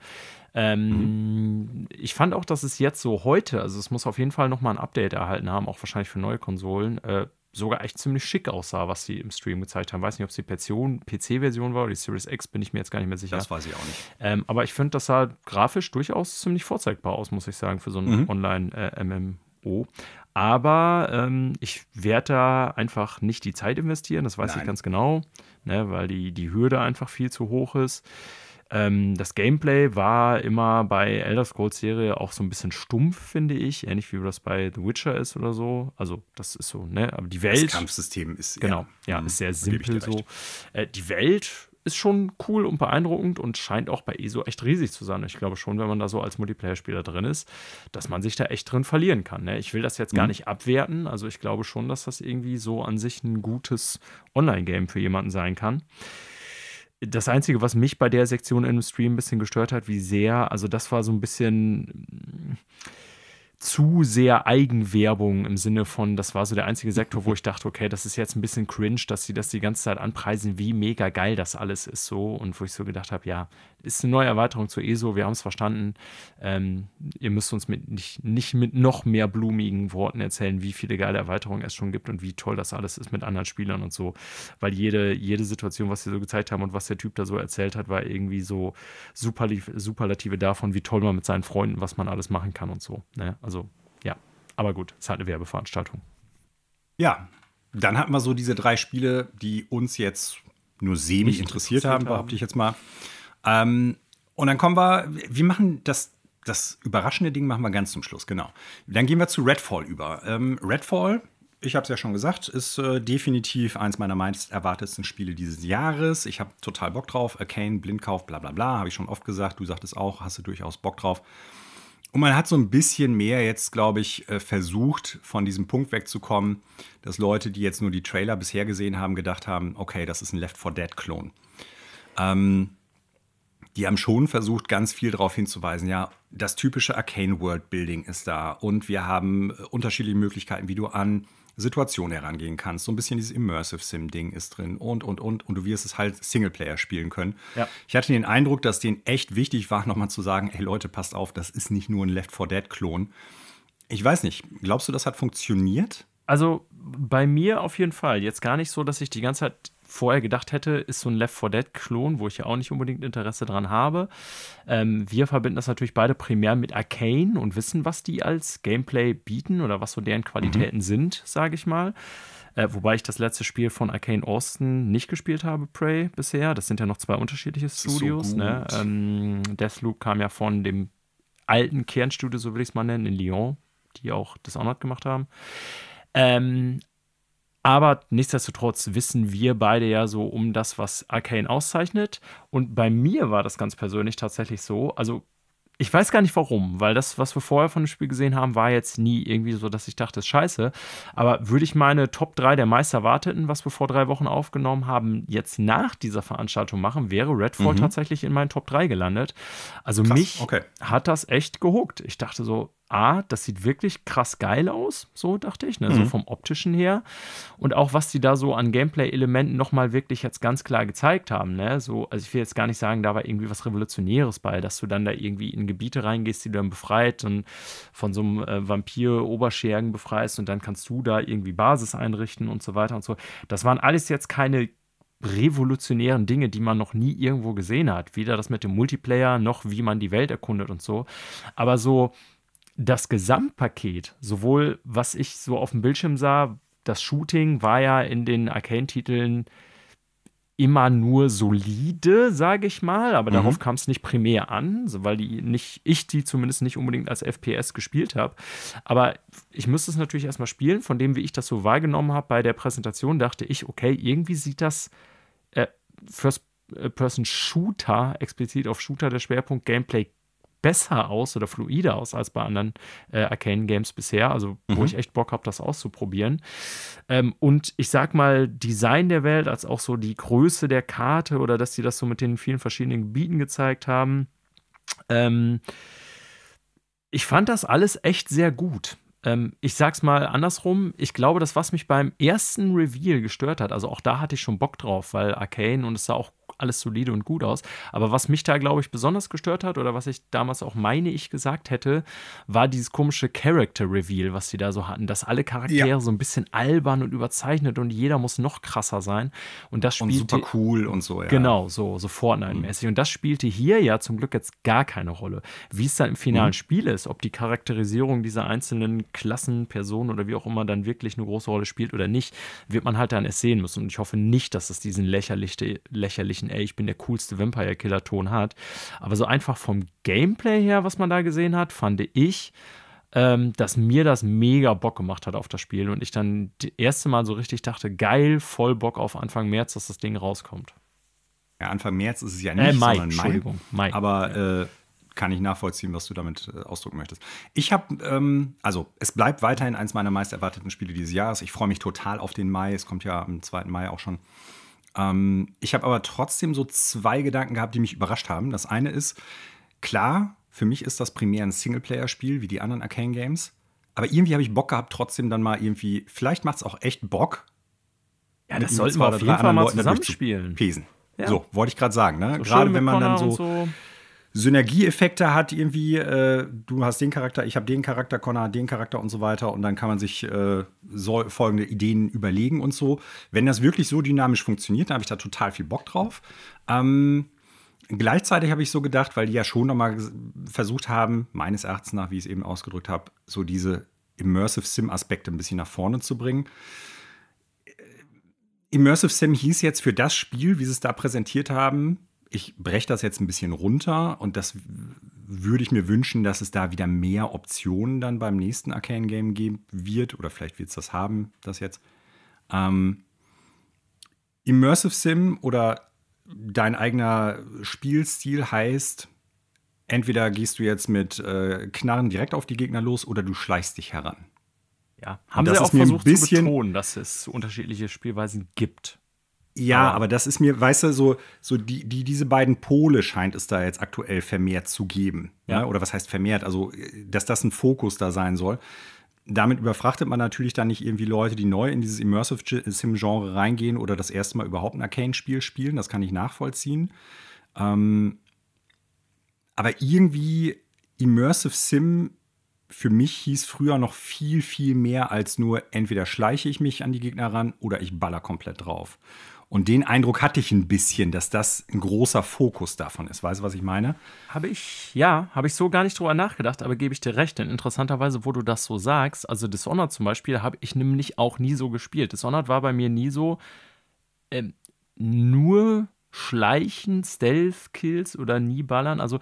Ähm, mhm. Ich fand auch, dass es jetzt so heute, also es muss auf jeden Fall nochmal ein Update erhalten haben, auch wahrscheinlich für neue Konsolen, äh, sogar echt ziemlich schick aussah, was sie im Stream gezeigt haben. Weiß nicht, ob es die PC-Version war oder die Series X, bin ich mir jetzt gar nicht mehr sicher. Das weiß ich auch nicht. Ähm, aber ich finde, das sah grafisch durchaus ziemlich vorzeigbar aus, muss ich sagen, für so ein Mhm. Online-MMO. Aber ähm, ich werde da einfach nicht die Zeit investieren, das weiß ich Nein. ganz genau, ne, weil die, die Hürde einfach viel zu hoch ist. Ähm, das Gameplay war immer bei Elder Scrolls Serie auch so ein bisschen stumpf, finde ich. Ähnlich wie das bei The Witcher ist oder so. Also, das ist so, ne? Aber die Das Welt. Kampfsystem ist Genau, ja, Mhm. ist sehr simpel so. Äh, die Welt ist schon cool und beeindruckend und scheint auch bei ESO echt riesig zu sein. Ich glaube schon, wenn man da so als Multiplayer-Spieler drin ist, dass man sich da echt drin verlieren kann. Ne? Ich will das jetzt gar Mhm. nicht abwerten. Also ich glaube schon, dass das irgendwie so an sich ein gutes Online-Game für jemanden sein kann. Das Einzige, was mich bei der Sektion im Stream ein bisschen gestört hat, wie sehr, also das war so ein bisschen zu sehr Eigenwerbung im Sinne von, das war so der einzige Sektor, wo ich dachte, okay, das ist jetzt ein bisschen cringe, dass sie das die ganze Zeit anpreisen, wie mega geil das alles ist so. Und wo ich so gedacht habe, ja, ist eine neue Erweiterung zu ESO, wir haben es verstanden. Ähm, ihr müsst uns mit nicht, nicht mit noch mehr blumigen Worten erzählen, wie viele geile Erweiterungen es schon gibt und wie toll das alles ist mit anderen Spielern und so, weil jede, jede Situation, was sie so gezeigt haben und was der Typ da so erzählt hat, war irgendwie so Superlativ, Superlative davon, wie toll man mit seinen Freunden, was man alles machen kann und so. Ne? Also, ja. Aber gut, es ist halt eine Werbeveranstaltung. Ja, dann hatten wir so diese drei Spiele, die uns jetzt nur semi interessiert interessiert haben, haben. behaupte ich jetzt mal. Ähm, und dann kommen wir, wir machen das, das überraschende Ding machen wir ganz zum Schluss, genau. Dann gehen wir zu Redfall über. Ähm, Redfall, ich habe es ja schon gesagt, ist äh, definitiv eins meiner meist erwartetsten Spiele dieses Jahres. Ich habe total Bock drauf. Arcane, Blindkauf, bla bla bla, habe ich schon oft gesagt. Du sagtest auch, hast du durchaus Bock drauf. Und man hat so ein bisschen mehr jetzt, glaube ich, äh, versucht, von diesem Punkt wegzukommen, dass Leute, die jetzt nur die Trailer bisher gesehen haben, gedacht haben, okay, das ist ein Left 4 Dead-Klon. Ähm, die haben schon versucht, ganz viel darauf hinzuweisen, ja, das typische Arcane World Building ist da und wir haben äh, unterschiedliche Möglichkeiten, wie du an Situationen herangehen kannst. So ein bisschen dieses Immersive Sim-Ding ist drin und, und, und. Und du wirst es halt Singleplayer spielen können. Ja. Ich hatte den Eindruck, dass denen echt wichtig war, nochmal zu sagen, ey Leute, passt auf, das ist nicht nur ein Left 4 Dead-Klon. Ich weiß nicht, glaubst du, das hat funktioniert? Also bei mir auf jeden Fall. Jetzt gar nicht so, dass ich die ganze Zeit vorher gedacht hätte, ist so ein Left 4 Dead-Klon, wo ich ja auch nicht unbedingt Interesse dran habe. Ähm, wir verbinden das natürlich beide primär mit Arcane und wissen, was die als Gameplay bieten oder was so deren Qualitäten sind, sage ich mal. Äh, wobei ich das letzte Spiel von Arcane Austin nicht gespielt habe, Prey, bisher. Das sind ja noch zwei unterschiedliche ist so Studios. ne? ähm, Deathloop kam ja von dem alten Kernstudio, so will ich es mal nennen, in Lyon, die auch Dishonored gemacht haben. Ähm, aber nichtsdestotrotz wissen wir beide ja so um das, was Arcane auszeichnet. Und bei mir war das ganz persönlich tatsächlich so. Also, ich weiß gar nicht warum, weil das, was wir vorher von dem Spiel gesehen haben, war jetzt nie irgendwie so, dass ich dachte, das ist scheiße. Aber würde ich meine Top 3 der meist erwarteten, was wir vor drei Wochen aufgenommen haben, jetzt nach dieser Veranstaltung machen, wäre Redfall tatsächlich in meinen Top 3 gelandet. Also Krass, mich okay. hat das echt gehuckt. Ich dachte so, A, das sieht wirklich krass geil aus, so dachte ich, ne? so vom optischen her. Und auch, was die da so an Gameplay-Elementen nochmal wirklich jetzt ganz klar gezeigt haben. Ne? So, also ich will jetzt gar nicht sagen, da war irgendwie was Revolutionäres bei, dass du dann da irgendwie in Gebiete reingehst, die du dann befreit und von so einem äh, Vampir-Oberschergen befreist und dann kannst du da irgendwie Basis einrichten und so weiter und so. Das waren alles jetzt keine revolutionären Dinge, die man noch nie irgendwo gesehen hat. Weder das mit dem Multiplayer noch wie man die Welt erkundet und so. Aber so das Gesamtpaket, sowohl was ich so auf dem Bildschirm sah, das Shooting war ja in den Arcane-Titeln immer nur solide, sage ich mal, aber darauf kam es nicht primär an, so, weil die nicht, ich die zumindest nicht unbedingt als FPS gespielt habe. Aber ich müsste es natürlich erstmal spielen. Von dem, wie ich das so wahrgenommen habe bei der Präsentation, dachte ich, okay, irgendwie sieht das äh, First-Person-Shooter, explizit auf Shooter der Schwerpunkt Gameplay besser aus oder fluider aus als bei anderen äh, Arcane-Games bisher, also wo ich echt Bock habe, das auszuprobieren. Ähm, und ich sag mal, Design der Welt, als auch so die Größe der Karte oder dass die das so mit den vielen verschiedenen Gebieten gezeigt haben, ähm, ich fand das alles echt sehr gut. Ähm, ich sag's mal andersrum. Ich glaube, das, was mich beim ersten Reveal gestört hat, also auch da hatte ich schon Bock drauf, weil Arcane und es sah auch alles solide und gut aus. Aber was mich da, glaube ich, besonders gestört hat oder was ich damals auch meine ich gesagt hätte, war dieses komische Character Reveal, was sie da so hatten, dass alle Charaktere ja. so ein bisschen albern und überzeichnet und jeder muss noch krasser sein. Und das spielte. Und super cool und so, ja. Genau, so, so Fortnite-mäßig. Mhm. Und das spielte hier ja zum Glück jetzt gar keine Rolle. Wie es dann im finalen mhm. Spiel ist, ob die Charakterisierung dieser einzelnen Klassen, Personen oder wie auch immer dann wirklich eine große Rolle spielt oder nicht, wird man halt dann erst sehen müssen. Und ich hoffe nicht, dass es diesen lächerliche, lächerlichen, ey, ich bin der coolste Vampire-Killer-Ton hat. Aber so einfach vom Gameplay her, was man da gesehen hat, fand ich, ähm, dass mir das mega Bock gemacht hat auf das Spiel und ich dann das erste Mal so richtig dachte, geil, voll Bock auf Anfang März, dass das Ding rauskommt. Ja, Anfang März ist es ja nicht, äh, Mai, sondern Mai. Entschuldigung, Mai. Aber ja. äh, kann ich nachvollziehen, was du damit äh, ausdrücken möchtest. Ich habe, ähm, also es bleibt weiterhin eins meiner meist erwarteten Spiele dieses Jahres. Ich freue mich total auf den Mai. Es kommt ja am 2. Mai auch schon. Ähm, ich habe aber trotzdem so zwei Gedanken gehabt, die mich überrascht haben. Das eine ist, klar, für mich ist das primär ein Singleplayer-Spiel wie die anderen Arcane Games. Aber irgendwie habe ich Bock gehabt, trotzdem dann mal irgendwie, vielleicht macht es auch echt Bock. Ja, das sollten wir auf jeden Fall mal zusammenspielen. Pesen. Ja. So, wollte ich gerade sagen. Ne? So Gerade wenn man dann so, so, Synergieeffekte hat irgendwie, äh, du hast den Charakter, ich habe den Charakter, Connor hat den Charakter und so weiter und dann kann man sich äh, so, folgende Ideen überlegen und so. Wenn das wirklich so dynamisch funktioniert, dann habe ich da total viel Bock drauf. Ähm, gleichzeitig habe ich so gedacht, weil die ja schon nochmal versucht haben, meines Erachtens nach, wie ich es eben ausgedrückt habe, so diese Immersive Sim-Aspekte ein bisschen nach vorne zu bringen. Immersive Sim hieß jetzt für das Spiel, wie sie es da präsentiert haben, ich breche das jetzt ein bisschen runter und das würde ich mir wünschen, dass es da wieder mehr Optionen dann beim nächsten Arcane Game geben wird. Oder vielleicht wird es das haben, das jetzt. Ähm, Immersive Sim oder dein eigener Spielstil heißt, entweder gehst du jetzt mit äh, Knarren direkt auf die Gegner los oder du schleichst dich heran. Ja, haben sie auch versucht zu betonen, dass es unterschiedliche Spielweisen gibt. Ja, aber, das ist mir, weißt du, so, so die, die, diese beiden Pole scheint es da jetzt aktuell vermehrt zu geben. Ja. Ne? Oder was heißt vermehrt? Also, dass das ein Fokus da sein soll. Damit überfrachtet man natürlich dann nicht irgendwie Leute, die neu in dieses Immersive Sim-Genre reingehen oder das erste Mal überhaupt ein Arcane-Spiel spielen. Das kann ich nachvollziehen. Ähm, aber irgendwie Immersive Sim für mich hieß früher noch viel, viel mehr als nur entweder schleiche ich mich an die Gegner ran oder ich baller komplett drauf. Und den Eindruck hatte ich ein bisschen, dass das ein großer Fokus davon ist. Weißt du, was ich meine? Habe ich, ja, habe ich so gar nicht drüber nachgedacht, aber gebe ich dir recht. Denn interessanterweise, wo du das so sagst, also Dishonored zum Beispiel, habe ich nämlich auch nie so gespielt. Dishonored war bei mir nie so äh, nur Schleichen, Stealth-Kills oder nie ballern. Also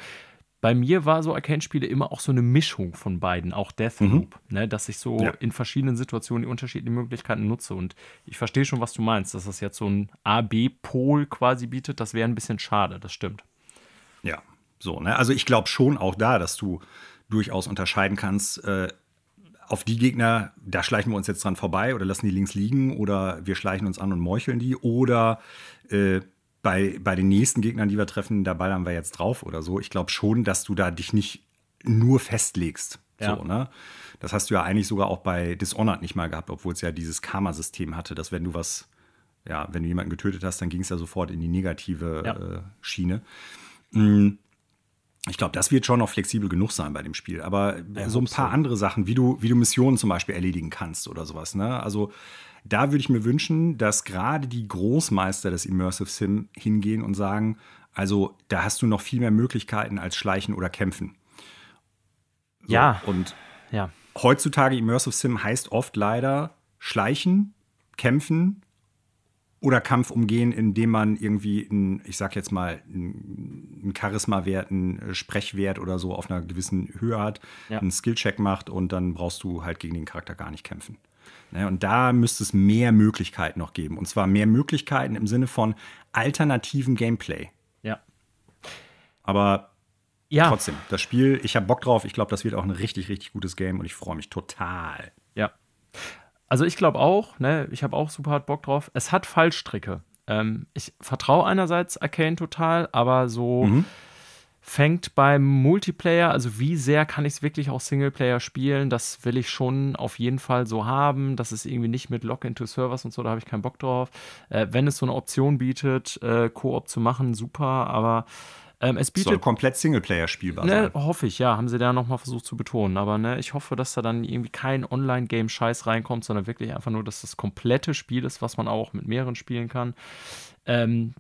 bei mir war so Arcane-Spiele immer auch so eine Mischung von beiden, auch Deathloop, mhm. ne, dass ich so ja. in verschiedenen Situationen die unterschiedlichen Möglichkeiten nutze. Und ich verstehe schon, was du meinst, dass das jetzt so ein A-B-Pol quasi bietet. Das wäre ein bisschen schade, das stimmt. Ja, so, ne? Also ich glaube schon auch da, dass du durchaus unterscheiden kannst, äh, auf die Gegner, da schleichen wir uns jetzt dran vorbei oder lassen die links liegen oder wir schleichen uns an und meucheln die oder äh, bei, bei den nächsten Gegnern, die wir treffen, da ballern wir jetzt drauf oder so. Ich glaube schon, dass du da dich nicht nur festlegst. Ja. So, ne? Das hast du ja eigentlich sogar auch bei Dishonored nicht mal gehabt, obwohl es ja dieses Karma-System hatte, dass wenn du was, ja, wenn du jemanden getötet hast, dann ging es ja sofort in die negative ja. äh, Schiene. Mhm. Ich glaube, das wird schon noch flexibel genug sein bei dem Spiel. Aber ja, so ein paar so. andere Sachen, wie du, wie du Missionen zum Beispiel erledigen kannst oder sowas. Ne? Also da würde ich mir wünschen, dass gerade die Großmeister des Immersive Sim hingehen und sagen, also da hast du noch viel mehr Möglichkeiten als Schleichen oder Kämpfen. So, ja. Und ja. heutzutage Immersive Sim heißt oft leider Schleichen, Kämpfen oder Kampf umgehen, indem man irgendwie, einen, ich sag jetzt mal, einen Charisma-Wert, einen Sprechwert oder so auf einer gewissen Höhe hat, ja. einen Skillcheck macht und dann brauchst du halt gegen den Charakter gar nicht kämpfen. Ne, und da müsste es mehr Möglichkeiten noch geben. Und zwar mehr Möglichkeiten im Sinne von alternativen Gameplay. Ja. Aber ja. trotzdem, das Spiel, ich habe Bock drauf. Ich glaube, das wird auch ein richtig, richtig gutes Game und ich freue mich total. Ja. Also ich glaube auch, ne, ich habe auch super hart Bock drauf. Es hat Fallstricke. Ähm, ich vertraue einerseits Arcane total, aber so. Mhm fängt beim Multiplayer, also wie sehr kann ich es wirklich auch Singleplayer spielen, das will ich schon auf jeden Fall so haben. Das ist irgendwie nicht mit Login to Servers und so, da habe ich keinen Bock drauf. Äh, wenn es so eine Option bietet, äh, Koop zu machen, super, aber ähm, es bietet. Soll komplett Singleplayer spielbar ne, sein. Hoffe ich, ja, haben sie da nochmal versucht zu betonen. Aber ne, ich hoffe, dass da dann irgendwie kein Online-Game-Scheiß reinkommt, sondern wirklich einfach nur, dass das komplette Spiel ist, was man auch mit mehreren spielen kann. Ähm,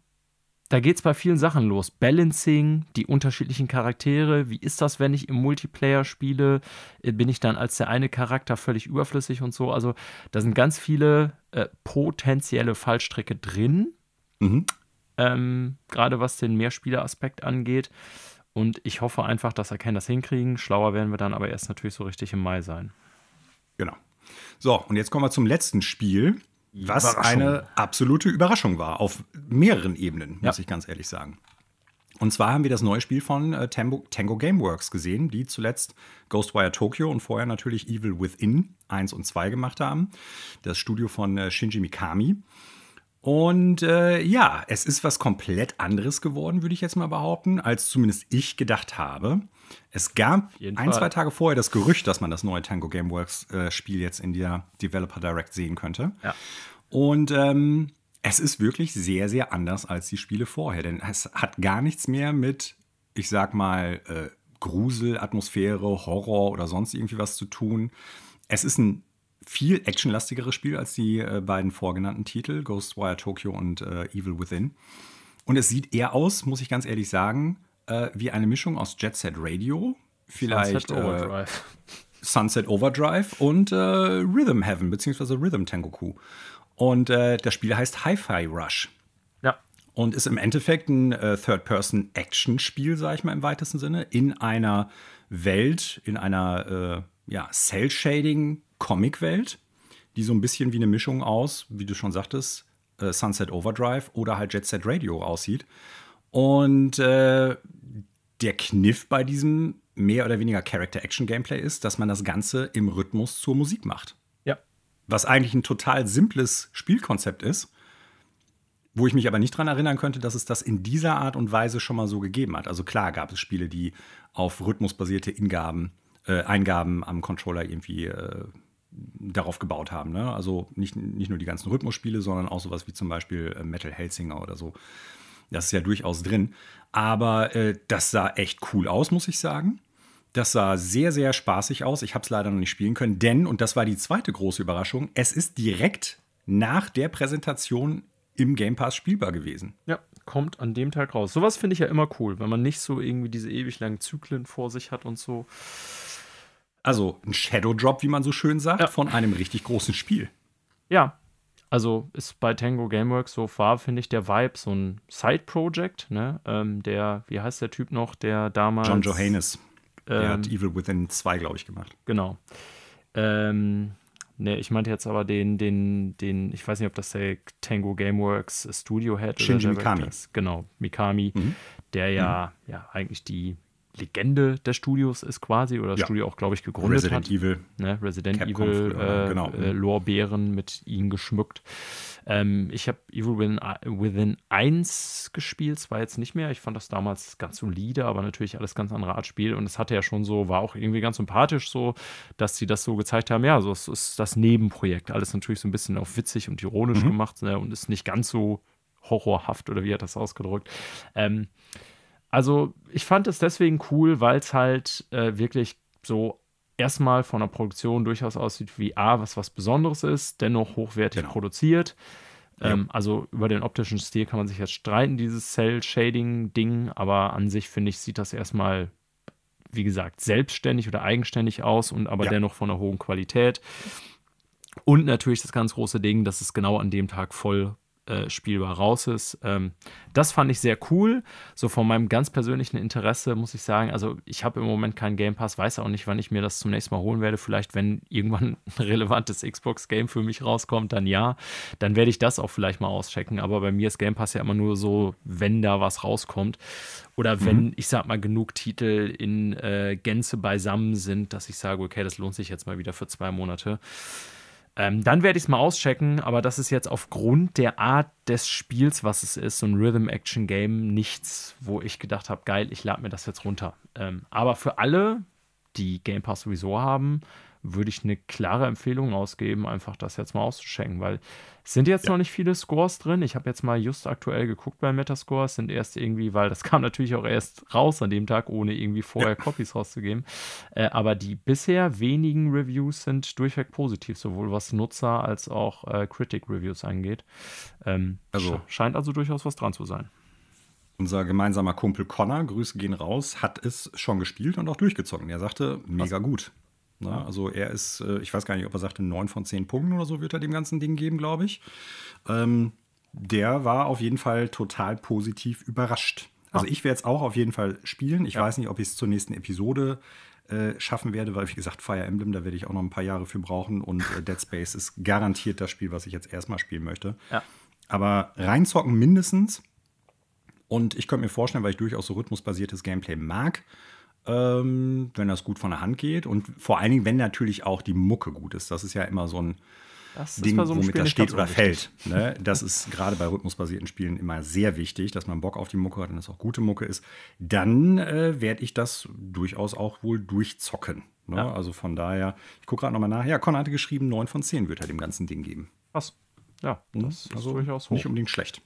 da geht es bei vielen Sachen los. Balancing, die unterschiedlichen Charaktere. Wie ist das, wenn ich im Multiplayer spiele? Äh, bin ich dann als der eine Charakter völlig überflüssig und so? Also, da sind ganz viele äh, potenzielle Fallstricke drin. Mhm. Ähm, Gerade was den Mehrspieleraspekt angeht. Und ich hoffe einfach, dass Erkennen das hinkriegen. Schlauer werden wir dann aber erst natürlich so richtig im Mai sein. Genau. So, und jetzt kommen wir zum letzten Spiel. Was eine absolute Überraschung war, auf mehreren Ebenen, muss ja. ich ganz ehrlich sagen. Und zwar haben wir das neue Spiel von äh, Tango, Tango Gameworks gesehen, die zuletzt Ghostwire Tokyo und vorher natürlich Evil Within 1 und 2 gemacht haben. Das Studio von äh, Shinji Mikami. Und äh, ja, es ist was komplett anderes geworden, würde ich jetzt mal behaupten, als zumindest ich gedacht habe. Es gab ein, Fall. zwei Tage vorher das Gerücht, dass man das neue Tango Gameworks äh, Spiel jetzt in der Developer Direct sehen könnte. Ja. Und ähm, es ist wirklich sehr, sehr anders als die Spiele vorher, denn es hat gar nichts mehr mit, ich sag mal, äh, Grusel, Atmosphäre, Horror oder sonst irgendwie was zu tun. Es ist ein viel actionlastigeres Spiel als die äh, beiden vorgenannten Titel, Ghostwire Tokyo und äh, Evil Within. Und es sieht eher aus, muss ich ganz ehrlich sagen, äh, wie eine Mischung aus Jet Set Radio, vielleicht Sunset Overdrive, äh, Sunset Overdrive und äh, Rhythm Heaven, beziehungsweise Rhythm Tengoku. Und äh, das Spiel heißt Hi-Fi Rush. Ja. Und ist im Endeffekt ein Third-Person-Action-Spiel, sage ich mal im weitesten Sinne, in einer Welt, in einer ja, Cell-Shading- Comic-Welt, die so ein bisschen wie eine Mischung aus, wie du schon sagtest, äh, Sunset Overdrive oder halt Jet Set Radio aussieht. Und äh, der Kniff bei diesem mehr oder weniger Character-Action-Gameplay ist, dass man das Ganze im Rhythmus zur Musik macht. Ja. Was eigentlich ein total simples Spielkonzept ist, wo ich mich aber nicht daran erinnern könnte, dass es das in dieser Art und Weise schon mal so gegeben hat. Also klar gab es Spiele, die auf rhythmusbasierte Ingaben, äh, Eingaben am Controller irgendwie äh, darauf gebaut haben. Ne? Also nicht, nicht nur die ganzen Rhythmusspiele, sondern auch sowas wie zum Beispiel äh, Metal Hellsinger oder so. Das ist ja durchaus drin. Aber äh, das sah echt cool aus, muss ich sagen. Das sah sehr, sehr spaßig aus. Ich habe es leider noch nicht spielen können, denn, und das war die zweite große Überraschung, es ist direkt nach der Präsentation im Game Pass spielbar gewesen. Ja, kommt an dem Tag raus. Sowas finde ich ja immer cool, wenn man nicht so irgendwie diese ewig langen Zyklen vor sich hat und so. Also ein Shadow Drop, wie man so schön sagt, ja. von einem richtig großen Spiel. Ja, also ist bei Tango Gameworks so far, finde ich, der Vibe so ein Side-Project, ne? Ähm, der, wie heißt der Typ noch, der damals. John Johannes. Der ähm, hat Evil Within 2, glaube ich, gemacht. Genau. Ähm, ne, ich meinte jetzt aber den, den, den, ich weiß nicht, ob das der Tango Gameworks Studio Head Shinji Mikami. Ist. Genau, Mikami, mhm. der ja, mhm. ja eigentlich die Legende des Studios ist quasi, oder das ja. Studio auch, glaube ich, gegründet Resident hat. Evil. Ne? Resident Capcom Evil äh, genau. äh, Lorbeeren mit ihnen geschmückt. Ähm, ich habe Evil Within, Within 1 gespielt, zwar jetzt nicht mehr. Ich fand das damals ganz solide, aber natürlich alles ganz andere Art Spiel. Und es hatte ja schon so, war auch irgendwie ganz sympathisch so, dass sie das so gezeigt haben. Ja, so es ist das Nebenprojekt. Alles natürlich so ein bisschen auf witzig und ironisch mhm. gemacht ne? und ist nicht ganz so horrorhaft oder wie hat das ausgedrückt. Ähm, also ich fand es deswegen cool, weil es halt äh, wirklich so erstmal von der Produktion durchaus aussieht wie A, was was Besonderes ist, dennoch hochwertig genau. produziert. Ähm, ja. Also über den optischen Stil kann man sich jetzt streiten, dieses Cell-Shading-Ding, aber an sich finde ich, sieht das erstmal, wie gesagt, selbstständig oder eigenständig aus und aber ja. dennoch von einer hohen Qualität. Und natürlich das ganz große Ding, dass es genau an dem Tag voll äh, spielbar raus ist. Ähm, das fand ich sehr cool. So von meinem ganz persönlichen Interesse muss ich sagen, also ich habe im Moment keinen Game Pass, weiß auch nicht, wann ich mir das zum nächsten Mal holen werde. Vielleicht, wenn irgendwann ein relevantes Xbox-Game für mich rauskommt, dann ja. Dann werde ich das auch vielleicht mal auschecken. Aber bei mir ist Game Pass ja immer nur so, wenn da was rauskommt. Oder mhm. wenn, ich sag mal, genug Titel in äh, Gänze beisammen sind, dass ich sage, okay, das lohnt sich jetzt mal wieder für zwei Monate. Ähm, dann werde ich es mal auschecken, aber das ist jetzt aufgrund der Art des Spiels, was es ist, so ein Rhythm-Action-Game, nichts, wo ich gedacht habe, geil, ich lade mir das jetzt runter. Ähm, aber für alle, die Game Pass sowieso haben, würde ich eine klare Empfehlung ausgeben, einfach das jetzt mal auszuschenken, weil es sind jetzt ja. noch nicht viele Scores drin. Ich habe jetzt mal just aktuell geguckt bei Metascore. Es sind erst irgendwie, weil das kam natürlich auch erst raus an dem Tag, ohne irgendwie vorher ja. Copies rauszugeben. Äh, aber die bisher wenigen Reviews sind durchweg positiv, sowohl was Nutzer als auch äh, Critic-Reviews angeht. Ähm, also, scheint also durchaus was dran zu sein. Unser gemeinsamer Kumpel Connor, Grüße gehen raus, hat es schon gespielt und auch durchgezogen. Er sagte, mega was? gut. Ne? Also er ist, äh, ich weiß gar nicht, ob er sagte, 9 von 10 Punkten oder so wird er dem ganzen Ding geben, glaube ich. Ähm, der war auf jeden Fall total positiv überrascht. Also ich werde es auch auf jeden Fall spielen. Ich ja. weiß nicht, ob ich es zur nächsten Episode äh, schaffen werde, weil wie gesagt, Fire Emblem, da werde ich auch noch ein paar Jahre für brauchen und äh, Dead Space ist garantiert das Spiel, was ich jetzt erstmal spielen möchte. Ja. Aber reinzocken mindestens. Und ich könnte mir vorstellen, weil ich durchaus so rhythmusbasiertes Gameplay mag, ähm, wenn das gut von der Hand geht. Und vor allen Dingen, wenn natürlich auch die Mucke gut ist. Das ist ja immer so ein das Ding, so womit das steht oder fällt. Ne? Das ist gerade bei rhythmusbasierten Spielen immer sehr wichtig, dass man Bock auf die Mucke hat und dass auch gute Mucke ist. Dann äh, werde ich das durchaus auch wohl durchzocken. Ne? Ja. Also von daher, ich gucke gerade nochmal nach. Ja, Con hatte geschrieben, 9 von 10 wird er dem ganzen Ding geben. Was? Ja, hm? das hm? ist also durchaus hoch. Nicht unbedingt schlecht.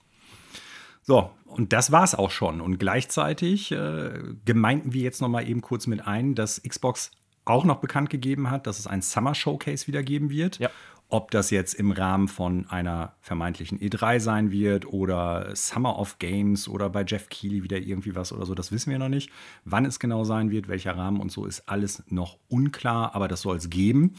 So, und das war es auch schon. Und gleichzeitig äh, gemeinten wir jetzt noch mal eben kurz mit ein, dass Xbox auch noch bekannt gegeben hat, dass es ein Summer Showcase wieder geben wird. Ja. Ob das jetzt im Rahmen von einer vermeintlichen E3 sein wird oder Summer of Games oder bei Jeff Keighley wieder irgendwie was oder so, das wissen wir noch nicht. Wann es genau sein wird, welcher Rahmen und so ist alles noch unklar, aber das soll es geben.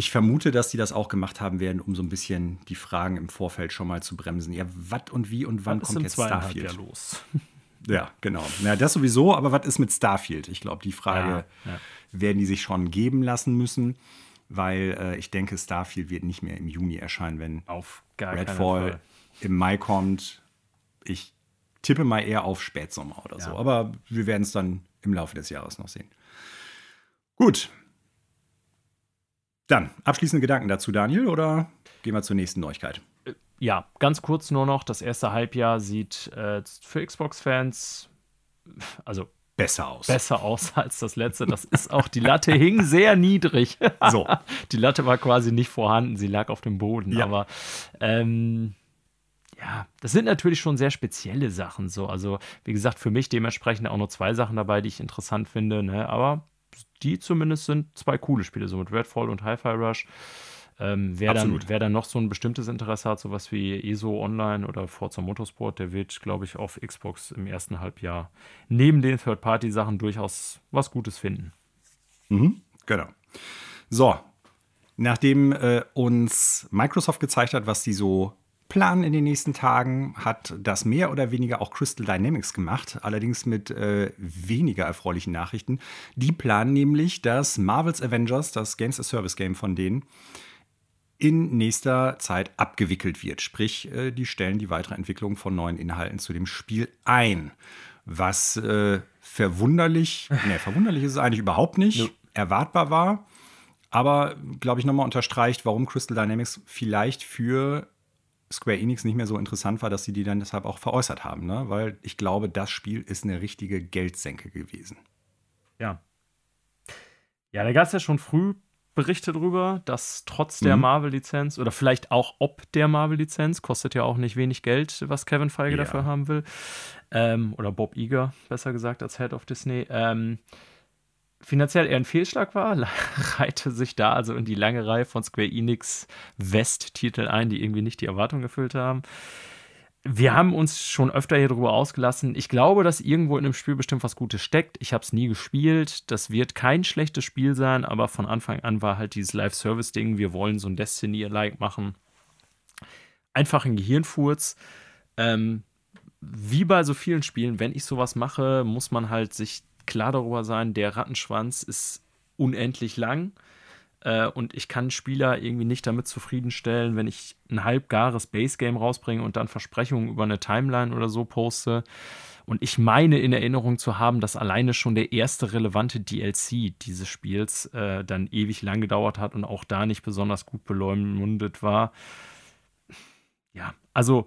Ich vermute, dass die das auch gemacht haben werden, um so ein bisschen die Fragen im Vorfeld schon mal zu bremsen. Ja, was und wie und wann was kommt jetzt Starfield? Ja, los. ja, genau. Ja, das sowieso, aber was ist mit Starfield? Ich glaube, die Frage ja, ja. werden die sich schon geben lassen müssen, weil äh, ich denke, Starfield wird nicht mehr im Juni erscheinen, wenn Auf Redfall im Mai kommt. Ich tippe mal eher auf Spätsommer oder so, aber wir werden es dann im Laufe des Jahres noch sehen. Gut, dann, abschließende Gedanken dazu, Daniel, oder gehen wir zur nächsten Neuigkeit? Äh, ja, ganz kurz nur noch. Das erste Halbjahr sieht äh, für Xbox-Fans, also besser aus. Besser aus als das letzte. Das ist auch, die Latte hing sehr niedrig. So. Die Latte war quasi nicht vorhanden, sie lag auf dem Boden. Ja. Aber ähm, ja, das sind natürlich schon sehr spezielle Sachen so. Also, wie gesagt, für mich dementsprechend auch nur zwei Sachen dabei, die ich interessant finde. Ne? Aber die zumindest sind zwei coole Spiele, so mit Redfall und Hi-Fi Rush. Ähm, wer, dann, wer dann noch so ein bestimmtes Interesse hat, sowas wie ESO Online oder Forza Motorsport, der wird, glaube ich, auf Xbox im ersten Halbjahr neben den Third-Party-Sachen durchaus was Gutes finden. Mhm, genau. So, nachdem äh, uns Microsoft gezeigt hat, was die so planen in den nächsten Tagen, hat das mehr oder weniger auch Crystal Dynamics gemacht, allerdings mit äh, weniger erfreulichen Nachrichten. Die planen nämlich, dass Marvel's Avengers, das Games as Service Game von denen, in nächster Zeit abgewickelt wird. Sprich, äh, die stellen die weitere Entwicklung von neuen Inhalten zu dem Spiel ein. Was äh, verwunderlich, ne, verwunderlich ist es eigentlich überhaupt nicht, ja. erwartbar war. Aber, glaube ich, nochmal unterstreicht, warum Crystal Dynamics vielleicht für Square Enix nicht mehr so interessant war, dass sie die dann deshalb auch veräußert haben, ne? weil ich glaube, das Spiel ist eine richtige Geldsenke gewesen. Ja. Ja, da gab es ja schon früh Berichte drüber, dass trotz der mhm. Marvel-Lizenz oder vielleicht auch ob der Marvel-Lizenz, kostet ja auch nicht wenig Geld, was Kevin Feige ja. dafür haben will, ähm, oder Bob Iger, besser gesagt, als Head of Disney, ähm, finanziell eher ein Fehlschlag war, reihte sich da also in die lange Reihe von Square Enix West-Titel ein, die irgendwie nicht die Erwartung erfüllt haben. Wir haben uns schon öfter hier drüber ausgelassen. Ich glaube, dass irgendwo in dem Spiel bestimmt was Gutes steckt. Ich habe es nie gespielt. Das wird kein schlechtes Spiel sein, aber von Anfang an war halt dieses Live-Service-Ding. Wir wollen so ein Destiny-like machen. Einfach ein Gehirnfurz. Ähm, wie bei so vielen Spielen, wenn ich sowas mache, muss man halt sich klar darüber sein, der Rattenschwanz ist unendlich lang äh, und ich kann Spieler irgendwie nicht damit zufriedenstellen, wenn ich ein halbgares Base Game rausbringe und dann Versprechungen über eine Timeline oder so poste Und ich meine in Erinnerung zu haben, dass alleine schon der erste relevante DLC dieses Spiels äh, dann ewig lang gedauert hat und auch da nicht besonders gut beleumundet war. Ja, also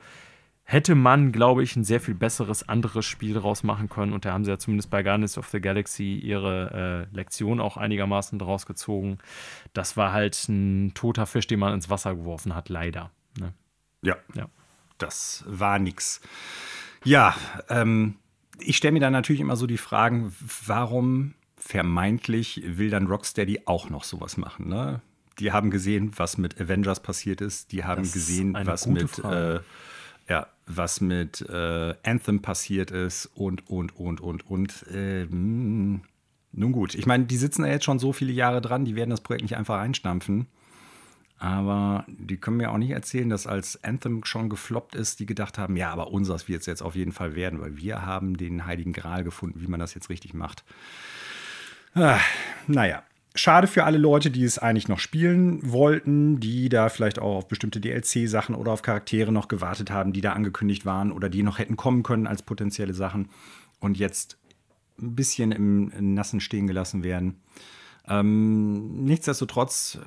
hätte man, glaube ich, ein sehr viel besseres anderes Spiel draus machen können. Und da haben sie ja zumindest bei Guardians of the Galaxy ihre äh, Lektion auch einigermaßen draus gezogen. Das war halt ein toter Fisch, den man ins Wasser geworfen hat, leider. Ne? Ja. ja. Das war nix. Ja, ähm, ich stelle mir dann natürlich immer so die Fragen, warum vermeintlich will dann Rocksteady auch noch sowas machen, ne? Die haben gesehen, was mit Avengers passiert ist. Die haben das gesehen, was mit äh, was mit äh, Anthem passiert ist und, und, und, und, und. Ähm, nun gut, ich meine, die sitzen da jetzt schon so viele Jahre dran, die werden das Projekt nicht einfach einstampfen. Aber die können mir auch nicht erzählen, dass als Anthem schon gefloppt ist, die gedacht haben, ja, aber unseres wird es jetzt auf jeden Fall werden, weil wir haben den heiligen Gral gefunden, wie man das jetzt richtig macht. Ah, naja, schade für alle Leute, die es eigentlich noch spielen wollten, die da vielleicht auch auf bestimmte DLC-Sachen oder auf Charaktere noch gewartet haben, die da angekündigt waren oder die noch hätten kommen können als potenzielle Sachen und jetzt ein bisschen im Nassen stehen gelassen werden. Ähm, nichtsdestotrotz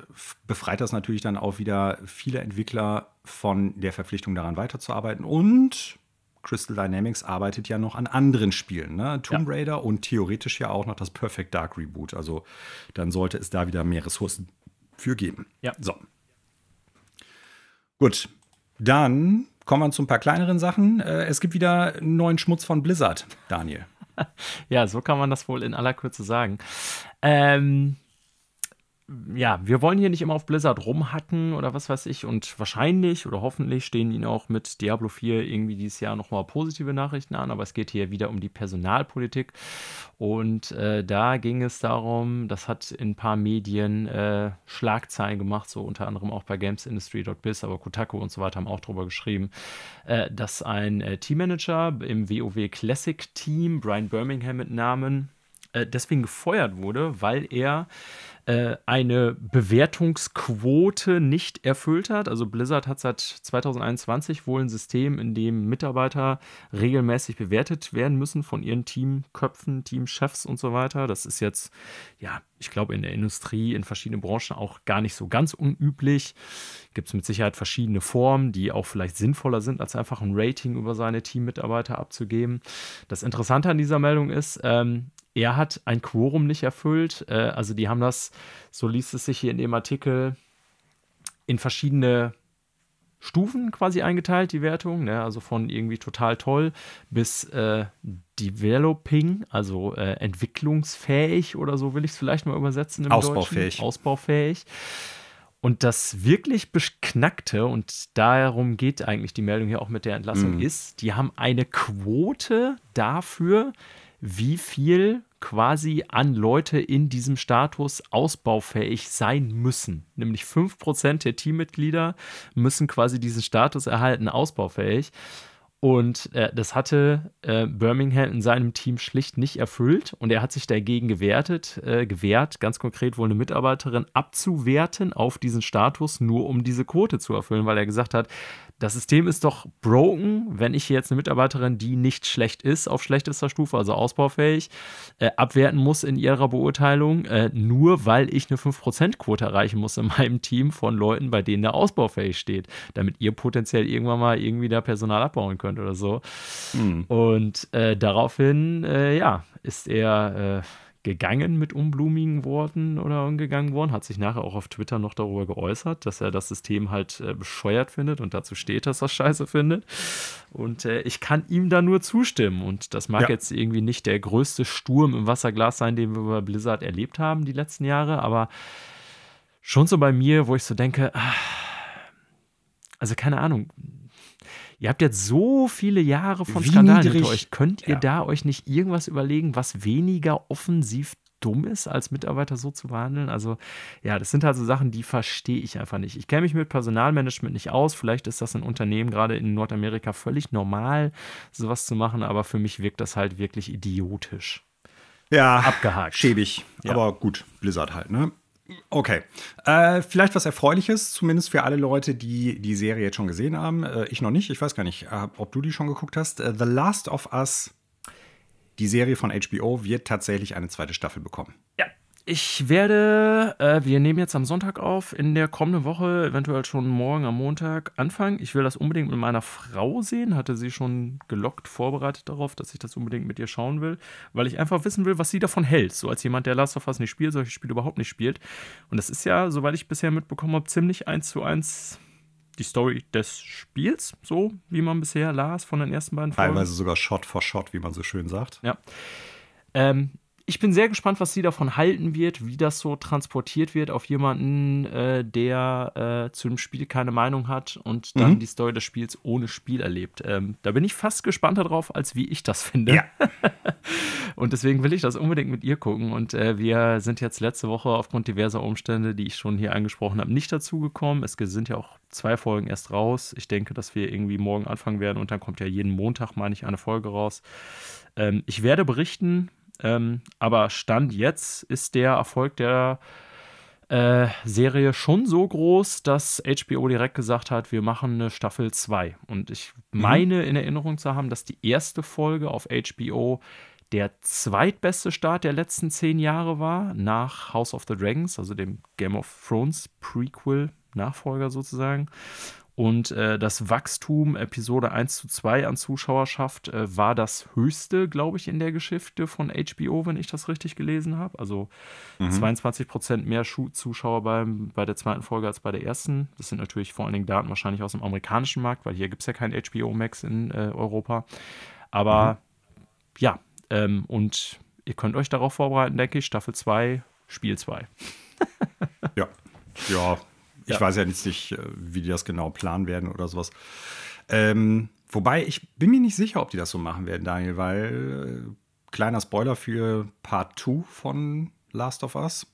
befreit das natürlich dann auch wieder viele Entwickler von der Verpflichtung daran weiterzuarbeiten und Crystal Dynamics arbeitet ja noch an anderen Spielen, ne? Tomb ja. Raider und theoretisch ja auch noch das Perfect Dark Reboot. Also dann sollte es da wieder mehr Ressourcen für geben. Ja. So. Gut. Dann kommen wir zu ein paar kleineren Sachen. Äh, es gibt wieder einen neuen Schmutz von Blizzard, Daniel. ja, so kann man das wohl in aller Kürze sagen. Ähm, ja, wir wollen hier nicht immer auf Blizzard rumhacken oder was weiß ich. Und wahrscheinlich oder hoffentlich stehen Ihnen auch mit Diablo 4 irgendwie dieses Jahr nochmal positive Nachrichten an. Aber es geht hier wieder um die Personalpolitik. Und äh, da ging es darum, das hat in ein paar Medien äh, Schlagzeilen gemacht, so unter anderem auch bei GamesIndustry.biz, aber Kotaku und so weiter haben auch drüber geschrieben, äh, dass ein äh, Teammanager im WoW Classic Team, Brian Birmingham mit Namen, äh, deswegen gefeuert wurde, weil er äh, eine Bewertungsquote nicht erfüllt hat. Also Blizzard hat seit 2021 wohl ein System, in dem Mitarbeiter regelmäßig bewertet werden müssen von ihren Teamköpfen, Teamchefs und so weiter. Das ist jetzt, ja, ich glaube, in der Industrie, in verschiedenen Branchen auch gar nicht so ganz unüblich. Gibt es mit Sicherheit verschiedene Formen, die auch vielleicht sinnvoller sind, als einfach ein Rating über seine Teammitarbeiter abzugeben. Das Interessante an dieser Meldung ist, ähm, er hat ein Quorum nicht erfüllt. Äh, also die haben das, so liest es sich hier in dem Artikel, in verschiedene Stufen quasi eingeteilt, die Wertung. Ne? Also von irgendwie total toll bis äh, developing, also äh, entwicklungsfähig oder so will ich es vielleicht mal übersetzen im Ausbaufähig. Deutschen. Ausbaufähig. Und das wirklich Beknackte, und darum geht eigentlich die Meldung hier auch mit der Entlassung, mm. ist, die haben eine Quote dafür, wie viel quasi an Leute in diesem Status ausbaufähig sein müssen. Nämlich 5% der Teammitglieder müssen quasi diesen Status erhalten, ausbaufähig. Und äh, das hatte äh, Birmingham in seinem Team schlicht nicht erfüllt. Und er hat sich dagegen gewertet, äh, gewehrt, ganz konkret wohl eine Mitarbeiterin abzuwerten auf diesen Status, nur um diese Quote zu erfüllen, weil er gesagt hat, das System ist doch broken, wenn ich jetzt eine Mitarbeiterin, die nicht schlecht ist, auf schlechtester Stufe, also ausbaufähig, äh, abwerten muss in ihrer Beurteilung, äh, nur weil ich eine 5%-Quote erreichen muss in meinem Team von Leuten, bei denen der ausbaufähig steht, damit ihr potenziell irgendwann mal irgendwie da Personal abbauen könnt oder so. Mhm. Und äh, daraufhin, äh, ja, ist er äh, gegangen mit unblumigen Worten oder umgegangen worden, hat sich nachher auch auf Twitter noch darüber geäußert, dass er das System halt äh, bescheuert findet und dazu steht, dass er scheiße findet. Und äh, ich kann ihm da nur zustimmen. Und das mag ja. jetzt irgendwie nicht der größte Sturm im Wasserglas sein, den wir bei Blizzard erlebt haben die letzten Jahre, aber schon so bei mir, wo ich so denke, ah, also keine Ahnung, Ihr habt jetzt so viele Jahre von Wie Skandalen niedrig. hinter euch. Könnt ihr ja. da euch nicht irgendwas überlegen, was weniger offensiv dumm ist, als Mitarbeiter so zu behandeln. Also ja, das sind halt so Sachen, die verstehe ich einfach nicht. Ich kenne mich mit Personalmanagement nicht aus. Vielleicht ist das in Unternehmen gerade in Nordamerika völlig normal, sowas zu machen, aber für mich wirkt das halt wirklich idiotisch. Ja, abgehakt. Schäbig. Ja. Aber gut, Blizzard halt, ne? Okay. Äh, vielleicht was Erfreuliches, zumindest für alle Leute, die die Serie jetzt schon gesehen haben. Äh, ich noch nicht. Ich weiß gar nicht, äh, ob du die schon geguckt hast. Äh, The Last of Us die Serie von HBO wird tatsächlich eine zweite Staffel bekommen. Ja, ich werde, äh, wir nehmen jetzt am Sonntag auf, in der kommenden Woche, eventuell schon morgen am Montag anfangen. Ich will das unbedingt mit meiner Frau sehen. Hatte sie schon gelockt vorbereitet darauf, dass ich das unbedingt mit ihr schauen will, weil ich einfach wissen will, was sie davon hält. So als jemand, der Last of Us nicht spielt, solche Spiele überhaupt nicht spielt. Und das ist ja, soweit ich bisher mitbekommen habe, ziemlich eins zu eins die Story des Spiels, so wie man bisher las von den ersten beiden Folgen. Teilweise sogar Shot for Shot, wie man so schön sagt. Ja. Ähm, ich bin sehr gespannt, was sie davon halten wird, wie das so transportiert wird auf jemanden, äh, der äh, zu dem Spiel keine Meinung hat und dann mhm. die Story des Spiels ohne Spiel erlebt. Ähm, da bin ich fast gespannter drauf, als wie ich das finde. Ja. und deswegen will ich das unbedingt mit ihr gucken. Und äh, wir sind jetzt letzte Woche aufgrund diverser Umstände, die ich schon hier angesprochen habe, nicht dazu gekommen. Es sind ja auch zwei Folgen erst raus. Ich denke, dass wir irgendwie morgen anfangen werden und dann kommt ja jeden Montag, meine ich, eine Folge raus. Ähm, ich werde berichten, ähm, aber Stand jetzt ist der Erfolg der äh, Serie schon so groß, dass HBO direkt gesagt hat, wir machen eine Staffel 2. Und ich mhm. meine in Erinnerung zu haben, dass die erste Folge auf HBO der zweitbeste Start der letzten zehn Jahre war, nach House of the Dragons, also dem Game of Thrones Prequel, Nachfolger sozusagen. Und äh, das Wachstum Episode 1 zu 2 an Zuschauerschaft äh, war das höchste, glaube ich, in der Geschichte von HBO, wenn ich das richtig gelesen habe. Also mhm. 22 Prozent mehr Schu Zuschauer beim, bei der zweiten Folge als bei der ersten. Das sind natürlich vor allen Dingen Daten wahrscheinlich aus dem amerikanischen Markt, weil hier gibt es ja kein HBO Max in äh, Europa. Aber mhm. ja, ähm, und ihr könnt euch darauf vorbereiten, denke ich. Staffel 2, Spiel 2. ja, ja, ich ja. weiß ja jetzt nicht, äh, wie die das genau planen werden oder sowas. Ähm, wobei, ich bin mir nicht sicher, ob die das so machen werden, Daniel, weil äh, kleiner Spoiler für Part 2 von Last of Us.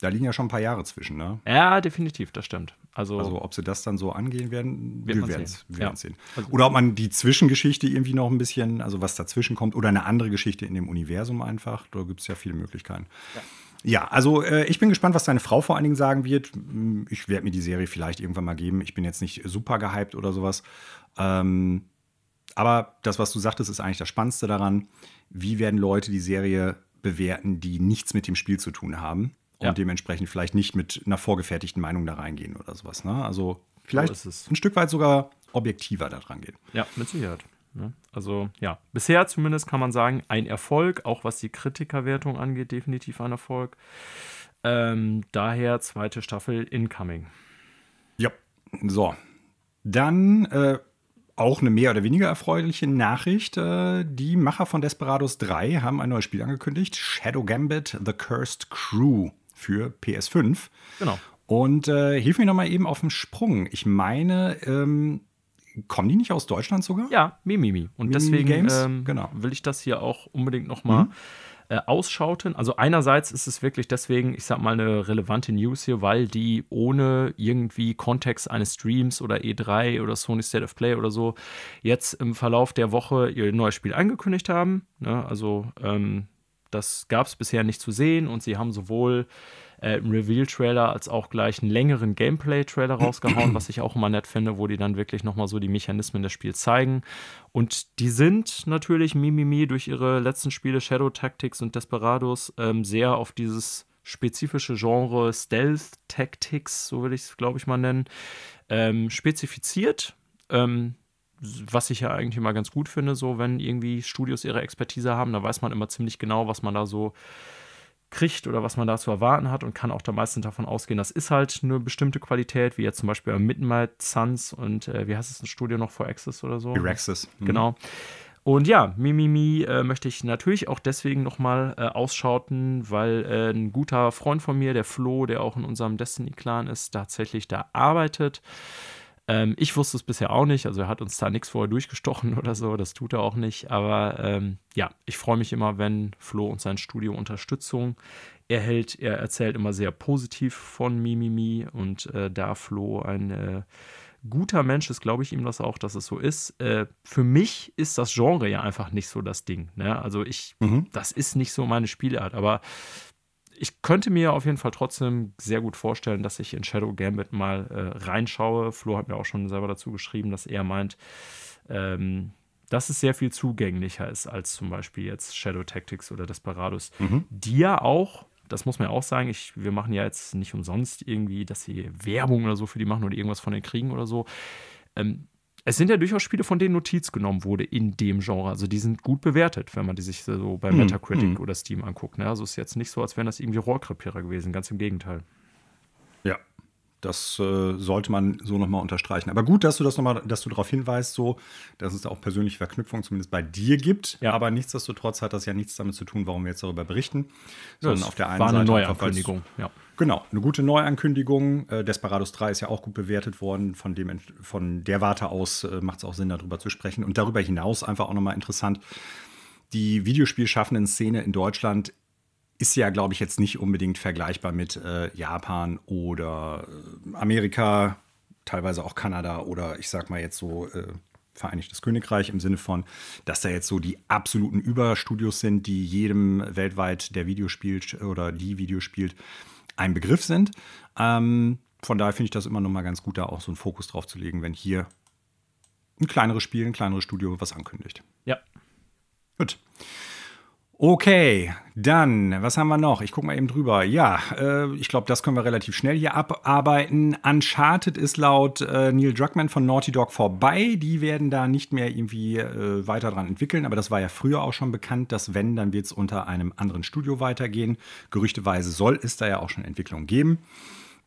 Da liegen ja schon ein paar Jahre zwischen, ne? Ja, definitiv, das stimmt. Also, also ob sie das dann so angehen werden, wir werden es ja. sehen. Also oder ob man die Zwischengeschichte irgendwie noch ein bisschen, also was dazwischen kommt, oder eine andere Geschichte in dem Universum einfach. Da gibt es ja viele Möglichkeiten. Ja. Ja, also äh, ich bin gespannt, was deine Frau vor allen Dingen sagen wird. Hm, ich werde mir die Serie vielleicht irgendwann mal geben. Ich bin jetzt nicht super gehypt oder sowas. Ähm, aber das, was du sagtest, ist eigentlich das Spannendste daran. Wie werden Leute die Serie bewerten, die nichts mit dem Spiel zu tun haben und ja. dementsprechend vielleicht nicht mit einer vorgefertigten Meinung da reingehen oder sowas. Ne? Also vielleicht so ein Stück weit sogar objektiver da dran gehen. Ja, mit Sicherheit. Ne? Also ja, bisher zumindest kann man sagen, ein Erfolg, auch was die Kritikerwertung angeht, definitiv ein Erfolg. Ähm, daher zweite Staffel incoming. Ja, so. Dann äh, auch eine mehr oder weniger erfreuliche Nachricht. Äh, die Macher von Desperados 3 haben ein neues Spiel angekündigt: Shadow Gambit The Cursed Crew für PS5. Genau. Und äh, hilf mir noch mal eben auf den Sprung. Ich meine, ähm, kommen die nicht aus Deutschland sogar? Ja, Mimimi. Und Mimimi deswegen ähm, genau. will ich das hier auch unbedingt noch mal mhm. äh, ausschauten. Also einerseits ist es wirklich deswegen, ich sag mal, eine relevante News hier, weil die ohne irgendwie Kontext eines Streams oder E3 oder Sony State of Play oder so jetzt im Verlauf der Woche ihr neues Spiel angekündigt haben. Ne? Also ähm, das gab es bisher nicht zu sehen und sie haben sowohl äh, Reveal-Trailer als auch gleich einen längeren Gameplay-Trailer rausgehauen, was ich auch immer nett finde, wo die dann wirklich nochmal so die Mechanismen des Spiels zeigen. Und die sind natürlich Mimimi durch ihre letzten Spiele Shadow Tactics und Desperados ähm, sehr auf dieses spezifische Genre Stealth Tactics, so will ich es, glaube ich, mal nennen, ähm, spezifiziert. Ähm, was ich ja eigentlich immer ganz gut finde, so wenn irgendwie Studios ihre Expertise haben, da weiß man immer ziemlich genau, was man da so kriegt oder was man da zu erwarten hat und kann auch da meistens davon ausgehen, das ist halt eine bestimmte Qualität, wie jetzt zum Beispiel bei Midnight Suns und äh, wie heißt es ein Studio noch vor Access oder so? Eraxis. Mhm. Genau. Und ja, Mimimi äh, möchte ich natürlich auch deswegen nochmal äh, ausschauten, weil äh, ein guter Freund von mir, der Flo, der auch in unserem Destiny-Clan ist, tatsächlich da arbeitet. Ähm, ich wusste es bisher auch nicht, also er hat uns da nichts vorher durchgestochen oder so, das tut er auch nicht. Aber ähm, ja, ich freue mich immer, wenn Flo und sein Studio Unterstützung erhält. Er erzählt immer sehr positiv von Mimimi und äh, da Flo ein äh, guter Mensch ist, glaube ich ihm das auch, dass es so ist. Äh, für mich ist das Genre ja einfach nicht so das Ding. Ne? Also ich, mhm. das ist nicht so meine Spielart, aber ich könnte mir auf jeden Fall trotzdem sehr gut vorstellen, dass ich in Shadow Gambit mal äh, reinschaue. Flo hat mir auch schon selber dazu geschrieben, dass er meint, ähm, dass es sehr viel zugänglicher ist als zum Beispiel jetzt Shadow Tactics oder Desperados, mhm. die ja auch, das muss man ja auch sagen, ich, wir machen ja jetzt nicht umsonst irgendwie, dass sie Werbung oder so für die machen oder irgendwas von den kriegen oder so. Ähm, es sind ja durchaus Spiele, von denen Notiz genommen wurde in dem Genre. Also die sind gut bewertet, wenn man die sich so bei hm, Metacritic mm. oder Steam anguckt. Ne? Also ist jetzt nicht so, als wären das irgendwie Rohrkrepierer gewesen, ganz im Gegenteil. Ja, das äh, sollte man so nochmal unterstreichen. Aber gut, dass du das nochmal, dass du darauf hinweist, so, dass es da auch persönliche Verknüpfungen zumindest bei dir gibt. Ja. Aber nichtsdestotrotz hat das ja nichts damit zu tun, warum wir jetzt darüber berichten. Sondern auf der einen war eine Seite. Neuankündigung, ja. Genau, eine gute Neuankündigung. Äh, Desperados 3 ist ja auch gut bewertet worden. Von, dem, von der Warte aus äh, macht es auch Sinn, darüber zu sprechen. Und darüber hinaus einfach auch nochmal interessant. Die Videospielschaffenden Szene in Deutschland ist ja, glaube ich, jetzt nicht unbedingt vergleichbar mit äh, Japan oder äh, Amerika, teilweise auch Kanada oder ich sag mal jetzt so äh, Vereinigtes Königreich im Sinne von, dass da jetzt so die absoluten Überstudios sind, die jedem weltweit, der Video spielt oder die Video spielt, ein Begriff sind. Ähm, von daher finde ich das immer noch mal ganz gut, da auch so einen Fokus drauf zu legen, wenn hier ein kleineres Spiel, ein kleineres Studio was ankündigt. Ja. Gut. Okay, dann, was haben wir noch? Ich gucke mal eben drüber. Ja, äh, ich glaube, das können wir relativ schnell hier abarbeiten. Uncharted ist laut äh, Neil Druckmann von Naughty Dog vorbei. Die werden da nicht mehr irgendwie äh, weiter dran entwickeln, aber das war ja früher auch schon bekannt, dass wenn, dann wird es unter einem anderen Studio weitergehen. Gerüchteweise soll es da ja auch schon Entwicklung geben.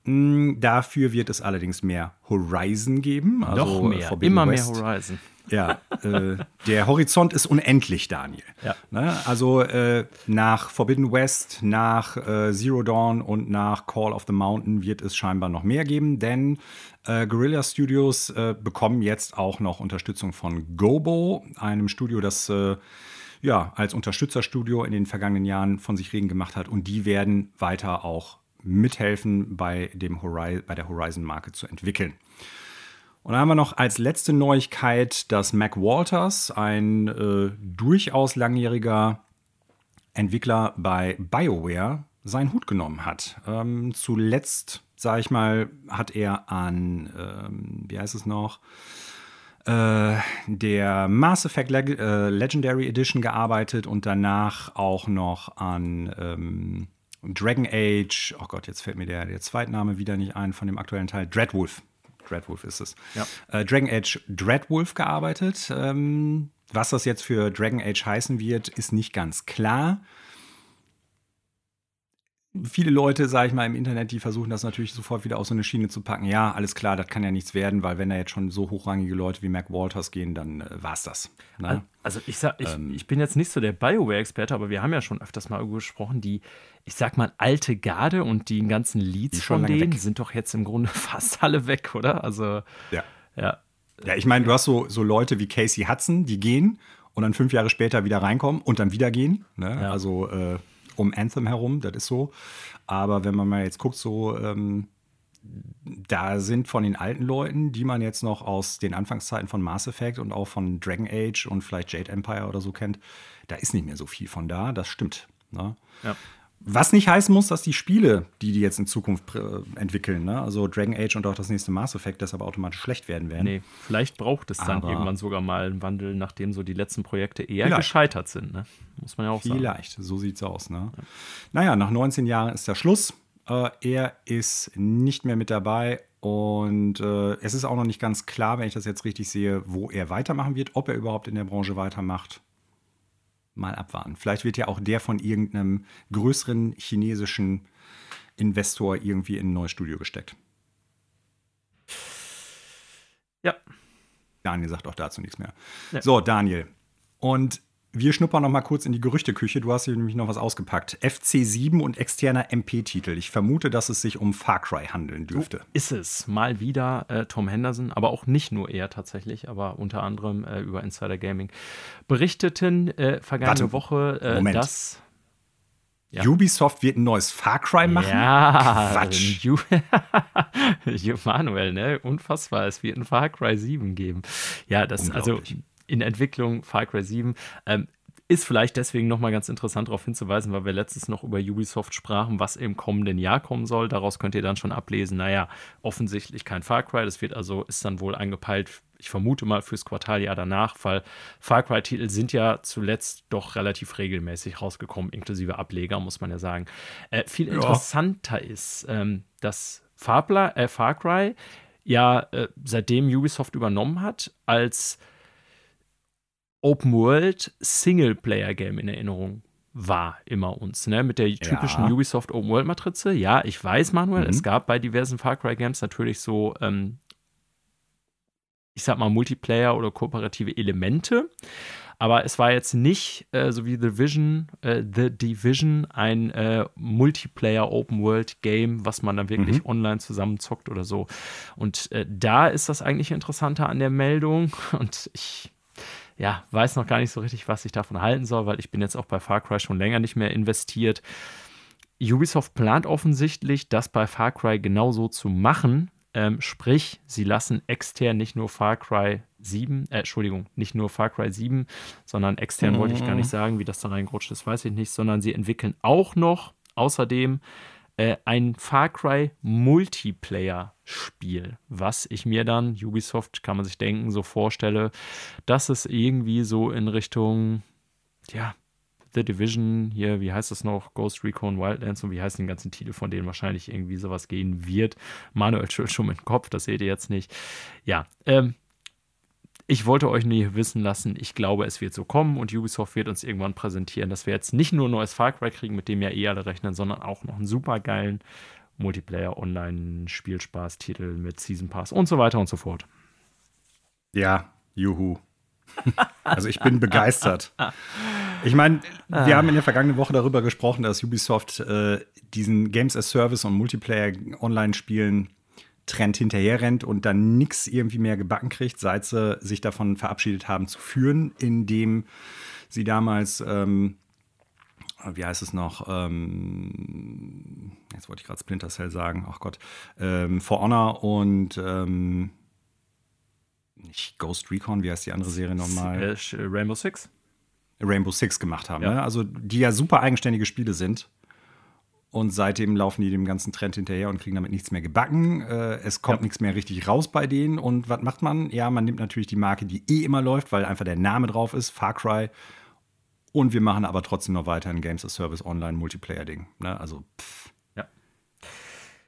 Mm, dafür wird es allerdings mehr Horizon geben. Also Noch mehr, Forbidden immer West. mehr Horizon. Ja, äh, der Horizont ist unendlich, Daniel. Ja. Ne? Also äh, nach Forbidden West, nach äh, Zero Dawn und nach Call of the Mountain wird es scheinbar noch mehr geben, denn äh, Guerrilla Studios äh, bekommen jetzt auch noch Unterstützung von Gobo, einem Studio, das äh, ja als Unterstützerstudio in den vergangenen Jahren von sich reden gemacht hat und die werden weiter auch mithelfen, bei, dem Horizon, bei der Horizon-Marke zu entwickeln. Und dann haben wir noch als letzte Neuigkeit, dass Mac Walters, ein äh, durchaus langjähriger Entwickler bei BioWare, seinen Hut genommen hat. Ähm, zuletzt, sage ich mal, hat er an, ähm, wie heißt es noch, äh, der Mass Effect Leg äh, Legendary Edition gearbeitet und danach auch noch an ähm, Dragon Age, oh Gott, jetzt fällt mir der, der Zweitname wieder nicht ein von dem aktuellen Teil, Dreadwolf. Dreadwolf ist es. Ja. Äh, Dragon Age Dreadwolf gearbeitet. Ähm, was das jetzt für Dragon Age heißen wird, ist nicht ganz klar viele Leute, sage ich mal, im Internet, die versuchen das natürlich sofort wieder auf so eine Schiene zu packen. Ja, alles klar, das kann ja nichts werden, weil wenn da jetzt schon so hochrangige Leute wie Mac Walters gehen, dann äh, es das. Ne? Also ich sag, ich, ähm, ich bin jetzt nicht so der Bioware-Experte, aber wir haben ja schon öfters mal gesprochen, die, ich sag mal, alte Garde und die ganzen Leads von denen weg. sind doch jetzt im Grunde fast alle weg, oder? Also ja. Ja, ja ich meine, du hast so, so Leute wie Casey Hudson, die gehen und dann fünf Jahre später wieder reinkommen und dann wieder gehen. Ne? Ja. Also äh, um Anthem herum, das ist so. Aber wenn man mal jetzt guckt, so, ähm, da sind von den alten Leuten, die man jetzt noch aus den Anfangszeiten von Mass Effect und auch von Dragon Age und vielleicht Jade Empire oder so kennt, da ist nicht mehr so viel von da. Das stimmt. Ne? Ja. Was nicht heißen muss, dass die Spiele, die die jetzt in Zukunft äh, entwickeln, ne? also Dragon Age und auch das nächste Mass Effect, deshalb automatisch schlecht werden werden. Nee, vielleicht braucht es dann Aber irgendwann sogar mal einen Wandel, nachdem so die letzten Projekte eher vielleicht. gescheitert sind. Ne? Muss man ja auch vielleicht. sagen. Vielleicht, so sieht es aus. Ne? Ja. Naja, nach 19 Jahren ist der Schluss. Äh, er ist nicht mehr mit dabei und äh, es ist auch noch nicht ganz klar, wenn ich das jetzt richtig sehe, wo er weitermachen wird, ob er überhaupt in der Branche weitermacht mal abwarten. Vielleicht wird ja auch der von irgendeinem größeren chinesischen Investor irgendwie in ein neues Studio gesteckt. Ja. Daniel sagt auch dazu nichts mehr. Ja. So, Daniel. Und wir schnuppern noch mal kurz in die Gerüchteküche. Du hast hier nämlich noch was ausgepackt. FC7 und externer MP-Titel. Ich vermute, dass es sich um Far Cry handeln dürfte. So ist es. Mal wieder äh, Tom Henderson, aber auch nicht nur er tatsächlich, aber unter anderem äh, über Insider Gaming berichteten äh, vergangene Warte, Woche, äh, dass ja. Ubisoft wird ein neues Far Cry machen? Ja, Quatsch. Manuel, ne? Unfassbar. Es wird ein Far Cry 7 geben. Ja, das, also in Entwicklung, Far Cry 7. Ähm, ist vielleicht deswegen nochmal ganz interessant darauf hinzuweisen, weil wir letztens noch über Ubisoft sprachen, was im kommenden Jahr kommen soll. Daraus könnt ihr dann schon ablesen, naja, offensichtlich kein Far Cry. Das wird also, ist dann wohl eingepeilt ich vermute mal fürs Quartaljahr danach, weil Far Cry-Titel sind ja zuletzt doch relativ regelmäßig rausgekommen, inklusive Ableger, muss man ja sagen. Äh, viel ja. interessanter ist, ähm, dass Farbla, äh, Far Cry ja äh, seitdem Ubisoft übernommen hat, als Open World Singleplayer Game in Erinnerung war immer uns, ne? Mit der typischen ja. Ubisoft Open World Matrize. Ja, ich weiß, Manuel, mhm. es gab bei diversen Far Cry Games natürlich so, ähm, ich sag mal, Multiplayer oder kooperative Elemente. Aber es war jetzt nicht äh, so wie The Division, äh, The Division ein äh, Multiplayer Open World Game, was man dann wirklich mhm. online zusammenzockt oder so. Und äh, da ist das eigentlich interessanter an der Meldung. Und ich ja, weiß noch gar nicht so richtig, was ich davon halten soll, weil ich bin jetzt auch bei Far Cry schon länger nicht mehr investiert. Ubisoft plant offensichtlich, das bei Far Cry genauso zu machen. Ähm, sprich, sie lassen extern nicht nur Far Cry 7, äh, Entschuldigung, nicht nur Far Cry 7, sondern extern mhm. wollte ich gar nicht mhm. sagen, wie das da reingerutscht ist, weiß ich nicht, sondern sie entwickeln auch noch außerdem äh, ein Far Cry Multiplayer-Spiel, was ich mir dann, Ubisoft kann man sich denken, so vorstelle, dass es irgendwie so in Richtung, ja, The Division, hier, wie heißt das noch, Ghost Recon Wildlands und wie heißen die ganzen Titel, von denen wahrscheinlich irgendwie sowas gehen wird. Manuel schüttelt schon mit dem Kopf, das seht ihr jetzt nicht. Ja, ähm, ich wollte euch nie wissen lassen, ich glaube, es wird so kommen und Ubisoft wird uns irgendwann präsentieren, dass wir jetzt nicht nur ein neues Far Cry kriegen, mit dem ja eh alle rechnen, sondern auch noch einen super geilen Multiplayer, Online-Spielspaß-Titel mit Season Pass und so weiter und so fort. Ja, juhu. also ich bin begeistert. Ich meine, wir haben in der vergangenen Woche darüber gesprochen, dass Ubisoft äh, diesen Games as Service und Multiplayer Online-Spielen Trend hinterher rennt und dann nichts irgendwie mehr gebacken kriegt, seit sie sich davon verabschiedet haben zu führen, indem sie damals, ähm, wie heißt es noch, ähm, jetzt wollte ich gerade Splinter Cell sagen, ach Gott, ähm, For Honor und ähm, nicht Ghost Recon, wie heißt die andere Serie nochmal? Äh, Rainbow Six. Rainbow Six gemacht haben, ja. ne? also die ja super eigenständige Spiele sind und seitdem laufen die dem ganzen Trend hinterher und kriegen damit nichts mehr gebacken. Äh, es kommt ja. nichts mehr richtig raus bei denen. Und was macht man? Ja, man nimmt natürlich die Marke, die eh immer läuft, weil einfach der Name drauf ist, Far Cry. Und wir machen aber trotzdem noch weiter ein Games as Service Online Multiplayer Ding. Ne? Also, pff.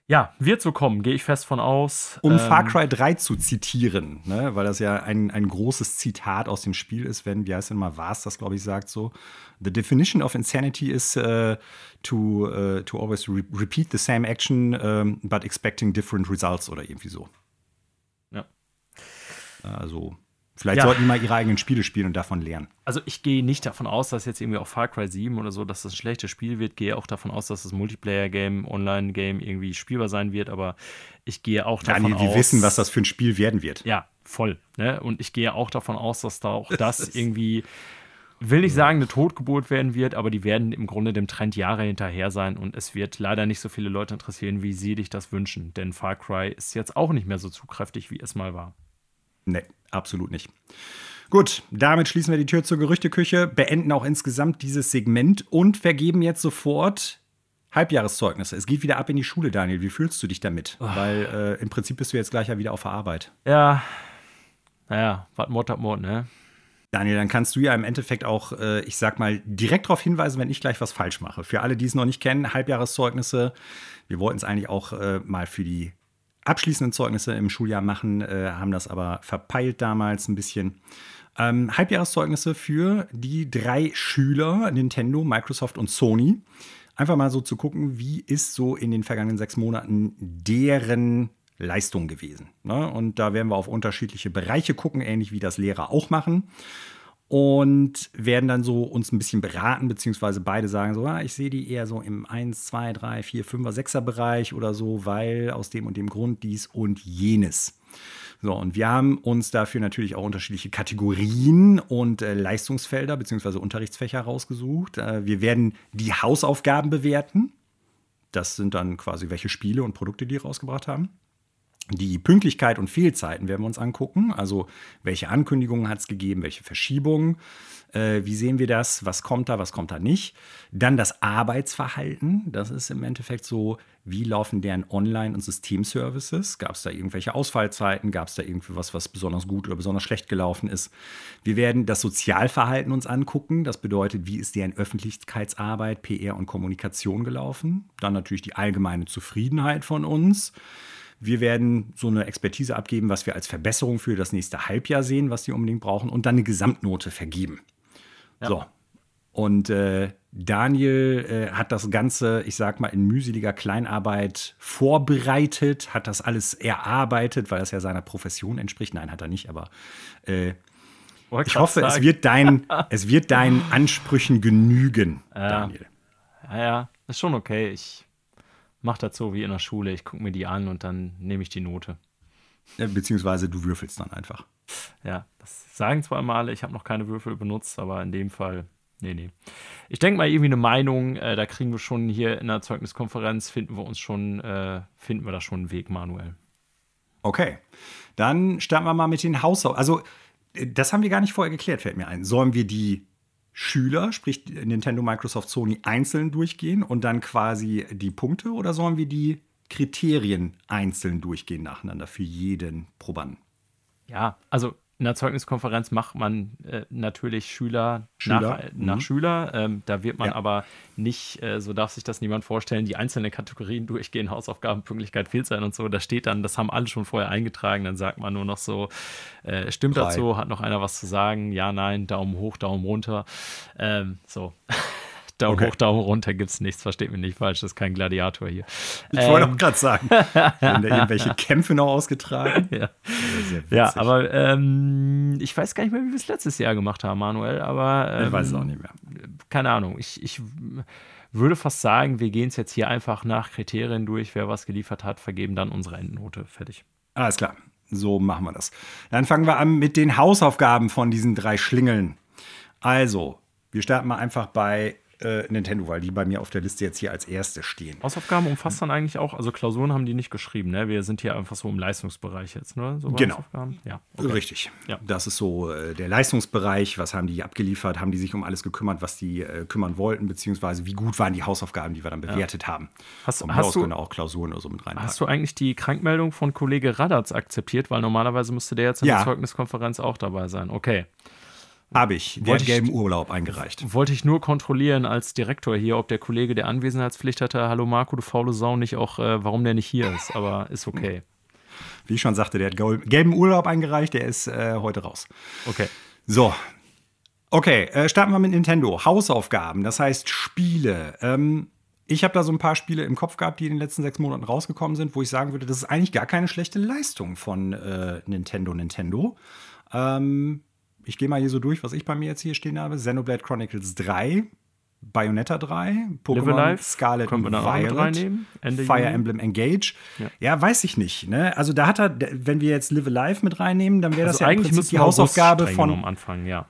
Ja, wird so kommen, gehe ich fest von aus. Um ähm, Far Cry 3 zu zitieren, ne, weil das ja ein, ein großes Zitat aus dem Spiel ist, wenn, wie heißt denn mal, was das, glaube ich, sagt so. The definition of insanity is uh, to, uh, to always re repeat the same action, um, but expecting different results oder irgendwie so. Ja. Also, Vielleicht ja. sollten die mal ihre eigenen Spiele spielen und davon lernen. Also ich gehe nicht davon aus, dass jetzt irgendwie auch Far Cry 7 oder so, dass das ein schlechtes Spiel wird. Gehe auch davon aus, dass das Multiplayer-Game, Online-Game irgendwie spielbar sein wird. Aber ich gehe auch davon Daniel, aus. Wir wissen, was das für ein Spiel werden wird. Ja, voll. Ne? Und ich gehe auch davon aus, dass da auch das irgendwie, will nicht sagen, eine Totgeburt werden wird, aber die werden im Grunde dem Trend Jahre hinterher sein. Und es wird leider nicht so viele Leute interessieren, wie sie dich das wünschen. Denn Far Cry ist jetzt auch nicht mehr so zugkräftig, wie es mal war. Nee, absolut nicht. Gut, damit schließen wir die Tür zur Gerüchteküche, beenden auch insgesamt dieses Segment und vergeben jetzt sofort Halbjahreszeugnisse. Es geht wieder ab in die Schule, Daniel. Wie fühlst du dich damit? Oh. Weil äh, im Prinzip bist du jetzt gleich ja wieder auf der Arbeit. Ja, naja, was Mord hat Mord, ne? Daniel, dann kannst du ja im Endeffekt auch, äh, ich sag mal, direkt darauf hinweisen, wenn ich gleich was falsch mache. Für alle, die es noch nicht kennen, Halbjahreszeugnisse. Wir wollten es eigentlich auch äh, mal für die abschließenden Zeugnisse im Schuljahr machen, äh, haben das aber verpeilt damals ein bisschen. Ähm, Halbjahreszeugnisse für die drei Schüler, Nintendo, Microsoft und Sony. Einfach mal so zu gucken, wie ist so in den vergangenen sechs Monaten deren Leistung gewesen. Ne? Und da werden wir auf unterschiedliche Bereiche gucken, ähnlich wie das Lehrer auch machen und werden dann so uns ein bisschen beraten, beziehungsweise beide sagen so, ah, ich sehe die eher so im 1, 2, 3, 4, 5er, 6er Bereich oder so, weil aus dem und dem Grund dies und jenes. So, und wir haben uns dafür natürlich auch unterschiedliche Kategorien und äh, Leistungsfelder beziehungsweise Unterrichtsfächer rausgesucht. Äh, wir werden die Hausaufgaben bewerten. Das sind dann quasi welche Spiele und Produkte, die rausgebracht haben. Die Pünktlichkeit und Fehlzeiten werden wir uns angucken. Also welche Ankündigungen hat es gegeben, welche Verschiebungen, äh, wie sehen wir das, was kommt da, was kommt da nicht. Dann das Arbeitsverhalten. Das ist im Endeffekt so, wie laufen deren Online- und Systemservices? Gab es da irgendwelche Ausfallzeiten? Gab es da irgendwie was, was besonders gut oder besonders schlecht gelaufen ist? Wir werden das Sozialverhalten uns angucken. Das bedeutet, wie ist deren Öffentlichkeitsarbeit, PR und Kommunikation gelaufen? Dann natürlich die allgemeine Zufriedenheit von uns. Wir werden so eine Expertise abgeben, was wir als Verbesserung für das nächste Halbjahr sehen, was die unbedingt brauchen, und dann eine Gesamtnote vergeben. Ja. So. Und äh, Daniel äh, hat das Ganze, ich sag mal, in mühseliger Kleinarbeit vorbereitet, hat das alles erarbeitet, weil das ja seiner Profession entspricht. Nein, hat er nicht, aber äh, ich hoffe, es wird, dein, es wird deinen Ansprüchen genügen, ja. Daniel. Ja, ja, ist schon okay. Ich mache das so wie in der Schule. Ich gucke mir die an und dann nehme ich die Note. Beziehungsweise du würfelst dann einfach. Ja, das sagen zwar immer alle, ich habe noch keine Würfel benutzt, aber in dem Fall, nee, nee. Ich denke mal irgendwie eine Meinung, äh, da kriegen wir schon hier in der Zeugniskonferenz, finden wir uns schon, äh, finden wir da schon einen Weg, Manuel. Okay, dann starten wir mal mit den Hausaufgaben. Also, äh, das haben wir gar nicht vorher geklärt, fällt mir ein. Sollen wir die Schüler, sprich Nintendo, Microsoft, Sony, einzeln durchgehen und dann quasi die Punkte oder sollen wir die Kriterien einzeln durchgehen nacheinander für jeden Probanden? Ja, also in der Zeugniskonferenz macht man äh, natürlich Schüler, Schüler. nach, äh, nach mhm. Schüler. Ähm, da wird man ja. aber nicht, äh, so darf sich das niemand vorstellen, die einzelnen Kategorien durchgehen, Hausaufgaben, Pünktlichkeit, Fehlzeit und so. Da steht dann, das haben alle schon vorher eingetragen. Dann sagt man nur noch so, äh, stimmt Drei. dazu, hat noch einer was zu sagen? Ja, nein, Daumen hoch, Daumen runter. Ähm, so. Daumen okay. hoch, Daumen runter gibt es nichts, versteht mich nicht falsch, das ist kein Gladiator hier. Ich ähm, wollte auch gerade sagen, werden da irgendwelche Kämpfe noch ausgetragen? ja. ja, aber ähm, ich weiß gar nicht mehr, wie wir es letztes Jahr gemacht haben, Manuel, aber ähm, ich weiß es auch nicht mehr. Keine Ahnung, ich, ich würde fast sagen, wir gehen es jetzt hier einfach nach Kriterien durch, wer was geliefert hat, vergeben dann unsere Endnote. Fertig. Alles klar, so machen wir das. Dann fangen wir an mit den Hausaufgaben von diesen drei Schlingeln. Also, wir starten mal einfach bei äh, Nintendo, weil die bei mir auf der Liste jetzt hier als erste stehen. Hausaufgaben umfasst dann eigentlich auch, also Klausuren haben die nicht geschrieben, ne? Wir sind hier einfach so im Leistungsbereich jetzt, ne? So genau. Ja, okay. Richtig. Ja. Das ist so äh, der Leistungsbereich. Was haben die abgeliefert? Haben die sich um alles gekümmert, was die äh, kümmern wollten? Beziehungsweise wie gut waren die Hausaufgaben, die wir dann bewertet ja. haben? Hast, und hast du auch Klausuren oder so mit rein. Hast du eigentlich die Krankmeldung von Kollege Radatz akzeptiert? Weil normalerweise müsste der jetzt in ja. der Zeugniskonferenz auch dabei sein. Okay. Habe ich. Der hat gelben Urlaub eingereicht. Wollte ich nur kontrollieren als Direktor hier, ob der Kollege, der Anwesenheitspflicht hatte, hallo Marco, du faule Sau, nicht auch, äh, warum der nicht hier ist. Aber ist okay. Wie ich schon sagte, der hat gelben Urlaub eingereicht, der ist äh, heute raus. Okay. So. Okay, äh, starten wir mit Nintendo. Hausaufgaben, das heißt Spiele. Ähm, ich habe da so ein paar Spiele im Kopf gehabt, die in den letzten sechs Monaten rausgekommen sind, wo ich sagen würde, das ist eigentlich gar keine schlechte Leistung von äh, Nintendo Nintendo. Ähm, ich gehe mal hier so durch, was ich bei mir jetzt hier stehen habe. Xenoblade Chronicles 3, Bayonetta 3, Pokémon Scarlet und Violet, Fire Juni. Emblem Engage. Ja. ja. weiß ich nicht. Ne? Also da hat er, wenn wir jetzt Live Alive mit reinnehmen, dann wäre also das ja eigentlich die Hausaufgabe von Anfang, ja.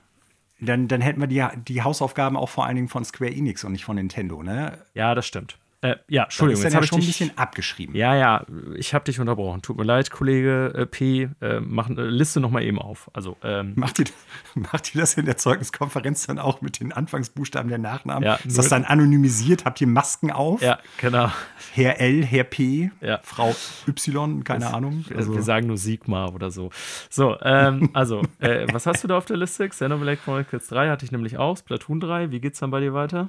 Dann, dann hätten wir die, die Hausaufgaben auch vor allen Dingen von Square Enix und nicht von Nintendo, ne? Ja, das stimmt. Äh, ja, Entschuldigung, jetzt habe ich schon dich, ein bisschen abgeschrieben. Ja, ja, ich habe dich unterbrochen. Tut mir leid, Kollege äh, P. Äh, mach, äh, Liste noch mal eben auf. Also, ähm, macht, ihr, macht ihr das in der Zeugniskonferenz dann auch mit den Anfangsbuchstaben der Nachnamen? Ja, Ist das dann anonymisiert? Habt ihr Masken auf? Ja, genau. Herr L, Herr P, ja. Frau Y, keine das, Ahnung. Also. Wir sagen nur Sigma oder so. So, ähm, also, äh, was hast du da auf der Liste? Xenoblade Chronicles 3 hatte ich nämlich auch, Splatoon 3. Wie geht's dann bei dir weiter?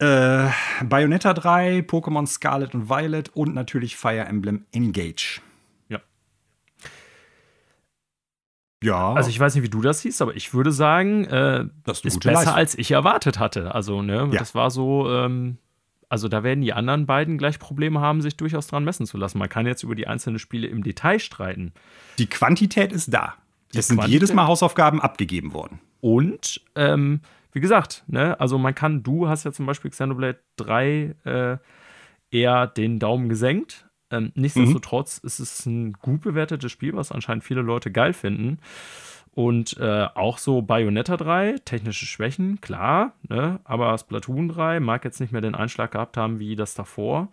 Äh, Bayonetta 3, Pokémon Scarlet und Violet und natürlich Fire Emblem Engage. Ja. Ja. Also ich weiß nicht, wie du das siehst, aber ich würde sagen, äh, das ist besser, Leistung. als ich erwartet hatte. Also, ne, ja. das war so, ähm, also da werden die anderen beiden gleich Probleme haben, sich durchaus dran messen zu lassen. Man kann jetzt über die einzelnen Spiele im Detail streiten. Die Quantität ist da. es sind Quantität? jedes Mal Hausaufgaben abgegeben worden. Und ähm, wie gesagt, ne, also man kann, du hast ja zum Beispiel Xenoblade 3 äh, eher den Daumen gesenkt. Ähm, nichtsdestotrotz mhm. ist es ein gut bewertetes Spiel, was anscheinend viele Leute geil finden. Und äh, auch so Bayonetta 3, technische Schwächen, klar, ne? aber Splatoon 3 mag jetzt nicht mehr den Einschlag gehabt haben wie das davor.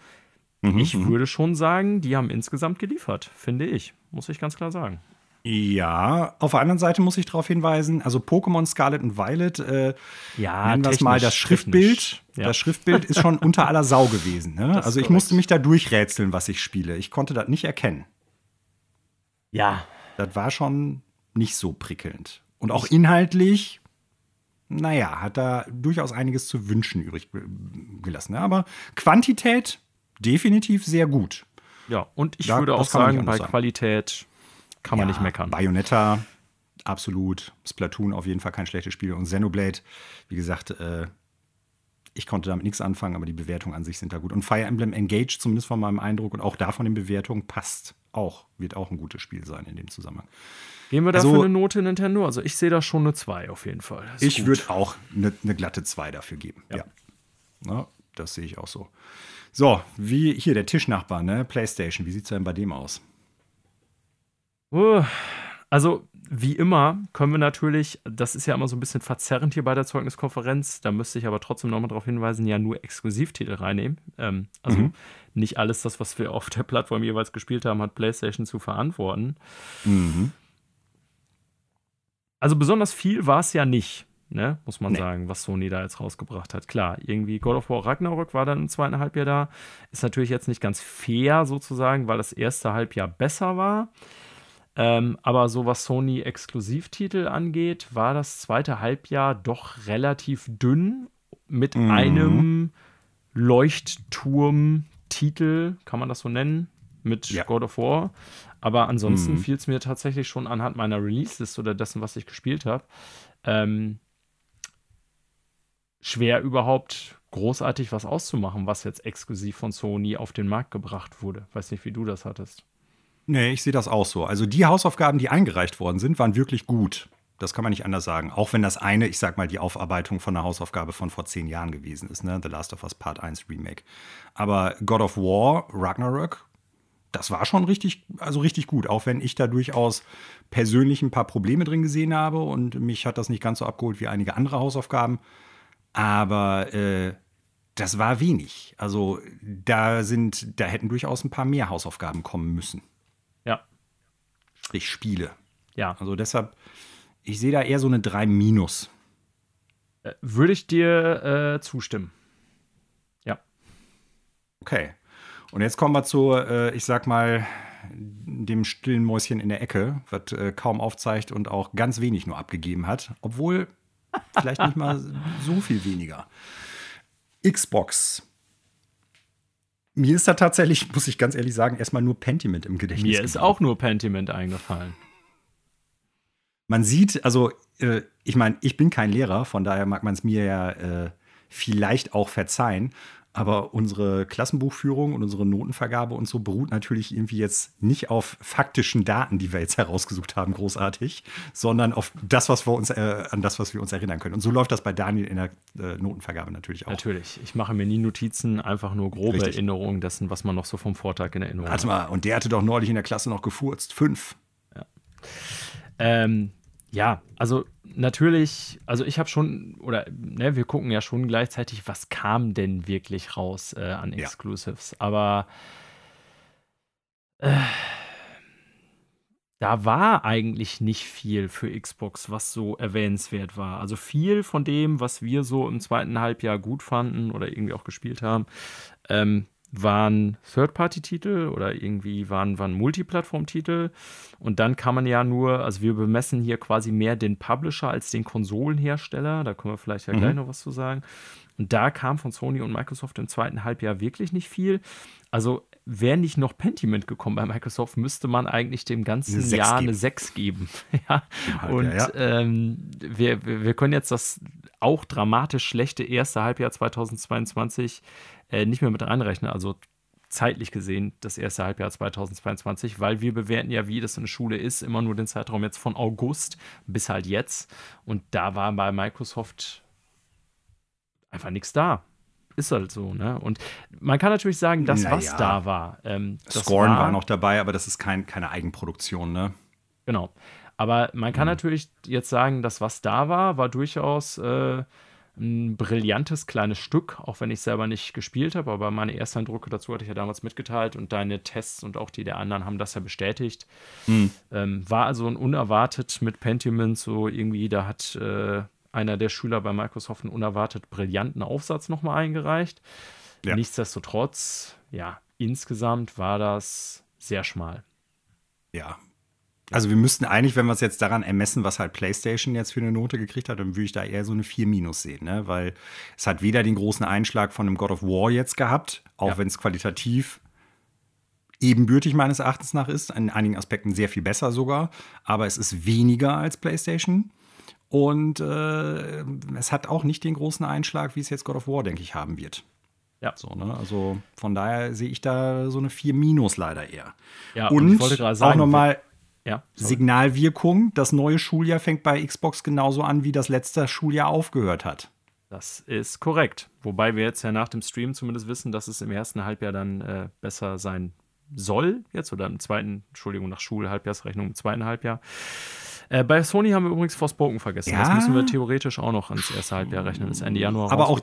mhm, ich mhm. würde schon sagen, die haben insgesamt geliefert, finde ich. Muss ich ganz klar sagen. Ja, auf der anderen Seite muss ich darauf hinweisen, also Pokémon Scarlet und Violet, äh, ja, nennen wir es mal das Schriftbild. Ja. Das Schriftbild ist schon unter aller Sau gewesen. Ne? Also ich musste mich da durchrätseln, was ich spiele. Ich konnte das nicht erkennen. Ja. Das war schon nicht so prickelnd. Und auch inhaltlich, naja, hat da durchaus einiges zu wünschen übrig gelassen. Ne? Aber Quantität definitiv sehr gut. Ja, und ich da, würde auch sagen, bei. Qualität kann man ja, nicht meckern. Bayonetta, absolut. Splatoon auf jeden Fall kein schlechtes Spiel. Und Xenoblade, wie gesagt, äh, ich konnte damit nichts anfangen, aber die Bewertungen an sich sind da gut. Und Fire Emblem Engage, zumindest von meinem Eindruck und auch da von den Bewertungen, passt auch. Wird auch ein gutes Spiel sein in dem Zusammenhang. Gehen wir dafür also, eine Note Nintendo? Also ich sehe da schon eine 2 auf jeden Fall. Ich würde auch eine, eine, glatte 2 dafür geben. Ja. ja. Na, das sehe ich auch so. So, wie hier der Tischnachbar, ne? PlayStation, wie sieht es denn bei dem aus? Also, wie immer können wir natürlich, das ist ja immer so ein bisschen verzerrend hier bei der Zeugniskonferenz, da müsste ich aber trotzdem nochmal darauf hinweisen, ja nur Exklusivtitel reinnehmen. Ähm, also mhm. nicht alles das, was wir auf der Plattform jeweils gespielt haben, hat PlayStation zu verantworten. Mhm. Also besonders viel war es ja nicht, ne? muss man nee. sagen, was Sony da jetzt rausgebracht hat. Klar, irgendwie God of War Ragnarök war dann im zweiten Halbjahr da. Ist natürlich jetzt nicht ganz fair sozusagen, weil das erste Halbjahr besser war. Ähm, aber so was Sony Exklusivtitel angeht, war das zweite Halbjahr doch relativ dünn mit mhm. einem Leuchtturm-Titel, kann man das so nennen, mit ja. God of War. Aber ansonsten mhm. fiel es mir tatsächlich schon anhand meiner Release-Liste oder dessen, was ich gespielt habe, ähm, schwer überhaupt großartig was auszumachen, was jetzt exklusiv von Sony auf den Markt gebracht wurde. Weiß nicht, wie du das hattest. Nee, ich sehe das auch so. Also die Hausaufgaben, die eingereicht worden sind, waren wirklich gut. Das kann man nicht anders sagen. Auch wenn das eine, ich sag mal, die Aufarbeitung von einer Hausaufgabe von vor zehn Jahren gewesen ist, ne? The Last of Us Part 1 Remake. Aber God of War, Ragnarök, das war schon richtig, also richtig gut. Auch wenn ich da durchaus persönlich ein paar Probleme drin gesehen habe und mich hat das nicht ganz so abgeholt wie einige andere Hausaufgaben. Aber äh, das war wenig. Also da sind, da hätten durchaus ein paar mehr Hausaufgaben kommen müssen. Spiele. Ja. Also deshalb, ich sehe da eher so eine 3 minus. Äh, würde ich dir äh, zustimmen. Ja. Okay. Und jetzt kommen wir zu, äh, ich sag mal, dem stillen Mäuschen in der Ecke, was äh, kaum aufzeigt und auch ganz wenig nur abgegeben hat. Obwohl vielleicht nicht mal so viel weniger. Xbox mir ist da tatsächlich, muss ich ganz ehrlich sagen, erstmal nur Pentiment im Gedächtnis. Mir ist auch nur Pentiment eingefallen. Man sieht, also äh, ich meine, ich bin kein Lehrer, von daher mag man es mir ja äh, vielleicht auch verzeihen. Aber unsere Klassenbuchführung und unsere Notenvergabe und so beruht natürlich irgendwie jetzt nicht auf faktischen Daten, die wir jetzt herausgesucht haben, großartig, sondern auf das, was wir uns, äh, an das, was wir uns erinnern können. Und so läuft das bei Daniel in der äh, Notenvergabe natürlich auch. Natürlich. Ich mache mir nie Notizen, einfach nur grobe Richtig. Erinnerungen dessen, was man noch so vom Vortag in Erinnerung Warte hat. Warte mal, und der hatte doch neulich in der Klasse noch gefurzt. Fünf. Ja. Ähm, ja, also natürlich, also ich habe schon, oder ne, wir gucken ja schon gleichzeitig, was kam denn wirklich raus äh, an Exclusives. Ja. Aber äh, da war eigentlich nicht viel für Xbox, was so erwähnenswert war. Also viel von dem, was wir so im zweiten Halbjahr gut fanden oder irgendwie auch gespielt haben, ähm, waren Third-Party-Titel oder irgendwie waren, waren Multiplattform-Titel. Und dann kann man ja nur, also wir bemessen hier quasi mehr den Publisher als den Konsolenhersteller. Da können wir vielleicht ja mhm. gleich noch was zu sagen. Und da kam von Sony und Microsoft im zweiten Halbjahr wirklich nicht viel. Also wäre nicht noch Pentiment gekommen bei Microsoft, müsste man eigentlich dem ganzen eine Jahr geben. eine 6 geben. ja. Und ja. Ähm, wir, wir können jetzt das auch dramatisch schlechte erste Halbjahr 2022 äh, nicht mehr mit reinrechnen. Also zeitlich gesehen das erste Halbjahr 2022, weil wir bewerten ja, wie das in der Schule ist, immer nur den Zeitraum jetzt von August bis halt jetzt. Und da war bei Microsoft einfach nichts da. Ist halt so, ne? Und man kann natürlich sagen, das, naja. was da war. Ähm, Scorn war, war, noch dabei, aber das ist kein, keine Eigenproduktion, ne? Genau. Aber man kann mhm. natürlich jetzt sagen, das, was da war, war durchaus äh, ein brillantes kleines Stück, auch wenn ich selber nicht gespielt habe, aber meine ersten Eindrücke dazu hatte ich ja damals mitgeteilt und deine Tests und auch die der anderen haben das ja bestätigt. Hm. Ähm, war also ein unerwartet mit Pentiment so irgendwie, da hat äh, einer der Schüler bei Microsoft einen unerwartet brillanten Aufsatz nochmal eingereicht. Ja. Nichtsdestotrotz, ja, insgesamt war das sehr schmal. Ja, also wir müssten eigentlich, wenn wir es jetzt daran ermessen, was halt PlayStation jetzt für eine Note gekriegt hat, dann würde ich da eher so eine 4 minus sehen, ne? Weil es hat weder den großen Einschlag von einem God of War jetzt gehabt, auch ja. wenn es qualitativ ebenbürtig meines Erachtens nach ist, in einigen Aspekten sehr viel besser sogar, aber es ist weniger als PlayStation. Und äh, es hat auch nicht den großen Einschlag, wie es jetzt God of War, denke ich, haben wird. Ja. So, ne? Also von daher sehe ich da so eine 4 minus leider eher. Ja, und, und ich wollte gerade sagen, auch nochmal ja, Signalwirkung, das neue Schuljahr fängt bei Xbox genauso an, wie das letzte Schuljahr aufgehört hat. Das ist korrekt. Wobei wir jetzt ja nach dem Stream zumindest wissen, dass es im ersten Halbjahr dann äh, besser sein soll, jetzt oder im zweiten, Entschuldigung, nach Schulhalbjahrsrechnung im zweiten Halbjahr. Äh, bei Sony haben wir übrigens Forspoken vergessen. Ja. Das müssen wir theoretisch auch noch ans erste Halbjahr rechnen. Das ist Ende Januar Aber. Auch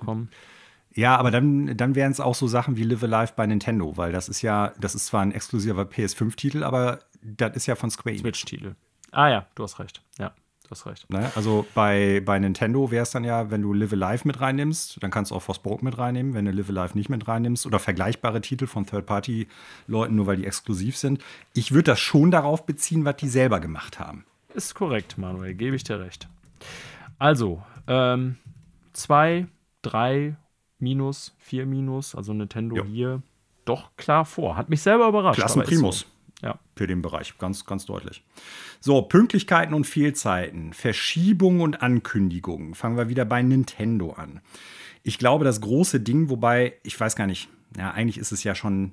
ja, aber dann, dann wären es auch so Sachen wie Live Alive bei Nintendo, weil das ist ja, das ist zwar ein exklusiver PS5-Titel, aber das ist ja von Square Enix. Switch-Titel. Ah ja, du hast recht. Ja, du hast recht. Ne? Also bei, bei Nintendo wäre es dann ja, wenn du Live Alive mit reinnimmst, dann kannst du auch Forspoken mit reinnehmen, wenn du Live Alive nicht mit reinnimmst oder vergleichbare Titel von Third-Party-Leuten, nur weil die exklusiv sind. Ich würde das schon darauf beziehen, was die selber gemacht haben. Ist korrekt, Manuel, gebe ich dir recht. Also, ähm, zwei, drei, minus, vier minus, also Nintendo jo. hier doch klar vor. Hat mich selber überrascht. Klassenprimus. So. Ja. Für den Bereich, ganz, ganz deutlich. So, Pünktlichkeiten und Fehlzeiten, Verschiebungen und Ankündigungen. Fangen wir wieder bei Nintendo an. Ich glaube, das große Ding, wobei, ich weiß gar nicht, ja, eigentlich ist es ja schon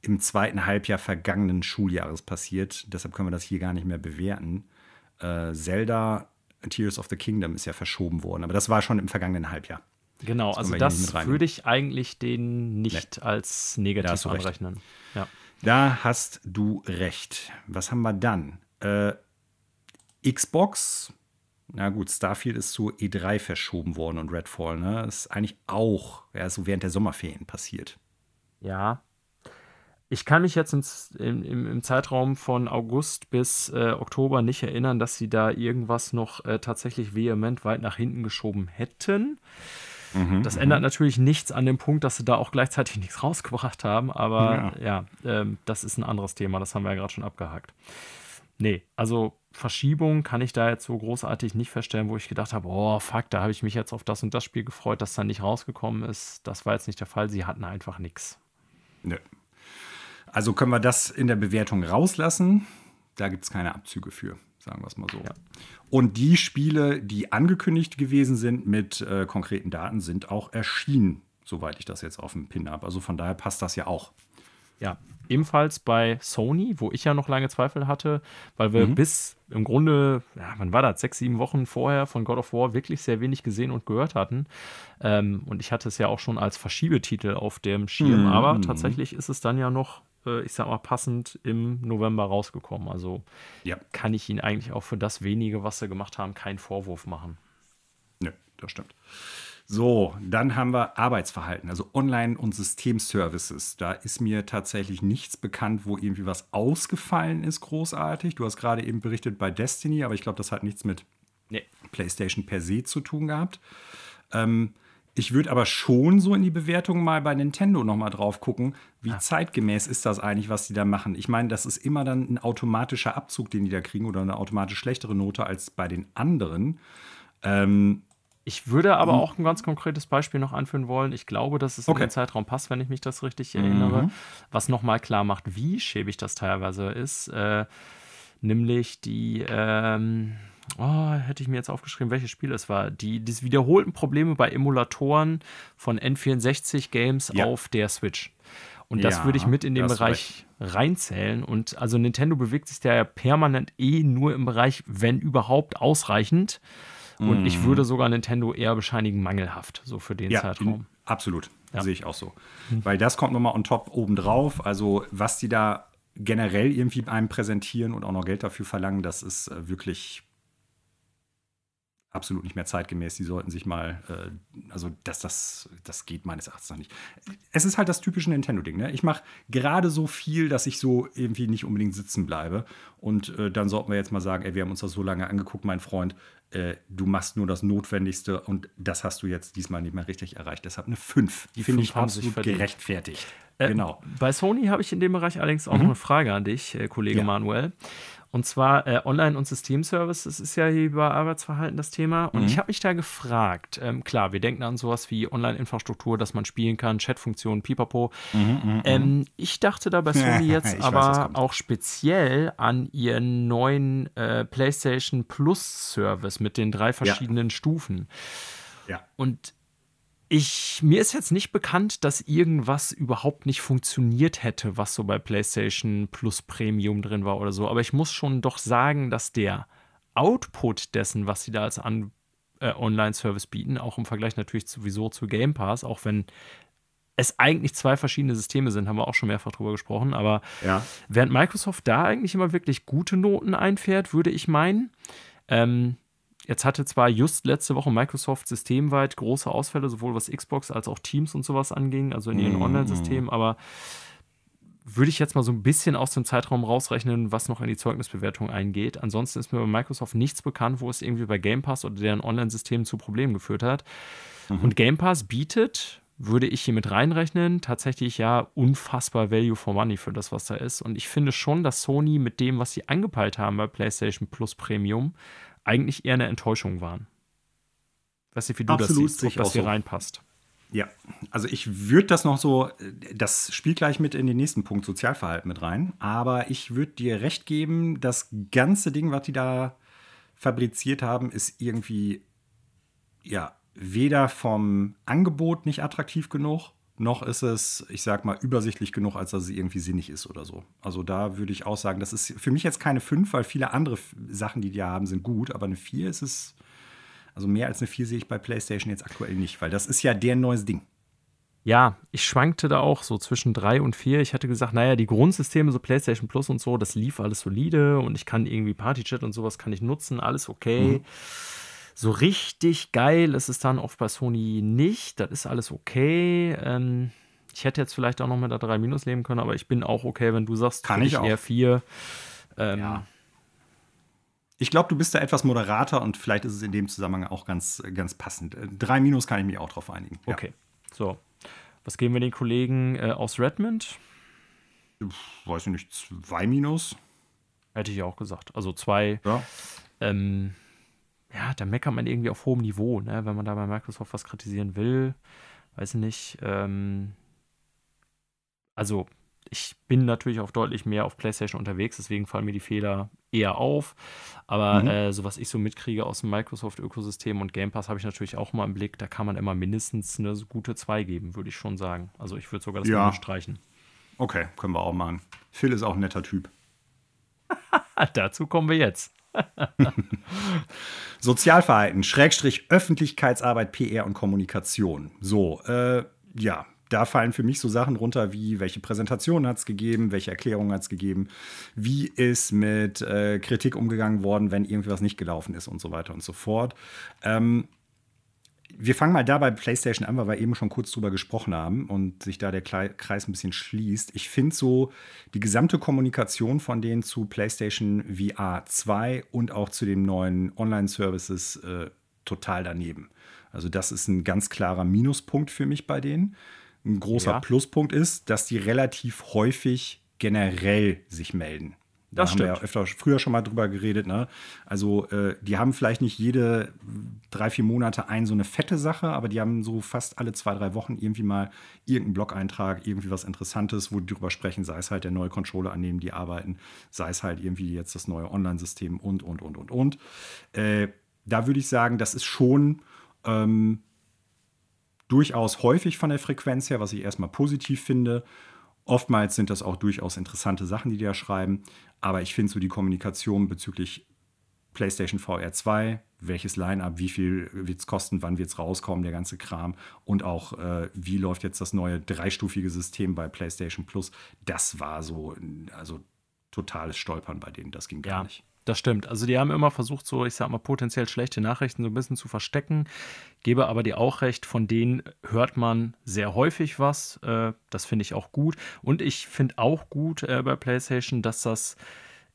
im zweiten Halbjahr vergangenen Schuljahres passiert. Deshalb können wir das hier gar nicht mehr bewerten. Äh, Zelda Tears of the Kingdom ist ja verschoben worden, aber das war schon im vergangenen Halbjahr. Genau, das also das würde ich eigentlich den nicht nee. als negativ anrechnen. Ja. Da hast du recht. Was haben wir dann? Äh, Xbox, na gut, Starfield ist zu E3 verschoben worden und Redfall, ne? Ist eigentlich auch ja, so während der Sommerferien passiert. Ja. Ich kann mich jetzt ins, im, im, im, Zeitraum von August bis äh, Oktober nicht erinnern, dass sie da irgendwas noch äh, tatsächlich vehement weit nach hinten geschoben hätten. Mhm, das ändert mhm. natürlich nichts an dem Punkt, dass sie da auch gleichzeitig nichts rausgebracht haben, aber ja, ja ähm, das ist ein anderes Thema, das haben wir ja gerade schon abgehakt. Nee, also Verschiebung kann ich da jetzt so großartig nicht feststellen, wo ich gedacht habe, oh fuck, da habe ich mich jetzt auf das und das Spiel gefreut, das dann nicht rausgekommen ist. Das war jetzt nicht der Fall, sie hatten einfach nichts. Nö. Also können wir das in der Bewertung rauslassen. Da gibt es keine Abzüge für sagen wir es mal so. Ja. Und die Spiele, die angekündigt gewesen sind mit äh, konkreten Daten, sind auch erschienen, soweit ich das jetzt auf dem Pin habe. Also von daher passt das ja auch. Ja, ebenfalls bei Sony, wo ich ja noch lange Zweifel hatte, weil wir mhm. bis im Grunde, ja, wann war das, sechs, sieben Wochen vorher von God of War wirklich sehr wenig gesehen und gehört hatten. Ähm, und ich hatte es ja auch schon als Verschiebetitel auf dem Schirm, mhm. aber tatsächlich ist es dann ja noch äh, ich sag mal, passend im November rausgekommen. Also ja. kann ich ihn eigentlich auch für das wenige, was sie gemacht haben, keinen Vorwurf machen. Nö, das stimmt. So, dann haben wir Arbeitsverhalten, also Online- und Systemservices. Da ist mir tatsächlich nichts bekannt, wo irgendwie was ausgefallen ist, großartig. Du hast gerade eben berichtet bei Destiny, aber ich glaube, das hat nichts mit nee. PlayStation per se zu tun gehabt. Ähm, ich würde aber schon so in die Bewertung mal bei Nintendo nochmal drauf gucken, wie ah. zeitgemäß ist das eigentlich, was die da machen. Ich meine, das ist immer dann ein automatischer Abzug, den die da kriegen oder eine automatisch schlechtere Note als bei den anderen. Ähm, ich würde aber auch ein ganz konkretes Beispiel noch anführen wollen. Ich glaube, dass es okay. in den Zeitraum passt, wenn ich mich das richtig erinnere, mhm. was nochmal klar macht, wie schäbig das teilweise ist. Äh, nämlich die. Ähm oh, hätte ich mir jetzt aufgeschrieben, welches Spiel es war. Die, die wiederholten Probleme bei Emulatoren von N64-Games ja. auf der Switch. Und das ja, würde ich mit in den Bereich recht. reinzählen. Und also Nintendo bewegt sich da ja permanent eh nur im Bereich, wenn überhaupt, ausreichend. Und mm. ich mhm. würde sogar Nintendo eher bescheinigen mangelhaft, so für den ja, Zeitraum. Absolut, ja. sehe ich auch so. Mhm. Weil das kommt nochmal on top obendrauf. Also, was die da generell irgendwie einem präsentieren und auch noch Geld dafür verlangen, das ist äh, wirklich absolut nicht mehr zeitgemäß. Die sollten sich mal, äh, also das, das, das geht meines Erachtens noch nicht. Es ist halt das typische Nintendo-Ding. Ne? Ich mache gerade so viel, dass ich so irgendwie nicht unbedingt sitzen bleibe. Und äh, dann sollten wir jetzt mal sagen, ey, wir haben uns das so lange angeguckt, mein Freund. Äh, du machst nur das Notwendigste und das hast du jetzt diesmal nicht mehr richtig erreicht. Deshalb eine 5. Die finde ich absolut gerechtfertigt. Äh, genau. Bei Sony habe ich in dem Bereich allerdings auch mhm. noch eine Frage an dich, äh, Kollege ja. Manuel. Und zwar äh, Online- und Systemservices ist ja hier über Arbeitsverhalten das Thema. Und mhm. ich habe mich da gefragt, ähm, klar, wir denken an sowas wie Online-Infrastruktur, dass man spielen kann, Chatfunktionen, pipapo. Mhm, mhm ähm, mhm. ich dachte da bei Sony jetzt aber weiß, auch speziell an ihren neuen äh, PlayStation Plus Service mit den drei verschiedenen ja. Stufen. Ja. Und ich, mir ist jetzt nicht bekannt, dass irgendwas überhaupt nicht funktioniert hätte, was so bei PlayStation Plus Premium drin war oder so. Aber ich muss schon doch sagen, dass der Output dessen, was sie da als An äh, Online-Service bieten, auch im Vergleich natürlich sowieso zu Game Pass, auch wenn es eigentlich zwei verschiedene Systeme sind, haben wir auch schon mehrfach drüber gesprochen. Aber ja. während Microsoft da eigentlich immer wirklich gute Noten einfährt, würde ich meinen, ähm, Jetzt hatte zwar just letzte Woche Microsoft systemweit große Ausfälle, sowohl was Xbox als auch Teams und sowas anging, also in ihren mm. Online-Systemen, aber würde ich jetzt mal so ein bisschen aus dem Zeitraum rausrechnen, was noch in die Zeugnisbewertung eingeht. Ansonsten ist mir bei Microsoft nichts bekannt, wo es irgendwie bei Game Pass oder deren Online-Systemen zu Problemen geführt hat. Mhm. Und Game Pass bietet, würde ich hier mit reinrechnen, tatsächlich ja unfassbar Value for Money für das, was da ist. Und ich finde schon, dass Sony mit dem, was sie angepeilt haben bei PlayStation Plus Premium, eigentlich eher eine Enttäuschung waren. Weiß nicht, wie du Absolut, das siehst, ob das hier so. reinpasst. Ja, also ich würde das noch so, das spielt gleich mit in den nächsten Punkt Sozialverhalten mit rein, aber ich würde dir recht geben, das ganze Ding, was die da fabriziert haben, ist irgendwie, ja, weder vom Angebot nicht attraktiv genug, noch ist es, ich sag mal, übersichtlich genug, als dass es irgendwie sinnig ist oder so. Also da würde ich auch sagen, das ist für mich jetzt keine 5, weil viele andere Sachen, die die haben, sind gut, aber eine 4 ist es, also mehr als eine 4 sehe ich bei PlayStation jetzt aktuell nicht, weil das ist ja der neues Ding. Ja, ich schwankte da auch so zwischen 3 und 4. Ich hatte gesagt, naja, die Grundsysteme, so PlayStation Plus und so, das lief alles solide und ich kann irgendwie Partychat und sowas kann ich nutzen, alles okay. Mhm. So richtig geil ist es dann oft bei Sony nicht. Das ist alles okay. Ähm, ich hätte jetzt vielleicht auch noch mit der 3 Minus leben können, aber ich bin auch okay, wenn du sagst, kann ich auch. eher 4. Ähm, ja. Ich glaube, du bist da etwas moderater und vielleicht ist es in dem Zusammenhang auch ganz, ganz passend. 3 Minus kann ich mich auch drauf einigen. Ja. Okay. So. Was geben wir den Kollegen äh, aus Redmond? Weiß ich nicht, 2 Minus? Hätte ich auch gesagt. Also 2. Ja. Ähm, ja, da meckert man irgendwie auf hohem Niveau, ne? wenn man da bei Microsoft was kritisieren will. Weiß nicht. Ähm, also, ich bin natürlich auch deutlich mehr auf PlayStation unterwegs, deswegen fallen mir die Fehler eher auf. Aber mhm. äh, so was ich so mitkriege aus dem Microsoft-Ökosystem und Game Pass habe ich natürlich auch mal im Blick. Da kann man immer mindestens eine gute 2 geben, würde ich schon sagen. Also ich würde sogar das ja. streichen. Okay, können wir auch machen. Phil ist auch ein netter Typ. Dazu kommen wir jetzt. Sozialverhalten, Schrägstrich Öffentlichkeitsarbeit, PR und Kommunikation. So, äh, ja, da fallen für mich so Sachen runter wie, welche Präsentation hat es gegeben, welche Erklärungen hat es gegeben, wie ist mit äh, Kritik umgegangen worden, wenn irgendwie was nicht gelaufen ist und so weiter und so fort. Ähm, wir fangen mal da bei PlayStation an, weil wir eben schon kurz drüber gesprochen haben und sich da der Kreis ein bisschen schließt. Ich finde so die gesamte Kommunikation von denen zu PlayStation VR 2 und auch zu den neuen Online-Services äh, total daneben. Also, das ist ein ganz klarer Minuspunkt für mich bei denen. Ein großer ja. Pluspunkt ist, dass die relativ häufig generell sich melden. Da das haben stimmt. wir ja öfter früher schon mal drüber geredet. Ne? Also, äh, die haben vielleicht nicht jede drei, vier Monate ein so eine fette Sache, aber die haben so fast alle zwei, drei Wochen irgendwie mal irgendeinen Blog-Eintrag, irgendwie was Interessantes, wo die drüber sprechen, sei es halt der neue Controller, an dem die arbeiten, sei es halt irgendwie jetzt das neue Online-System und, und, und, und, und. Äh, da würde ich sagen, das ist schon ähm, durchaus häufig von der Frequenz her, was ich erstmal positiv finde. Oftmals sind das auch durchaus interessante Sachen, die die da schreiben. Aber ich finde so die Kommunikation bezüglich PlayStation VR 2, welches Line-up, wie viel wird es kosten, wann wird es rauskommen, der ganze Kram und auch äh, wie läuft jetzt das neue dreistufige System bei PlayStation Plus, das war so, also totales Stolpern bei denen, das ging gar ja. nicht. Das stimmt. Also die haben immer versucht, so, ich sag mal, potenziell schlechte Nachrichten so ein bisschen zu verstecken. Gebe aber dir auch recht, von denen hört man sehr häufig was. Äh, das finde ich auch gut. Und ich finde auch gut äh, bei PlayStation, dass das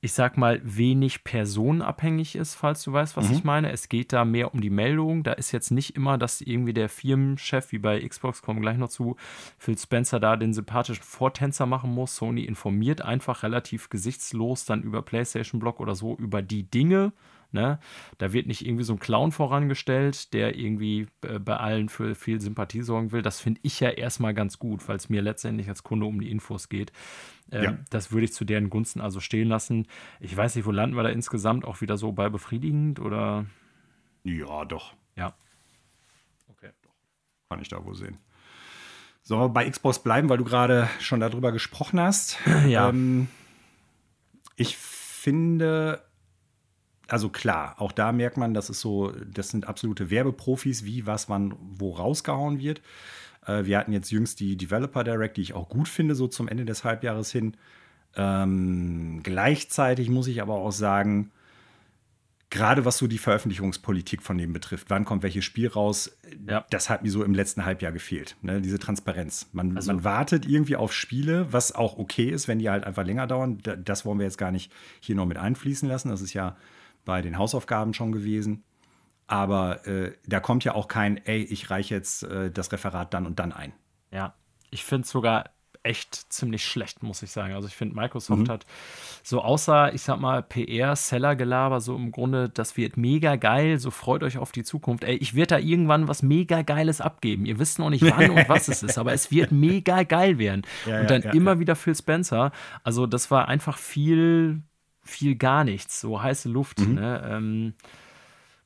ich sag mal, wenig personenabhängig ist, falls du weißt, was mhm. ich meine. Es geht da mehr um die Meldung. Da ist jetzt nicht immer, dass irgendwie der Firmenchef, wie bei Xbox, kommen gleich noch zu, Phil Spencer da den sympathischen Vortänzer machen muss. Sony informiert einfach relativ gesichtslos dann über PlayStation Blog oder so über die Dinge. Ne? Da wird nicht irgendwie so ein Clown vorangestellt, der irgendwie äh, bei allen für viel Sympathie sorgen will. Das finde ich ja erstmal ganz gut, weil es mir letztendlich als Kunde um die Infos geht. Ähm, ja. Das würde ich zu deren Gunsten also stehen lassen. Ich weiß nicht, wo landen wir da insgesamt auch wieder so bei befriedigend oder? Ja, doch. Ja. Okay, doch. Kann ich da wohl sehen. Sollen wir bei Xbox bleiben, weil du gerade schon darüber gesprochen hast? Ja. Ähm, ich finde, also klar, auch da merkt man, das ist so, das sind absolute Werbeprofis, wie was wann wo rausgehauen wird. Äh, wir hatten jetzt jüngst die Developer Direct, die ich auch gut finde, so zum Ende des Halbjahres hin. Ähm, gleichzeitig muss ich aber auch sagen, gerade was so die Veröffentlichungspolitik von dem betrifft, wann kommt welches Spiel raus, ja. das hat mir so im letzten Halbjahr gefehlt. Ne? Diese Transparenz. Man, also, man, wartet irgendwie auf Spiele, was auch okay ist, wenn die halt einfach länger dauern. Das wollen wir jetzt gar nicht hier noch mit einfließen lassen. Das ist ja bei den Hausaufgaben schon gewesen. Aber äh, da kommt ja auch kein, ey, ich reiche jetzt äh, das Referat dann und dann ein. Ja, ich finde es sogar echt ziemlich schlecht, muss ich sagen. Also ich finde, Microsoft mhm. hat so außer, ich sag mal, PR, Seller-Gelaber, so im Grunde, das wird mega geil, so freut euch auf die Zukunft. Ey, ich werde da irgendwann was mega Geiles abgeben. Ihr wisst noch nicht wann und was es ist, aber es wird mega geil werden. Ja, und dann ja, immer ja. wieder Phil Spencer. Also das war einfach viel, viel gar nichts, so heiße Luft. Mhm. Ne? Ähm,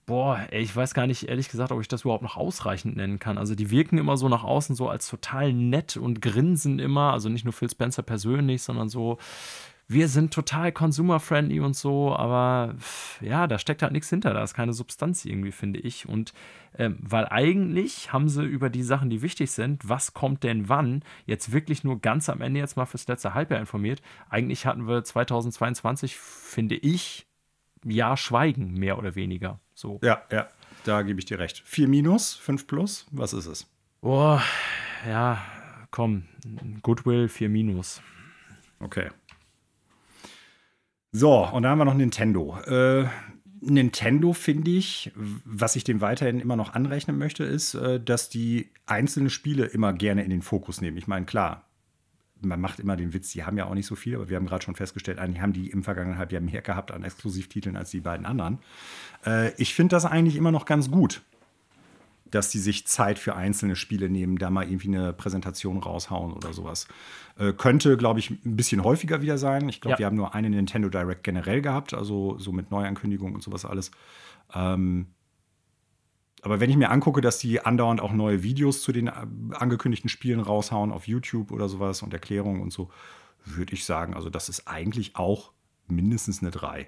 Boah, ey, ich weiß gar nicht, ehrlich gesagt, ob ich das überhaupt noch ausreichend nennen kann. Also, die wirken immer so nach außen so als total nett und grinsen immer. Also nicht nur Phil Spencer persönlich, sondern so, wir sind total consumer-friendly und so. Aber ja, da steckt halt nichts hinter. Da ist keine Substanz irgendwie, finde ich. Und ähm, weil eigentlich haben sie über die Sachen, die wichtig sind, was kommt denn wann, jetzt wirklich nur ganz am Ende jetzt mal fürs letzte Halbjahr informiert. Eigentlich hatten wir 2022, finde ich, Jahr Schweigen, mehr oder weniger. So. Ja, ja, da gebe ich dir recht. 4 minus, 5 plus, was ist es? Boah, ja, komm, Goodwill 4 minus. Okay. So, und dann haben wir noch Nintendo. Äh, Nintendo finde ich, was ich dem weiterhin immer noch anrechnen möchte, ist, äh, dass die einzelne Spiele immer gerne in den Fokus nehmen. Ich meine, klar, man macht immer den Witz, die haben ja auch nicht so viel, aber wir haben gerade schon festgestellt, eigentlich haben die im vergangenen Halbjahr mehr gehabt an Exklusivtiteln als die beiden anderen. Äh, ich finde das eigentlich immer noch ganz gut, dass die sich Zeit für einzelne Spiele nehmen, da mal irgendwie eine Präsentation raushauen oder sowas. Äh, könnte, glaube ich, ein bisschen häufiger wieder sein. Ich glaube, ja. wir haben nur eine Nintendo Direct generell gehabt, also so mit Neuankündigungen und sowas alles. Ähm, aber wenn ich mir angucke, dass die andauernd auch neue Videos zu den äh, angekündigten Spielen raushauen auf YouTube oder sowas und Erklärungen und so, würde ich sagen, also das ist eigentlich auch mindestens eine 3.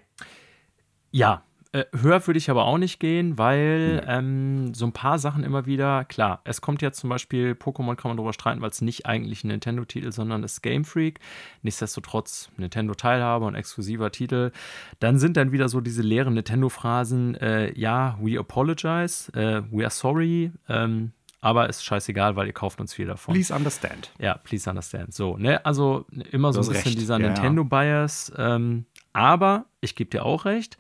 Ja, äh, höher würde ich aber auch nicht gehen, weil ähm, so ein paar Sachen immer wieder, klar, es kommt jetzt zum Beispiel, Pokémon kann man darüber streiten, weil es nicht eigentlich ein Nintendo-Titel, sondern ist Game Freak. Nichtsdestotrotz Nintendo-Teilhabe und exklusiver Titel. Dann sind dann wieder so diese leeren Nintendo-Phrasen, äh, ja, we apologize, äh, we are sorry, ähm, aber ist scheißegal, weil ihr kauft uns viel davon. Please understand. Ja, please understand. So, ne, also immer so ein bisschen recht. dieser ja, Nintendo-Bias. Ähm, aber ich gebe dir auch recht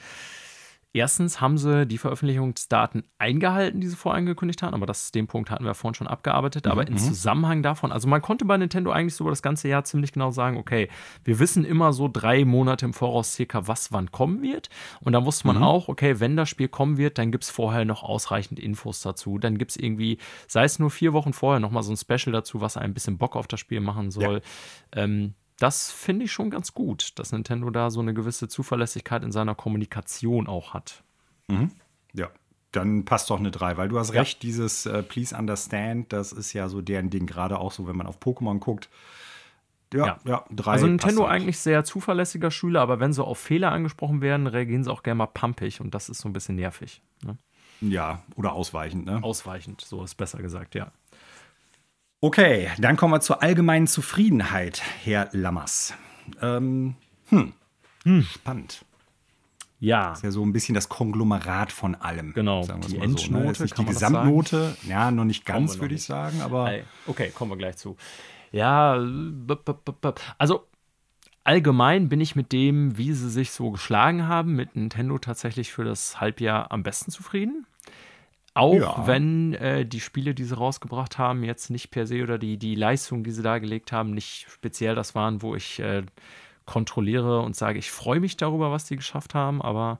Erstens haben sie die Veröffentlichungsdaten eingehalten, die sie vorangekündigt haben, aber das, den Punkt hatten wir vorhin schon abgearbeitet. Mhm. Aber im mhm. Zusammenhang davon, also man konnte bei Nintendo eigentlich so über das ganze Jahr ziemlich genau sagen, okay, wir wissen immer so drei Monate im Voraus circa, was wann kommen wird. Und dann wusste man mhm. auch, okay, wenn das Spiel kommen wird, dann gibt es vorher noch ausreichend Infos dazu. Dann gibt es irgendwie, sei es nur vier Wochen vorher, nochmal so ein Special dazu, was ein bisschen Bock auf das Spiel machen soll. Ja. Ähm, das finde ich schon ganz gut, dass Nintendo da so eine gewisse Zuverlässigkeit in seiner Kommunikation auch hat. Mhm. Ja, dann passt doch eine 3, weil du hast ja. recht, dieses äh, Please Understand, das ist ja so deren Ding, gerade auch so, wenn man auf Pokémon guckt. Ja, ja, ja drei. Also Nintendo eigentlich sehr zuverlässiger Schüler, aber wenn so auf Fehler angesprochen werden, reagieren sie auch gerne mal pumpig und das ist so ein bisschen nervig. Ne? Ja, oder ausweichend, ne? Ausweichend, so ist besser gesagt, ja. Okay, dann kommen wir zur allgemeinen Zufriedenheit, Herr Lammers. Ähm, hm, hm. spannend. Ja. Ist ja so ein bisschen das Konglomerat von allem. Genau. Sagen Die mal so, ne? Endnote, die Gesamtnote, ja, noch nicht ganz, würde ich nicht. sagen, aber Okay, kommen wir gleich zu. Ja, also allgemein bin ich mit dem, wie sie sich so geschlagen haben, mit Nintendo tatsächlich für das Halbjahr am besten zufrieden. Auch Ja. wenn äh, die Spiele, die sie rausgebracht haben, jetzt nicht per se oder die, die Leistung, die sie dargelegt haben, nicht speziell das waren, wo ich äh, kontrolliere und sage, ich freue mich darüber, was die geschafft haben, aber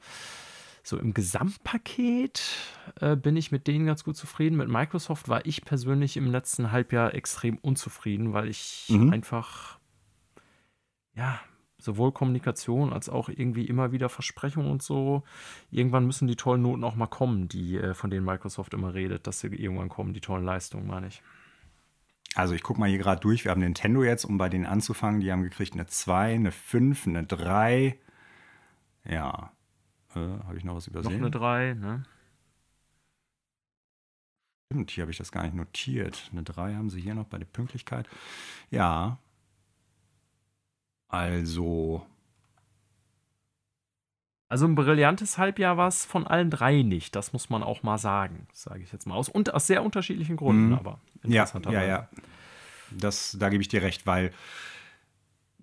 so im Gesamtpaket äh, bin ich mit denen ganz gut zufrieden. Mit Microsoft war ich persönlich im letzten Halbjahr extrem unzufrieden, weil ich Mhm. einfach, ja, sowohl Kommunikation als auch irgendwie immer wieder Versprechungen und so. Irgendwann müssen die tollen Noten auch mal kommen, die äh, von denen Microsoft immer redet, dass sie irgendwann kommen, die tollen Leistungen, meine ich. Also ich gucke mal hier gerade durch. Wir haben Nintendo jetzt, um bei denen anzufangen. Die haben gekriegt eine 2, eine 5, eine 3. Ja. Äh, habe ich noch was Noch übersehen? eine 3, ne? Stimmt, hier habe ich das gar nicht notiert. Eine 3 haben sie hier noch bei der Pünktlichkeit. Ja. Also, Also ein brillantes Halbjahr war es von allen drei nicht. Das muss man auch mal sagen, sage ich jetzt mal aus. Und aus sehr unterschiedlichen Gründen, Mhm. aber ja, ja, interessanterweise. ja. Das, da gebe ich dir recht, weil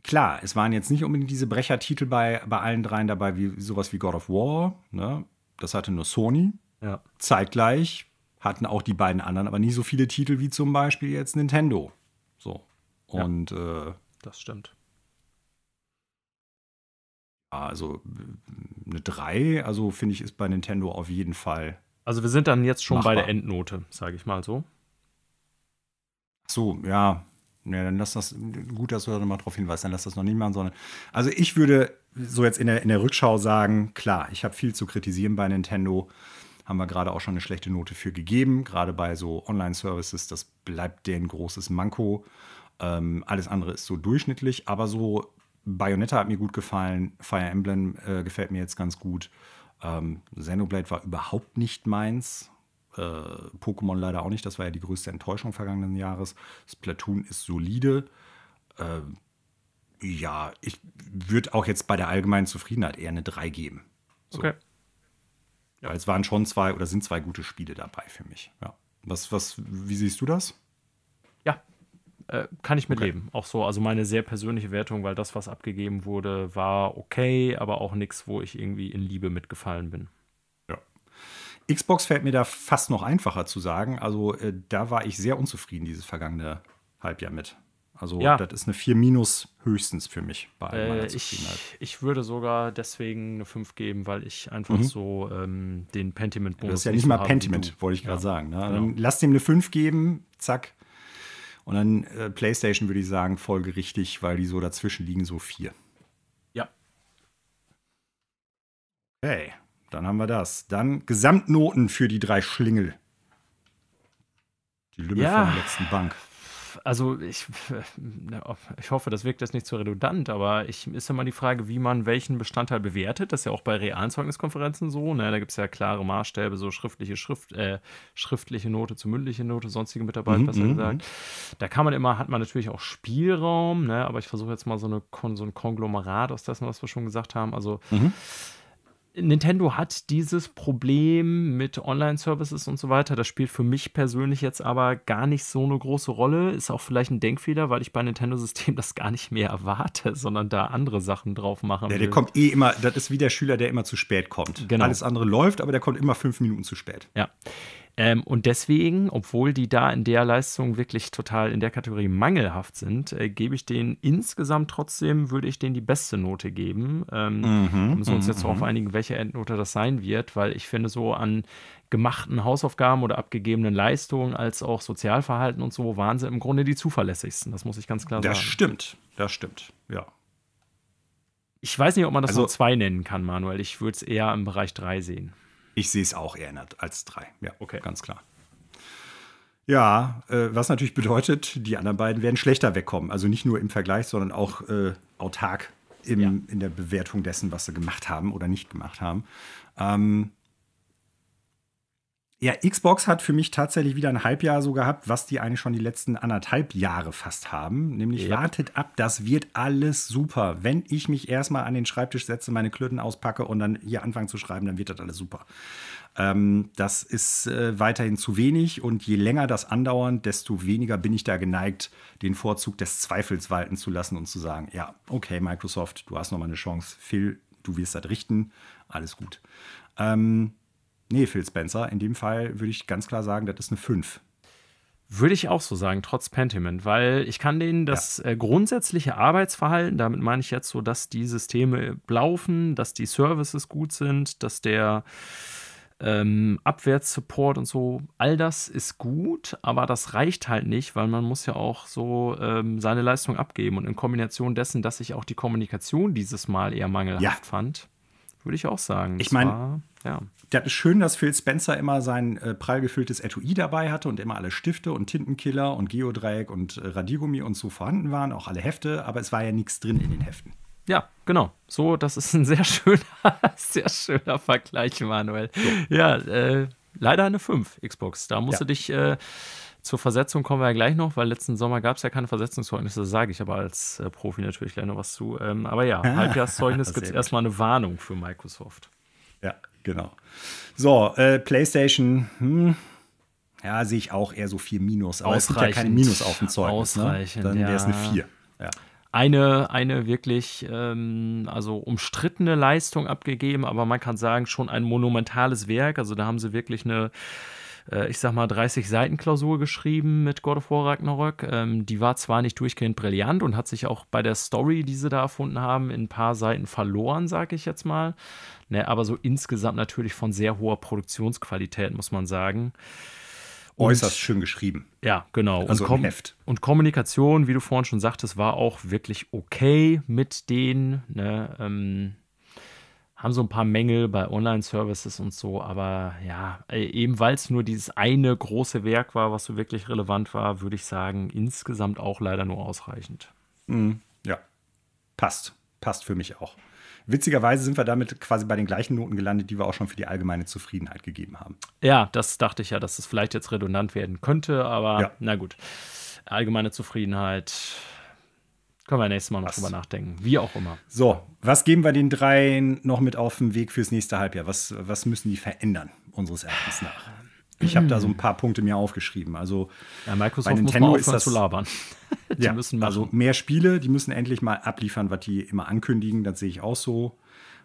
klar, es waren jetzt nicht unbedingt diese Brechertitel bei, bei allen dreien dabei, wie sowas wie God of War. Ne? Das hatte nur Sony. Ja. Zeitgleich hatten auch die beiden anderen, aber nie so viele Titel wie zum Beispiel jetzt Nintendo. So. Ja. Und äh, Das stimmt. Also eine 3, also finde ich, ist bei Nintendo auf jeden Fall. Also wir sind dann jetzt schon bei Machbar. der Endnote, sage ich mal so. So, ja. Ja, dann lass das, gut, dass du da nochmal drauf hinweist, dann lass das noch nicht machen, sondern. Also ich würde so jetzt in der, in der Rückschau sagen, klar, ich habe viel zu kritisieren bei Nintendo. Haben wir gerade auch schon eine schlechte Note für gegeben. Gerade bei so Online-Services, das bleibt deren großes Manko. Ähm, alles andere ist so durchschnittlich, aber so Bayonetta hat mir gut gefallen, Fire Emblem äh, gefällt mir jetzt ganz gut. Ähm, Xenoblade war überhaupt nicht meins. Äh, Pokémon leider auch nicht, das war ja die größte Enttäuschung vergangenen Jahres. Splatoon ist solide. Äh, ja, ich würde auch jetzt bei der allgemeinen Zufriedenheit eher eine 3 geben. So. Okay. Weil es waren schon zwei oder sind zwei gute Spiele dabei für mich. Ja. Was, was, wie siehst du das? Äh, kann ich Okay. mitleben. Auch so, also meine sehr persönliche Wertung, weil das, was abgegeben wurde, war okay, aber auch nichts, wo ich irgendwie in Liebe mitgefallen bin. Ja. Xbox fällt mir da fast noch einfacher zu sagen. Also äh, da war ich sehr unzufrieden dieses vergangene Halbjahr mit. Also Ja. das ist eine 4 minus höchstens für mich bei all meiner Äh, Zufriedenheit. ich, ich würde sogar deswegen eine 5 geben, weil ich einfach Mhm. so ähm, den Pentiment-Bonus Das ist ja nicht mal Pentiment, wollte ich gerade Ja, sagen. Ne? genau. Lass dem eine 5 geben, zack. Und dann äh, PlayStation würde ich sagen, folgerichtig, weil die so dazwischen liegen, so 4. Ja. Okay, dann haben wir das. Dann Gesamtnoten für die drei Schlingel. Die Lümmel Ja. von der letzten Bank. Also ich, ich hoffe, das wirkt jetzt nicht zu redundant, aber ich ist ja mal die Frage, wie man welchen Bestandteil bewertet. Das ist ja auch bei realen Zeugniskonferenzen so. Ne? Da gibt es ja klare Maßstäbe, so schriftliche Schrift, äh, schriftliche Note zu mündliche Note, sonstige Mitarbeit, Mhm, besser mhm, gesagt. Da kann man immer, hat man natürlich auch Spielraum, ne? aber ich versuche jetzt mal so, eine, so ein Konglomerat aus dessen, was wir schon gesagt haben. Also Mhm. Nintendo hat dieses Problem mit Online-Services und so weiter. Das spielt für mich persönlich jetzt aber gar nicht so eine große Rolle. Ist auch vielleicht ein Denkfehler, weil ich bei Nintendo-System das gar nicht mehr erwarte, sondern da andere Sachen drauf machen Der, will. der kommt eh immer, das ist wie der Schüler, der immer zu spät kommt. Genau. Alles andere läuft, aber der kommt immer fünf Minuten zu spät. Ja. Ähm, und deswegen, obwohl die da in der Leistung wirklich total in der Kategorie mangelhaft sind, äh, gebe ich denen insgesamt trotzdem, würde ich denen die beste Note geben. Ähm, Mhm, wir müssen uns jetzt darauf einigen, welche Endnote das sein wird, weil ich finde, so an gemachten Hausaufgaben oder abgegebenen Leistungen als auch Sozialverhalten und so waren sie im Grunde die zuverlässigsten. Das muss ich ganz klar Das sagen. stimmt, das stimmt, ja. Ich weiß nicht, ob man das Also- noch zwei nennen kann, Manuel. Ich würde es eher im Bereich drei sehen. Ich sehe es auch eher als drei. Ja, Okay. ganz klar. Ja, äh, was natürlich bedeutet, die anderen beiden werden schlechter wegkommen. Also nicht nur im Vergleich, sondern auch äh, autark im, Ja. in der Bewertung dessen, was sie gemacht haben oder nicht gemacht haben. Ähm, Ja, Xbox hat für mich tatsächlich wieder ein Halbjahr so gehabt, was die eigentlich schon die letzten anderthalb Jahre fast haben. Nämlich Ja. wartet ab, das wird alles super. Wenn ich mich erstmal an den Schreibtisch setze, meine Klöten auspacke und dann hier anfange zu schreiben, dann wird das alles super. Ähm, das ist äh, weiterhin zu wenig und je länger das andauert, desto weniger bin ich da geneigt, den Vorzug des Zweifels walten zu lassen und zu sagen, ja, okay, Microsoft, du hast noch mal eine Chance. Phil, du wirst das richten, alles gut. Ähm, nee, Phil Spencer, in dem Fall würde ich ganz klar sagen, das ist eine 5. Würde ich auch so sagen, trotz Pentiment, weil ich kann denen das äh, grundsätzliche Arbeitsverhalten, damit meine ich jetzt so, dass die Systeme laufen, dass die Services gut sind, dass der ähm, Abwärtssupport und so, all das ist gut, aber das reicht halt nicht, weil man muss ja auch so ähm, seine Leistung abgeben und in Kombination dessen, dass ich auch die Kommunikation dieses Mal eher mangelhaft Ja. fand, würde ich auch sagen. Ich das mein- war- ja. Das ist schön, dass Phil Spencer immer sein äh, prall gefülltes Etui dabei hatte und immer alle Stifte und Tintenkiller und Geodreieck und äh, Radiergummi und so vorhanden waren, auch alle Hefte, aber es war ja nichts drin in den Heften. Ja, genau. So, das ist ein sehr schöner, sehr schöner Vergleich, Manuel. Ja, äh, leider eine 5 Xbox. Da musst Ja. du dich äh, zur Versetzung kommen wir ja gleich noch, weil letzten Sommer gab es ja keine Versetzungszeugnisse, das sage ich aber als äh, Profi natürlich gleich noch was zu. Ähm, aber ja, Halbjahrszeugnis sehr gibt es erstmal eine Warnung für Microsoft. Ja, genau. So, äh, PlayStation, hm, ja, sehe ich auch eher so 4 Minus. Aber es gibt ja keine Ausreichend. Minus auf dem Zeugnis. Ausreichend, ne? Dann wäre es eine. 4. Ja. Eine, eine wirklich ähm, also umstrittene Leistung abgegeben, aber man kann sagen, schon ein monumentales Werk. Also da haben sie wirklich eine, äh, ich sag mal, 30 Seiten Klausur geschrieben mit God of War Ragnarök. Ähm, die war zwar nicht durchgehend brillant und hat sich auch bei der Story, die sie da erfunden haben, in ein paar Seiten verloren, sag ich jetzt mal. Ne, aber so insgesamt natürlich von sehr hoher Produktionsqualität, muss man sagen. Und- Äußerst schön geschrieben. ja, genau. Also und, Kom Heft. und Kommunikation, wie du vorhin schon sagtest, war auch wirklich okay mit denen. Ne? Ähm, haben so ein paar Mängel bei Online-Services und so, aber ja, äh, eben weil es nur dieses eine große Werk war, was so wirklich relevant war, würde ich sagen, insgesamt auch leider nur ausreichend. Ja, passt. Passt für mich auch. Witzigerweise sind wir damit quasi bei den gleichen Noten gelandet, die wir auch schon für die allgemeine Zufriedenheit gegeben haben. Ja, das dachte ich ja, dass es vielleicht jetzt redundant werden könnte, aber Ja. na gut. Allgemeine Zufriedenheit. Können wir nächstes Mal noch Was? drüber nachdenken. Wie auch immer. So, was geben wir den dreien noch mit auf den Weg fürs nächste Halbjahr? Was, was müssen die verändern, unseres Erachtens nach? Ich habe da so ein paar Punkte mir aufgeschrieben. Also, Ja, Microsoft Bei muss Nintendo mal ist das- zu labern. ja, also mehr Spiele, die müssen endlich mal abliefern, was die immer ankündigen. Das sehe ich auch so.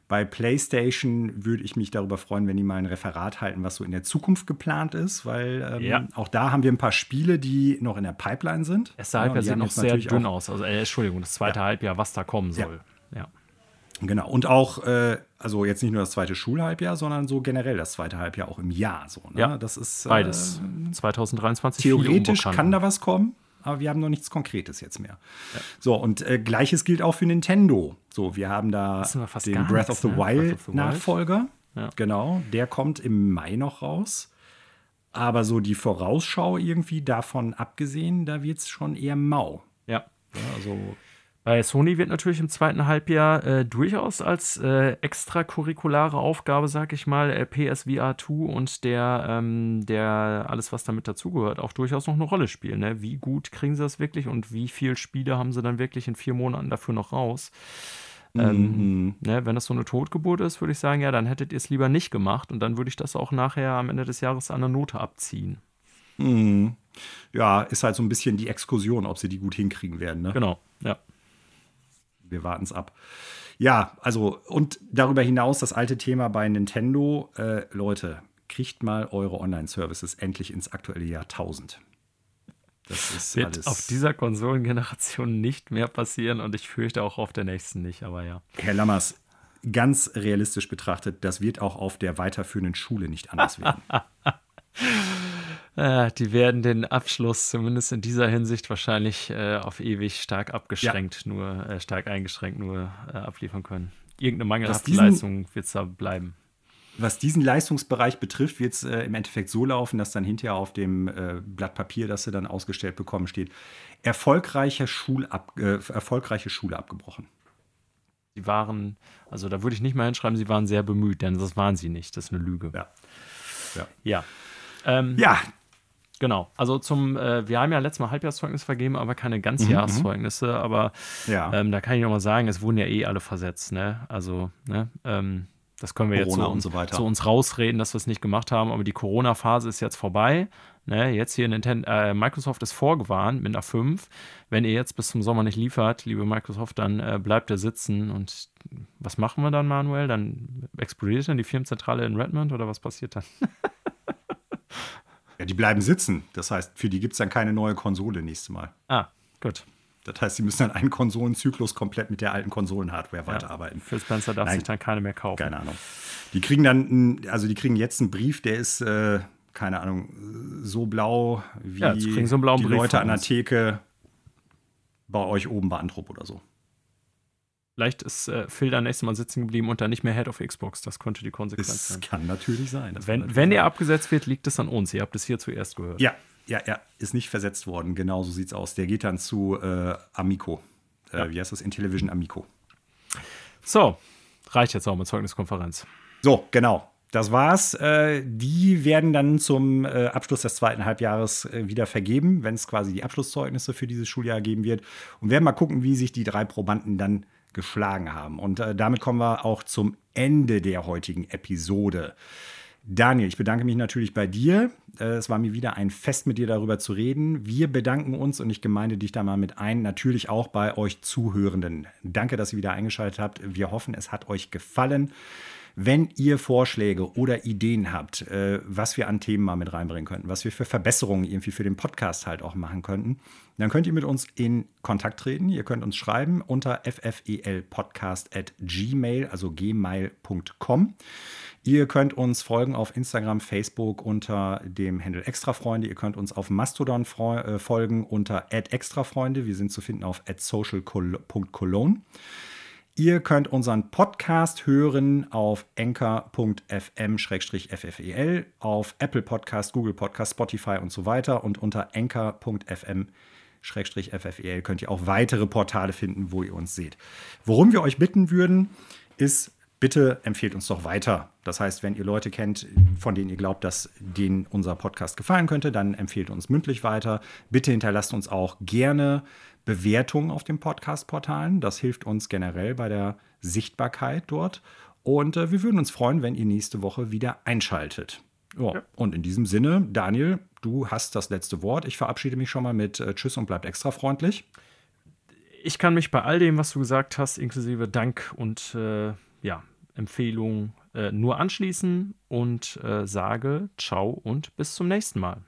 Bei PlayStation würde ich mich darüber freuen, wenn die mal ein Referat halten, was so in der Zukunft geplant ist, weil ähm, Ja. auch da haben wir ein paar Spiele, die noch in der Pipeline sind. Erste Ja, und Halbjahr die sieht noch sehr dünn aus. Also, äh, Entschuldigung, das zweite Halbjahr, was da kommen Ja. soll. Ja. Genau. Und auch, äh, also jetzt nicht nur das zweite Schulhalbjahr, sondern so generell das zweite Halbjahr auch im Jahr. So, ne? Ja, das ist äh, Beides. 2023 viel Theoretisch Unbekannten. kann da was kommen, aber wir haben noch nichts Konkretes jetzt mehr. So, und äh, gleiches gilt auch für Nintendo. So, wir haben da wir den Breath nichts, of the ne? Wild Breath of the Wild. Nachfolger. Ja. Genau, der kommt im Mai noch raus. Aber so die Vorausschau irgendwie davon abgesehen, da wird es schon eher mau. Ja. Ja, also, Bei Sony wird natürlich im zweiten Halbjahr äh, durchaus als äh, extracurriculare Aufgabe, sag ich mal, äh, PSVR 2 und der, ähm, der alles, was damit dazugehört, auch durchaus noch eine Rolle spielen. Ne? Wie gut kriegen sie das wirklich und wie viele Spiele haben sie dann wirklich in vier Monaten dafür noch raus? Ähm, ne, wenn das so eine Totgeburt ist, würde ich sagen, ja, dann hättet ihr es lieber nicht gemacht und dann würde ich das auch nachher am Ende des Jahres an der Note abziehen. mh, ja, ist halt so ein bisschen die Exkursion, ob sie die gut hinkriegen werden. Ne? Genau, ja. Wir warten es ab. Ja, also und darüber hinaus das alte Thema bei Nintendo. Äh, Leute, kriegt mal eure Online-Services endlich ins aktuelle Jahrtausend. Das ist Wird alles. auf dieser Konsolengeneration nicht mehr passieren und ich fürchte auch auf der nächsten nicht, aber ja. Herr Lammers, ganz realistisch betrachtet, das wird auch auf der weiterführenden Schule nicht anders werden. Äh, die werden den Abschluss zumindest in dieser Hinsicht wahrscheinlich äh, auf ewig stark abgeschränkt, nur äh, stark eingeschränkt nur äh, abliefern können. Irgendeine mangelhafte Leistung wird es da bleiben. Was diesen Leistungsbereich betrifft, wird es äh, im Endeffekt so laufen, dass dann hinterher auf dem äh, Blatt Papier, das sie dann ausgestellt bekommen, steht: erfolgreiche, Schulab äh, erfolgreiche Schule abgebrochen. Sie waren, also da würde ich nicht mal hinschreiben, sie waren sehr bemüht, denn das waren sie nicht. Das ist eine Lüge. Ja. ja. Ja. Ähm, Ja, Genau. Also zum, äh, wir haben ja letztes Mal Halbjahreszeugnisse vergeben, aber keine Ganzjahreszeugnisse. Aber Mhm, ja. ähm, da kann ich noch mal sagen, es wurden ja eh alle versetzt. Ne? Also, ne? Ähm, das können wir jetzt Corona so, und so weiter. zu uns rausreden, dass wir es nicht gemacht haben. Aber die Corona-Phase ist jetzt vorbei. Ne? Jetzt hier Nintendo, äh, Microsoft ist vorgewarnt mit einer 5. Wenn ihr jetzt bis zum Sommer nicht liefert, liebe Microsoft, dann äh, bleibt ihr sitzen. Und was machen wir dann, Manuel? Dann explodiert dann die Firmenzentrale in Redmond oder was passiert dann? ja, die bleiben sitzen. Das heißt, für die gibt es dann keine neue Konsole nächstes Mal. Ah, gut. Das heißt, sie müssen dann einen Konsolenzyklus komplett mit der alten Konsolenhardware weiterarbeiten. Phil Spencer darf Nein. sich dann keine mehr kaufen. Keine Ahnung. Die kriegen dann, also die kriegen jetzt einen Brief, der ist, äh, keine Ahnung, so blau wie Ja, die Leute an der. Theke bei euch oben bei Antrup oder so. Vielleicht ist äh, Phil dann nächstes Mal sitzen geblieben und dann nicht mehr Head of Xbox. Das könnte die Konsequenz Das sein. kann natürlich sein. Das Wenn, natürlich wenn sein. er abgesetzt wird, liegt es an uns. Ihr habt es hier zuerst gehört. Ja, ja, ja, ist nicht versetzt worden. Genau so sieht's aus. Der geht dann zu äh, Amico. Äh, Ja. Wie heißt das? Intellivision Amico. So, reicht jetzt auch mit Zeugniskonferenz. So, genau. Das war's. Äh, die werden dann zum äh, Abschluss des zweiten Halbjahres äh, wieder vergeben, wenn es quasi die Abschlusszeugnisse für dieses Schuljahr geben wird. Und werden mal gucken, wie sich die drei Probanden dann geschlagen haben. Und äh, damit kommen wir auch zum Ende der heutigen Episode. Daniel, ich bedanke mich natürlich bei dir. Äh, Es war mir wieder ein Fest, mit dir darüber zu reden. Wir bedanken uns und ich gemeinde dich da mal mit ein, natürlich auch bei euch Zuhörenden. Danke, dass ihr wieder eingeschaltet habt. Wir hoffen, es hat euch gefallen. Wenn ihr Vorschläge oder Ideen habt, äh, was wir an Themen mal mit reinbringen könnten, was wir für Verbesserungen irgendwie für den Podcast halt auch machen könnten, dann könnt ihr mit uns in Kontakt treten. Ihr könnt uns schreiben unter ffelpodcast.gmail, also gmail.com. Ihr könnt uns folgen auf Instagram, Facebook unter dem Handle Extrafreunde. Ihr könnt uns auf Mastodon äh, folgen unter extrafreunde. Wir sind zu finden auf social.cologne. Ihr könnt unseren Podcast hören auf anchor.fm-ffel, auf Apple Podcast, Google Podcast, Spotify und so weiter. Und unter anchor.fm-ffel könnt ihr auch weitere Portale finden, wo ihr uns seht. Worum wir euch bitten würden, ist, bitte empfehlt uns doch weiter. Das heißt, wenn ihr Leute kennt, von denen ihr glaubt, dass denen unser Podcast gefallen könnte, dann empfehlt uns mündlich weiter. Bitte hinterlasst uns auch gerne Bewertungen auf den Podcast-Portalen. Das hilft uns generell bei der Sichtbarkeit dort. Und äh, wir würden uns freuen, wenn ihr nächste Woche wieder einschaltet. Ja. Und in diesem Sinne, Daniel, du hast das letzte Wort. Ich verabschiede mich schon mal mit äh, Tschüss und bleibt extra freundlich. Ich kann mich bei all dem, was du gesagt hast, inklusive Dank und äh, ja, Empfehlung, äh, nur anschließen und äh, sage ciao und bis zum nächsten Mal.